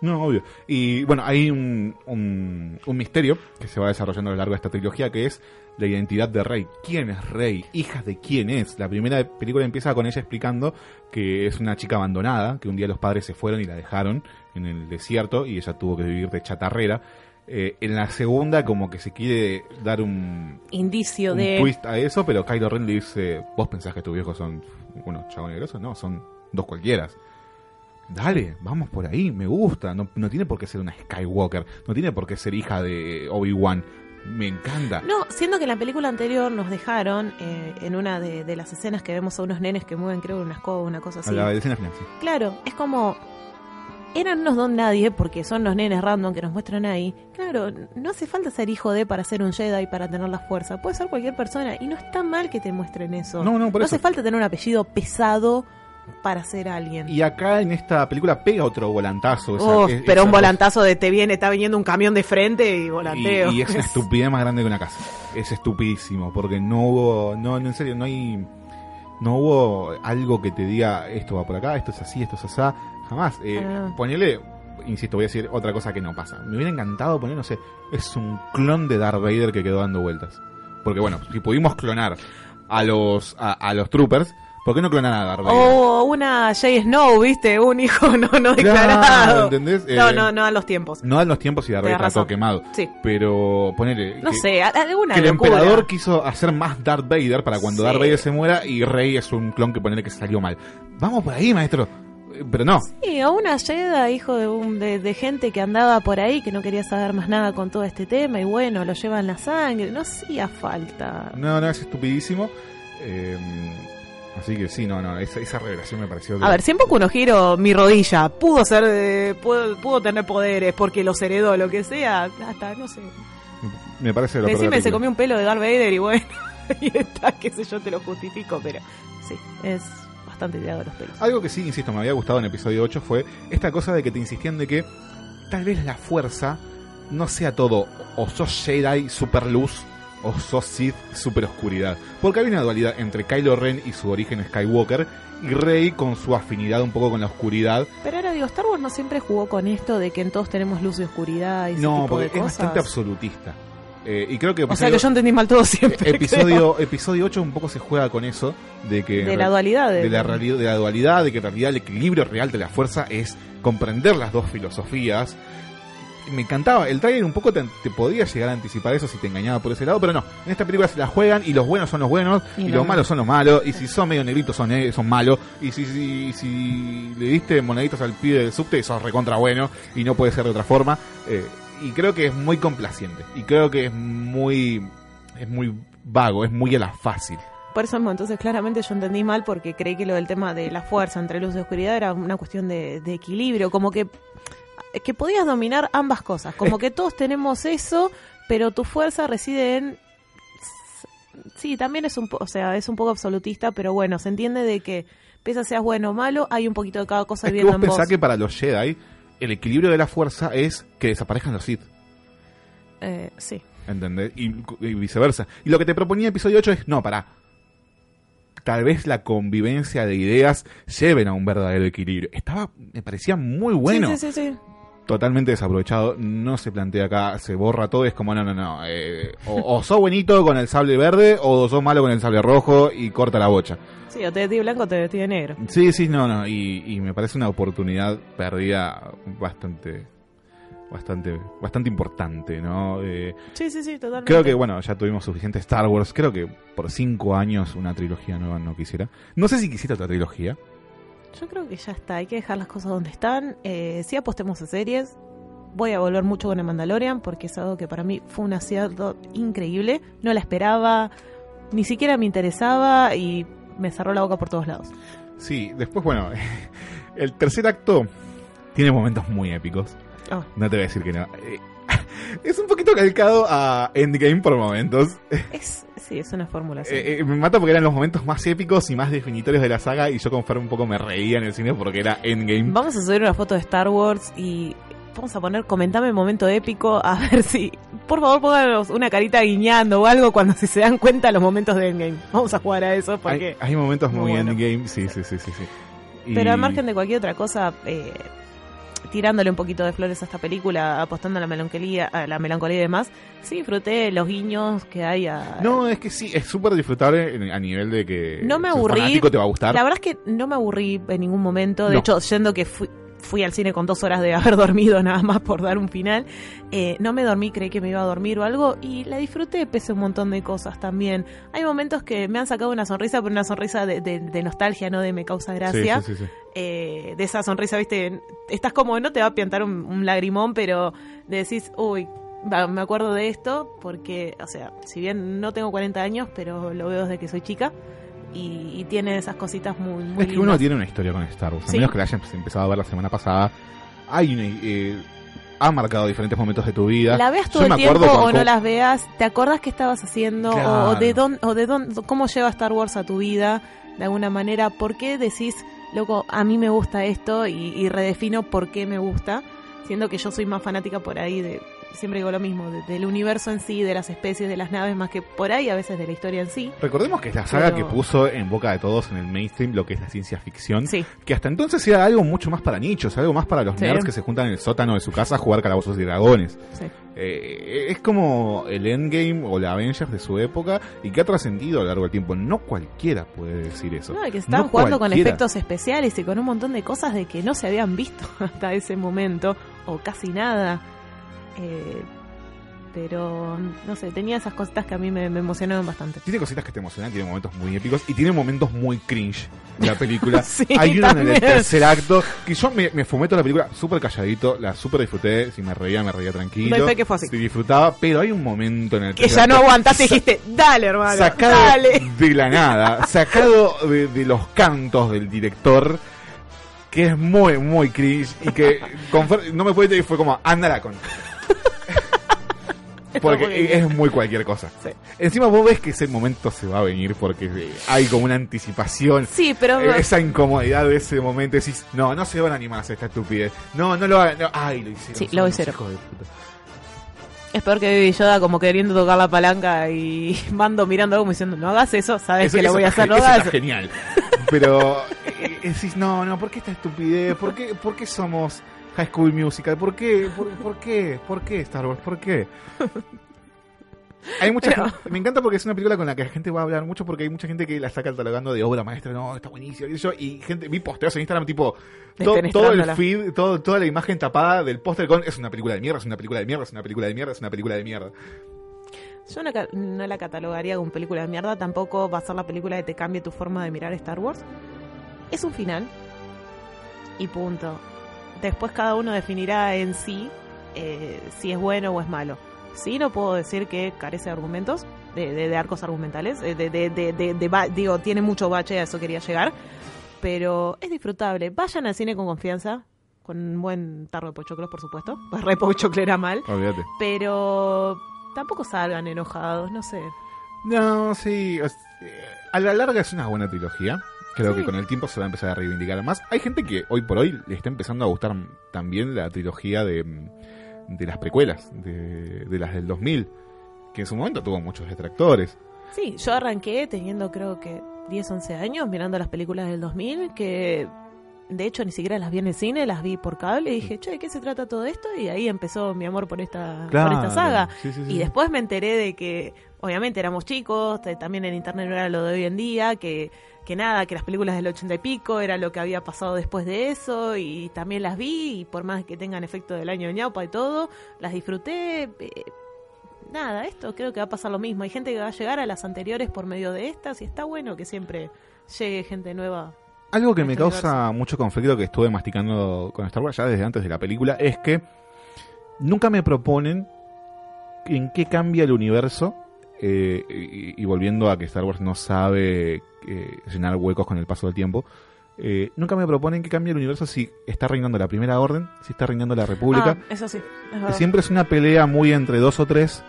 No, obvio. Y bueno, hay un, un, un misterio que se va desarrollando a lo largo de esta trilogía que es la identidad de Rey. ¿Quién es Rey? ¿Hija de quién es? La primera película empieza con ella explicando que es una chica abandonada, que un día los padres se fueron y la dejaron en el desierto y ella tuvo que vivir de chatarrera. Eh, en la segunda como que se quiere dar un, Indicio un de... twist a eso, pero Kylo Ren le dice, vos pensás que tus viejos son unos chabones grosos, no, son dos cualquieras. Dale, vamos por ahí, me gusta. No, no tiene por qué ser una Skywalker, no tiene por qué ser hija de Obi-Wan. Me encanta. No, siendo que en la película anterior nos dejaron, eh, en una de, de las escenas que vemos a unos nenes que mueven, creo, una escoba, una cosa así. A la escena final, sí. Claro, es como. Eran unos don nadie, porque son los nenes random que nos muestran ahí. Claro, no hace falta ser hijo de para ser un Jedi para tener la fuerza. Puede ser cualquier persona. Y no está mal que te muestren eso. No, no, por eso. hace falta tener un apellido pesado para ser alguien. Y acá en esta película pega otro volantazo. esa- es- pero un volantazo de te viene, está viniendo un camión de frente y Y, volanteo. y es una (laughs) estupidez más grande que una casa. Es estupidísimo, porque no hubo, no, no, en serio, no hay, no hubo algo que te diga esto va por acá, esto es así, esto es así, jamás. Eh, Ah. Ponele, insisto, voy a decir otra cosa que no pasa. Me hubiera encantado poner, no sé, es un clon de Darth Vader que quedó dando vueltas. Porque bueno, si pudimos clonar a los, a, a los troopers, ¿por qué no clonar a Darth Vader? O una Jay Snow, ¿viste? Un hijo (laughs) no, no Claro, declarado. ¿entendés? No, Eh, no, no a los tiempos. No dan los tiempos y Darth Vader está todo quemado. Sí. Pero ponele. No que- sé, a- alguna que el locura. emperador quiso hacer más Darth Vader para cuando Sí. Darth Vader se muera y Rey es un clon que ponele que salió mal. Vamos por ahí, maestro. Eh, Pero no. Sí, o una Jedi, hijo de, un, de, de gente que andaba por ahí, que no quería saber más nada con todo este tema, y bueno, lo lleva en la sangre. No hacía falta. No, no, es estupidísimo. Eh, así que sí, no, no. Esa, esa revelación me pareció. A ver, siempre que uno giro mi rodilla, pudo ser de, pudo, pudo tener poderes porque los heredó, lo que sea, hasta, no sé. Me parece lo Decime, se comió un pelo de Darth Vader y bueno, (laughs) y está, qué sé yo, te lo justifico, pero sí, es bastante tirado de los pelos. Algo que sí, insisto, me había gustado en episodio 8 fue esta cosa de que te insistían de que tal vez la fuerza no sea todo o sos Jedi super luz o sos Sith super oscuridad. Porque hay una dualidad entre Kylo Ren y su origen Skywalker y Rey con su afinidad un poco con la oscuridad. Pero ahora digo, Star Wars no siempre jugó con esto de que en todos tenemos luz y oscuridad y ese No, tipo porque de es bastante absolutista. Eh, y creo que O sea que yo entendí mal todo siempre. (laughs) episodio episodio 8 un poco se juega con eso de que De la dualidad de- de la de la dualidad de que en realidad el equilibrio real de la fuerza es comprender las dos filosofías me encantaba. El trailer un poco te, te podía llegar a anticipar eso si te engañaba por ese lado pero no. En esta película se la juegan y los buenos son los buenos y, Y los malos. son los malos. Y si son medio negritos son son malos y si, si, si le diste moneditos al pibe del subte sos recontra bueno y no puede ser de otra forma. Eh, y creo que es muy complaciente. Y creo que es muy es muy vago es muy a la fácil. Por eso entonces claramente yo entendí mal porque creí que lo del tema de la fuerza entre luz y oscuridad era una cuestión de, de equilibrio, como que, que podías dominar ambas cosas, como que todos tenemos eso, pero tu fuerza reside en... Sí, también es un, po- o sea, es un poco absolutista, pero bueno, se entiende de que pese a seas bueno o malo, hay un poquito de cada cosa es que viviendo vos en vos. que para los Jedi el equilibrio de la fuerza es que desaparezcan los Sith Eh, sí. ¿entendés? Y, y viceversa y lo que te proponía episodio 8 es no, pará tal vez la convivencia de ideas lleven a un verdadero equilibrio estaba me parecía muy bueno Sí, sí, sí, sí. Totalmente desaprovechado. No se plantea acá, se borra todo. Es como, no, no, no. eh, o, o sos buenito con el sable verde o sos malo con el sable rojo y corta la bocha. Sí, o te vestí de blanco o te vestí de negro. Sí, sí, no, no. Y, y me parece una oportunidad perdida bastante. Bastante, bastante importante, ¿no? Eh, Sí, sí, sí, totalmente. creo que, bueno, ya tuvimos suficiente Star Wars. Creo que por cinco años una trilogía nueva no quisiera. No sé si quisiera otra trilogía. Yo creo que ya está, hay que dejar las cosas donde están. Eh, sí apostemos a series. Voy a volver mucho con el Mandalorian porque es algo que para mí fue un acierto increíble. No la esperaba, ni siquiera me interesaba y me cerró la boca por todos lados. Sí, después, bueno, (laughs) el tercer acto tiene momentos muy épicos. Ah. No te voy a decir que no. Es un poquito calcado a Endgame por momentos. Es, sí, es una fórmula. sí. Eh, eh, me mata porque eran los momentos más épicos y más definitorios de la saga y yo con Fer un poco me reía en el cine porque era Endgame. Vamos a subir una foto de Star Wars y vamos a poner, comentame el momento épico, a ver si, por favor pónganos una carita guiñando o algo cuando si se dan cuenta los momentos de Endgame. Vamos a jugar a eso porque... Hay, hay momentos muy, Muy bueno. Endgame, sí, sí, sí, sí. sí. Y- Pero al margen de cualquier otra cosa, eh, tirándole un poquito de flores a esta película, apostando a la melancolía, a la melancolía y demás, sí disfruté los guiños que hay a... No, es que sí, es súper disfrutable a nivel de que No me aburrí. te va a gustar. La verdad es que no me aburrí en ningún momento. De No. hecho, yendo que fui, fui al cine con dos horas de haber (laughs) dormido nada más por dar un final, eh, no me dormí, creí que me iba a dormir o algo y la disfruté pese a un montón de cosas también. Hay momentos que me han sacado una sonrisa, pero una sonrisa de, de- de nostalgia, no de me causa gracia. Sí, sí, sí, sí. Eh, de esa sonrisa, viste, estás como, no te va a piantar un, un lagrimón, pero decís, uy, me acuerdo de esto porque, o sea, si bien no tengo 40 años, pero lo veo desde que soy chica y, y tiene esas cositas muy, muy Es que uno tiene una historia con Star Wars. A Sí. menos que la hayas empezado a ver la semana pasada. Hay una, eh, ha marcado diferentes momentos de tu vida. La veas Yo todo el me tiempo acuerdo o cuando- no las veas, ¿te acordás qué estabas haciendo? O- de dónde, o de dónde, cómo lleva Star Wars a tu vida, de alguna manera. ¿Por qué decís, loco, a mí me gusta esto y, y redefino por qué me gusta? Siendo que yo soy más fanática por ahí de, siempre digo lo mismo, de- del universo en sí, de las especies, de las naves, más que por ahí a veces de la historia en sí. Recordemos que es la saga Pero- que puso en boca de todos en el mainstream lo que es la ciencia ficción. Que hasta entonces era algo mucho más para nichos, algo más para los Sí. nerds que se juntan en el sótano de su casa a jugar calabozos y dragones. Sí. Eh, es como el Endgame o la Avengers de su época y que ha trascendido a lo largo del tiempo. No cualquiera puede decir eso. No, que estaban No jugando con efectos especiales y con un montón de cosas de que no se habían visto (laughs) hasta ese momento, o casi nada. Eh, pero, no sé, tenía esas cositas que a mí me, me emocionaron bastante. Tiene cositas que te emocionan, tiene momentos muy épicos y tiene momentos muy cringe la película. (laughs) Sí, Hay uno en el tercer acto que yo me, me fumé toda la película súper calladito, la súper disfruté, si me reía, me reía tranquilo. Doy fe que fue así. Si disfrutaba, pero hay un momento en el Que tercer ya no aguantaste y dijiste, dale, hermano, Sacado dale. (laughs) de la nada, sacado de, de los cantos del director, que es muy, muy cringe y que con no me puede decir, fue como, ándala con. (laughs) Porque es muy cualquier cosa. Encima vos ves que ese momento se va a venir porque hay como una anticipación. Sí, pero- Eh, Esa incomodidad de ese momento decís, no, no se van a animar a hacer esta estupidez. No, no lo hagan. no, ay, lo hicieron. Sí, lo hicieron. Es peor que Baby Yoda como queriendo tocar la palanca y (laughs) Mando mirando algo como diciendo, no hagas eso, sabes Eso- que lo eso voy a hacer, no eso hagas está genial. Pero eh, decís, no, no, ¿por qué esta estupidez? ¿Por qué, por qué somos High School Musical? ¿Por qué? ¿Por, por qué? ¿Por qué Star Wars? ¿Por qué? Hay mucha Pero- gente- me encanta porque es una película con la que la gente va a hablar mucho porque hay mucha gente que la está catalogando de obra maestra, no, está buenísima. Y, yo, y gente, vi posteos en Instagram tipo, to- todo el feed, todo, toda la imagen tapada del póster con es una película de mierda, es una película de mierda, es una película de mierda, es una película de mierda. Yo no la catalogaría como película de mierda, tampoco va a ser la película que te cambie tu forma de mirar Star Wars. Es un final y punto. Después cada uno definirá en sí eh, si es bueno o es malo. Sí, no puedo decir que carece de argumentos, de, de- de arcos argumentales, eh, de, de- de- de- de ba- digo, tiene mucho bache, a eso quería llegar, pero es disfrutable. Vayan al cine con confianza, con un buen tarro de pochoclos, por supuesto, pues (laughs) re pochoclera mal, pero tampoco salgan enojados, no sé. No, sí. eh, a la larga es una buena trilogía. Creo Sí. que con el tiempo se va a empezar a reivindicar más. Hay gente que hoy por hoy le está empezando a gustar también la trilogía de, de las precuelas, de, de las del 2000, que en su momento tuvo muchos detractores. Sí, yo arranqué teniendo creo que 10, 11 años mirando las películas del 2000 que de hecho ni siquiera las vi en el cine, las vi por cable y dije, che, ¿de qué se trata todo esto? Y ahí empezó mi amor por esta, Claro, por esta saga. sí, sí, sí, y después me enteré de que obviamente éramos chicos, también en internet no era lo de hoy en día, que, que nada, que las películas del 80 y pico era lo que había pasado después de eso y también las vi y por más que tengan efecto del año de ñaupa y todo, las disfruté. eh, nada, esto creo que va a pasar lo mismo. Hay gente que va a llegar a las anteriores por medio de estas y está bueno que siempre llegue gente nueva. Algo que me este causa mucho conflicto que estuve masticando con Star Wars ya desde antes de la película es que nunca me proponen en qué cambia el universo eh, y, y volviendo a que Star Wars no sabe eh, llenar huecos con el paso del tiempo. eh, nunca me proponen que cambie el universo si está reinando la Primera Orden, si está reinando la República. Ah, eso sí, es. Siempre es una pelea muy entre dos o tres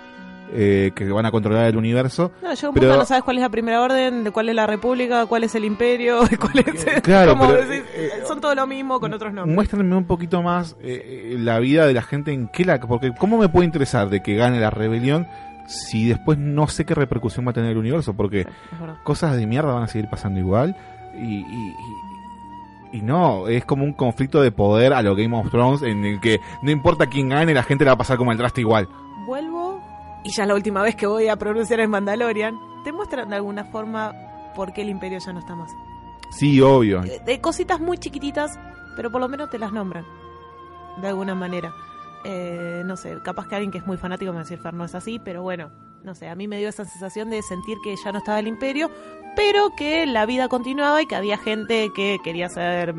eh, que van a controlar el universo. No, llega un pero- punto no sabes cuál es la primera orden, de cuál es la república, cuál es el imperio, (laughs) cuál es... Claro, como pero, decís, son todo lo mismo con otros nombres. Muéstrenme un poquito más eh, eh, la vida de la gente en qué la porque cómo me puede interesar de que gane la rebelión si después no sé qué repercusión va a tener el universo porque cosas de mierda van a seguir pasando igual y, y- no es como un conflicto de poder a lo Game of Thrones en el que no importa quién gane la gente la va a pasar como el traste igual Vuelvo, y ya es la última vez que voy a pronunciar el Mandalorian, te muestran de alguna forma por qué el imperio ya no está más. sí obvio Eh, De cositas muy chiquititas, pero por lo menos te las nombran. De alguna manera. Eh, no sé, capaz que alguien que es muy fanático me va a decir, Fer, no es así, pero bueno, no sé, a mí me dio esa sensación de sentir que ya no estaba el imperio, pero que la vida continuaba y que había gente que quería ser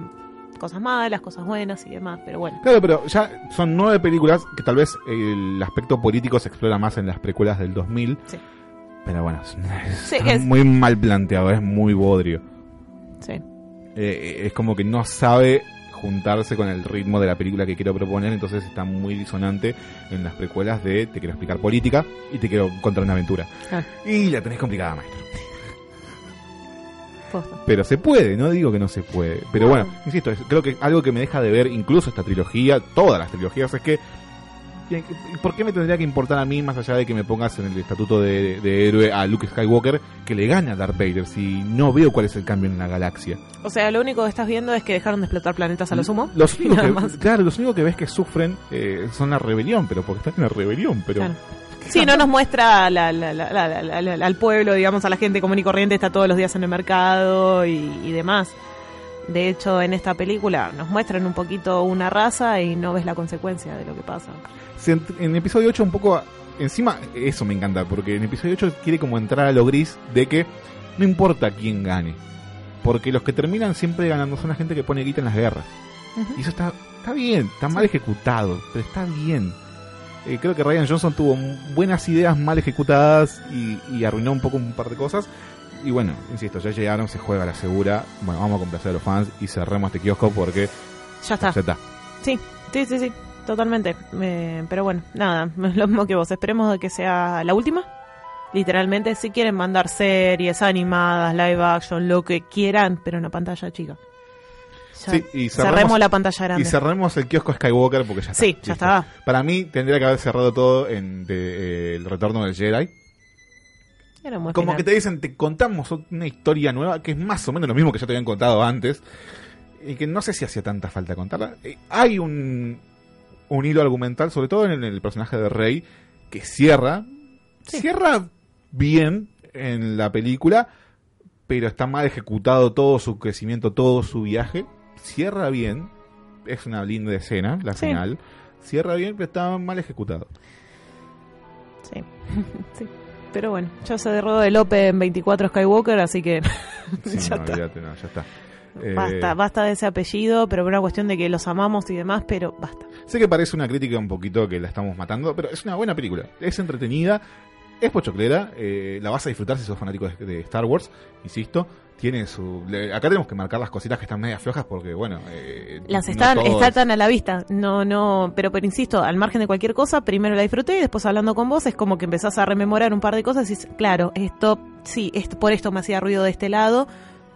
cosas malas, cosas buenas y demás, pero bueno. Claro, pero ya son nueve películas que tal vez el aspecto político se explora más en las precuelas del 2000. Sí. Pero bueno, es, Sí, está es- muy mal planteado, es muy bodrio. Sí. Eh, es como que no sabe juntarse con el ritmo de la película que quiero proponer, entonces está muy disonante en las precuelas de te quiero explicar política y te quiero contar una aventura. Ah. Y la tenés complicada, maestro. Posta. Pero se puede, no digo que no se puede. Pero bueno, insisto, creo que algo que me deja de ver incluso esta trilogía, todas las trilogías, es que ¿y ¿por qué me tendría que importar a mí más allá de que me pongas en el estatuto de, de héroe a Luke Skywalker que le gane a Darth Vader si no veo cuál es el cambio en la galaxia? O sea, lo único que estás viendo es que dejaron de explotar planetas a lo sumo. Los (laughs) únicos que, más. claro, los únicos que ves que sufren eh, son la rebelión, pero porque están en la rebelión, pero Claro. (laughs) Sí, no nos muestra la- la- la- la- la- la- al pueblo, digamos, a la gente común y corriente, está todos los días en el mercado y, y demás. De hecho, en esta película nos muestran un poquito una raza y no ves la consecuencia de lo que pasa. En episodio 8 un poco encima eso me encanta porque en episodio 8 quiere como entrar a lo gris de que no importa quién gane porque los que terminan siempre ganando son la gente que pone guita en las guerras. Y eso está está bien está mal ejecutado pero está bien. Eh, creo que Ryan Johnson tuvo buenas ideas mal ejecutadas y, y arruinó un poco un par de cosas. Y bueno insisto ya llegaron se juega a la segura. Bueno vamos a complacer a los fans y cerremos este kiosco porque Ya está. ya está. Sí, sí, sí, sí, totalmente. Eh, pero bueno, nada, (laughs) lo mismo que vos. Esperemos de que sea la última. Literalmente, si quieren mandar series animadas, live action, lo que quieran, pero en una pantalla chica. Ya Sí, y cerremos la pantalla grande. Y cerremos el kiosco Skywalker porque ya está. Sí, ya está. Para mí tendría que haber cerrado todo en de, eh, el retorno del Jedi. Era muy Como final. que te dicen, te contamos una historia nueva que es más o menos lo mismo que ya te habían contado antes. Y que no sé si hacía tanta falta contarla. Eh, hay un, un hilo argumental, sobre todo en el personaje de Rey, que cierra. Cierra bien en la película, pero está mal ejecutado todo su crecimiento, todo su viaje. Cierra bien. Es una linda escena, la Sí. final. Cierra bien, pero está mal ejecutado. Sí. (laughs) sí. Pero bueno, ya se derrotó el Open 24 Skywalker, así que Sí, (laughs) ya no, está. no, ya está. Eh, Basta, basta de ese apellido, pero por una cuestión de que los amamos y demás, pero basta. Sé que parece una crítica un poquito que la estamos matando, pero es una buena película. Es entretenida, es pochoclera, eh, la vas a disfrutar si sos fanático de, de Star Wars, insisto. Tiene su. le- acá tenemos que marcar las cositas que están medias flojas porque, bueno. eh, Las no están, todos- están tan a la vista. No, no, pero, pero insisto, al margen de cualquier cosa, primero la disfruté y después hablando con vos es como que empezás a rememorar un par de cosas y dices, claro, esto, sí, esto, por esto me hacía ruido de este lado,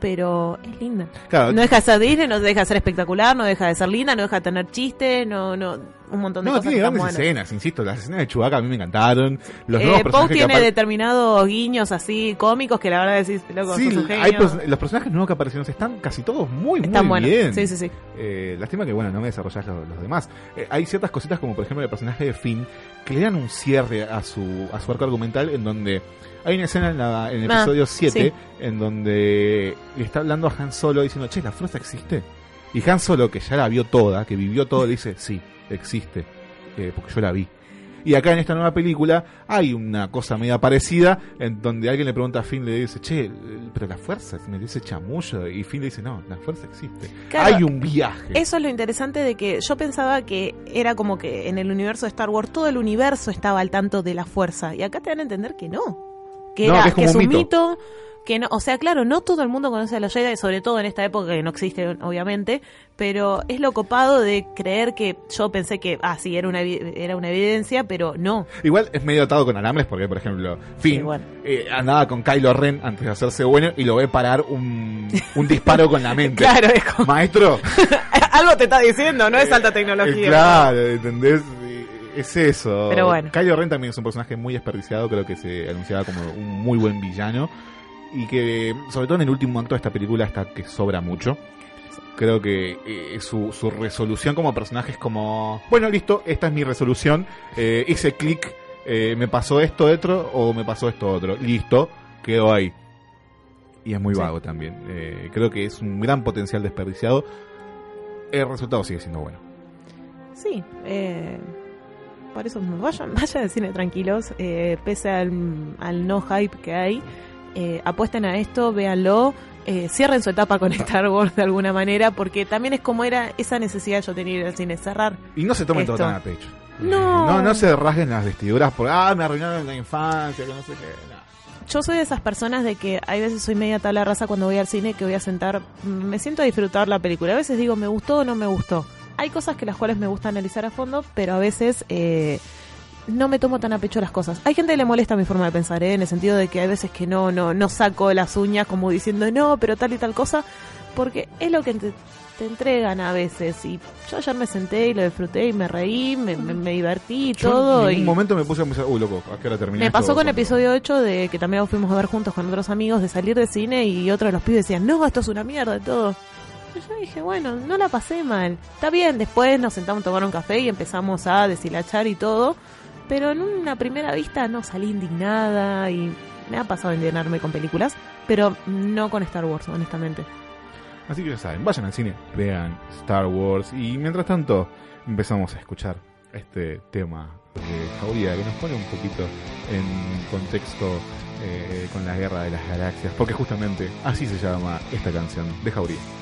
pero es linda. Claro. No deja de ser Disney, no deja de ser espectacular, no deja de ser linda, no deja de tener chiste, no, no, un montón de No, cosas tiene que están grandes buenas. escenas, insisto. Las escenas de Chewbacca a mí me encantaron. Los Eh, nuevos Poe tiene determinados guiños así cómicos que la verdad decís, loco, Sí, sos un genio. hay pers- los personajes nuevos que aparecieron están casi todos muy, Están muy buenos. bien. Sí, sí, sí. Eh, lástima que, bueno, no me desarrollás los, los demás. Eh, hay ciertas cositas, como por ejemplo el personaje de Finn, que le dan un cierre a su, a su arco argumental en donde hay una escena en, la- en el Ah, episodio 7 sí. en donde le está hablando a Han Solo diciendo, che, ¿la fuerza existe? Y Han Solo, que ya la vio toda, que vivió todo, le dice, sí, existe, eh, porque yo la vi. Y acá en esta nueva película hay una cosa media parecida en donde alguien le pregunta a Finn, le dice, che, pero la fuerza, me dice chamullo. Y Finn le dice, no, la fuerza existe. Claro, hay un viaje. Eso es lo interesante de que yo pensaba que era como que en el universo de Star Wars todo el universo estaba al tanto de la fuerza. Y acá te dan a entender que no. Que, No, era, que es como es un mito. mito. Que no, o sea, claro, no todo el mundo conoce a los Jedi, sobre todo en esta época que no existe, obviamente, pero es lo copado de creer que yo pensé que, ah, sí, era una, era una evidencia, pero no. Igual es medio atado con alambres porque, por ejemplo, Finn Sí, bueno. eh, andaba con Kylo Ren antes de hacerse bueno y lo ve parar un, un disparo con la (laughs) mente. Claro, es como- Maestro, (laughs) Algo te está diciendo, no es alta eh, tecnología. claro, ¿entendés? Es eso. Pero bueno. Kylo Ren también es un personaje muy desperdiciado, creo que se anunciaba como un muy buen villano. Y que, sobre todo en el último acto de esta película, está que sobra mucho. Creo que eh, su, su resolución como personaje es como, bueno, listo, esta es mi resolución, eh, hice clic, eh, me pasó esto otro o me pasó esto otro, listo, quedó ahí. Y es muy Sí. vago también. Eh, creo que es un gran potencial desperdiciado. El resultado sigue siendo bueno. Sí, eh, por eso vayan, (laughs) vayan al cine tranquilos, eh, pese al, al no hype que hay, eh, apuesten a esto, véanlo eh, cierren su etapa con Star Wars de alguna manera, porque también es como era esa necesidad de yo tener ir al cine, cerrar. Y no se tomen todo tan a pecho. No. No, no se rasguen las vestiduras por, ah, me arruinaron la infancia, que no sé qué. no. Yo soy de esas personas de que hay veces soy media tabla raza cuando voy al cine que voy a sentar, me siento a disfrutar la película. A veces digo, me gustó o no me gustó. Hay cosas que las cuales me gusta analizar a fondo, pero a veces eh, no me tomo tan a pecho las cosas. Hay gente que le molesta mi forma de pensar, ¿eh? en el sentido de que hay veces que no, no, no saco las uñas como diciendo, no, pero tal y tal cosa, porque es lo que te, te entregan a veces. Y yo ayer me senté y lo disfruté y me reí, me, me- me divertí y Yo todo. en y un momento me puse a pensar, uy, loco, ¿a qué hora termina me esto? pasó con Cuando- episodio 8 de que también fuimos a ver juntos con otros amigos, de salir de cine y otros de los pibes decían, no, esto es una mierda y todo. Yo dije, bueno, no la pasé mal. Está bien, después nos sentamos a tomar un café y empezamos a deshilachar y todo. Pero en una primera vista no salí indignada y me ha pasado indignarme con películas, pero no con Star Wars, honestamente. Así que ya saben, vayan al cine, vean Star Wars y mientras tanto empezamos a escuchar este tema de Jauría que nos pone un poquito en contexto eh, con la guerra de las galaxias, porque justamente así se llama esta canción de Jauría.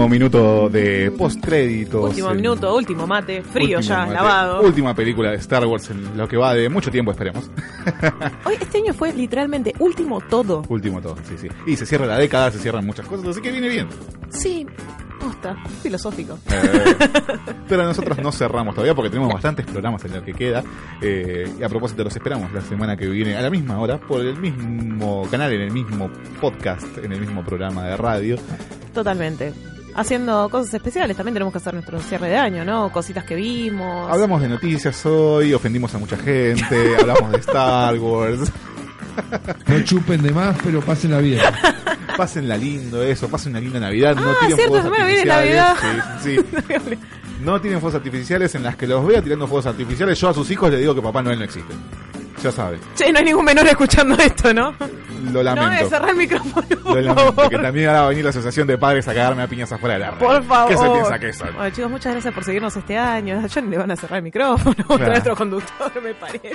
Último minuto de postcréditos. Último en- minuto, último mate, frío último ya, mate. lavado. Última película de Star Wars en lo que va de mucho tiempo, esperemos. (laughs) Hoy este año fue literalmente último todo. Último todo, sí, sí. Y se cierra la década, se cierran muchas cosas, así que viene bien. Sí, posta, filosófico. Eh, pero nosotros no cerramos todavía porque tenemos bastantes programas en lo que queda. Eh, y a propósito, los esperamos la semana que viene a la misma hora por el mismo canal, en el mismo podcast, en el mismo programa de radio. Totalmente. Haciendo cosas especiales. También tenemos que hacer nuestro cierre de año, ¿no? Cositas que vimos. Hablamos de noticias hoy, ofendimos a mucha gente, (laughs) hablamos de Star Wars. No chupen de más, pero pasen la vida. (laughs) Pásenla lindo eso, pasen una linda Navidad, no Ah, tiren cierto, fuegos artificiales. Navidad. Sí, sí, (laughs) sí. No tienen fuegos artificiales en las que los vea tirando fuegos artificiales. Yo a sus hijos les digo que Papá Noel no existe. Ya saben, Che, no hay ningún menor escuchando esto, ¿no? lo No, lamento. de cerrar el micrófono. Lo por lamento, favor. que también ahora va a venir la asociación de padres a cagarme a piñas afuera de la radio. Por favor. ¿Qué se piensa que son? Bueno, chicos, muchas gracias por seguirnos este año. Ya ni le van a cerrar el micrófono (laughs) Claro. a nuestro conductor, me parece.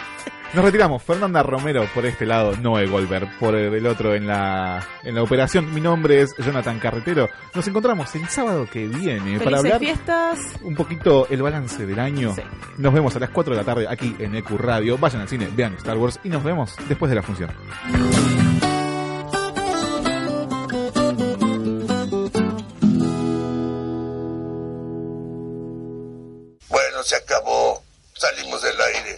Nos retiramos. Fernanda Romero por este lado, Noé Goldberg por el otro en la, en la operación. Mi nombre es Jonathan Carretero. Nos encontramos el sábado que viene para hablar fiestas. un poquito el balance del año. Nos vemos a las 4 de la tarde aquí en EQ Radio. Vayan al cine, vean Star Wars y nos vemos después de la función. Bueno, se acabó. Salimos del aire.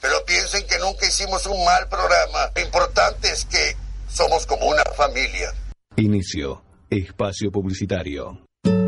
Pero piensen que nunca hicimos un mal programa. Lo importante es que somos como una familia. Inicio. Espacio publicitario.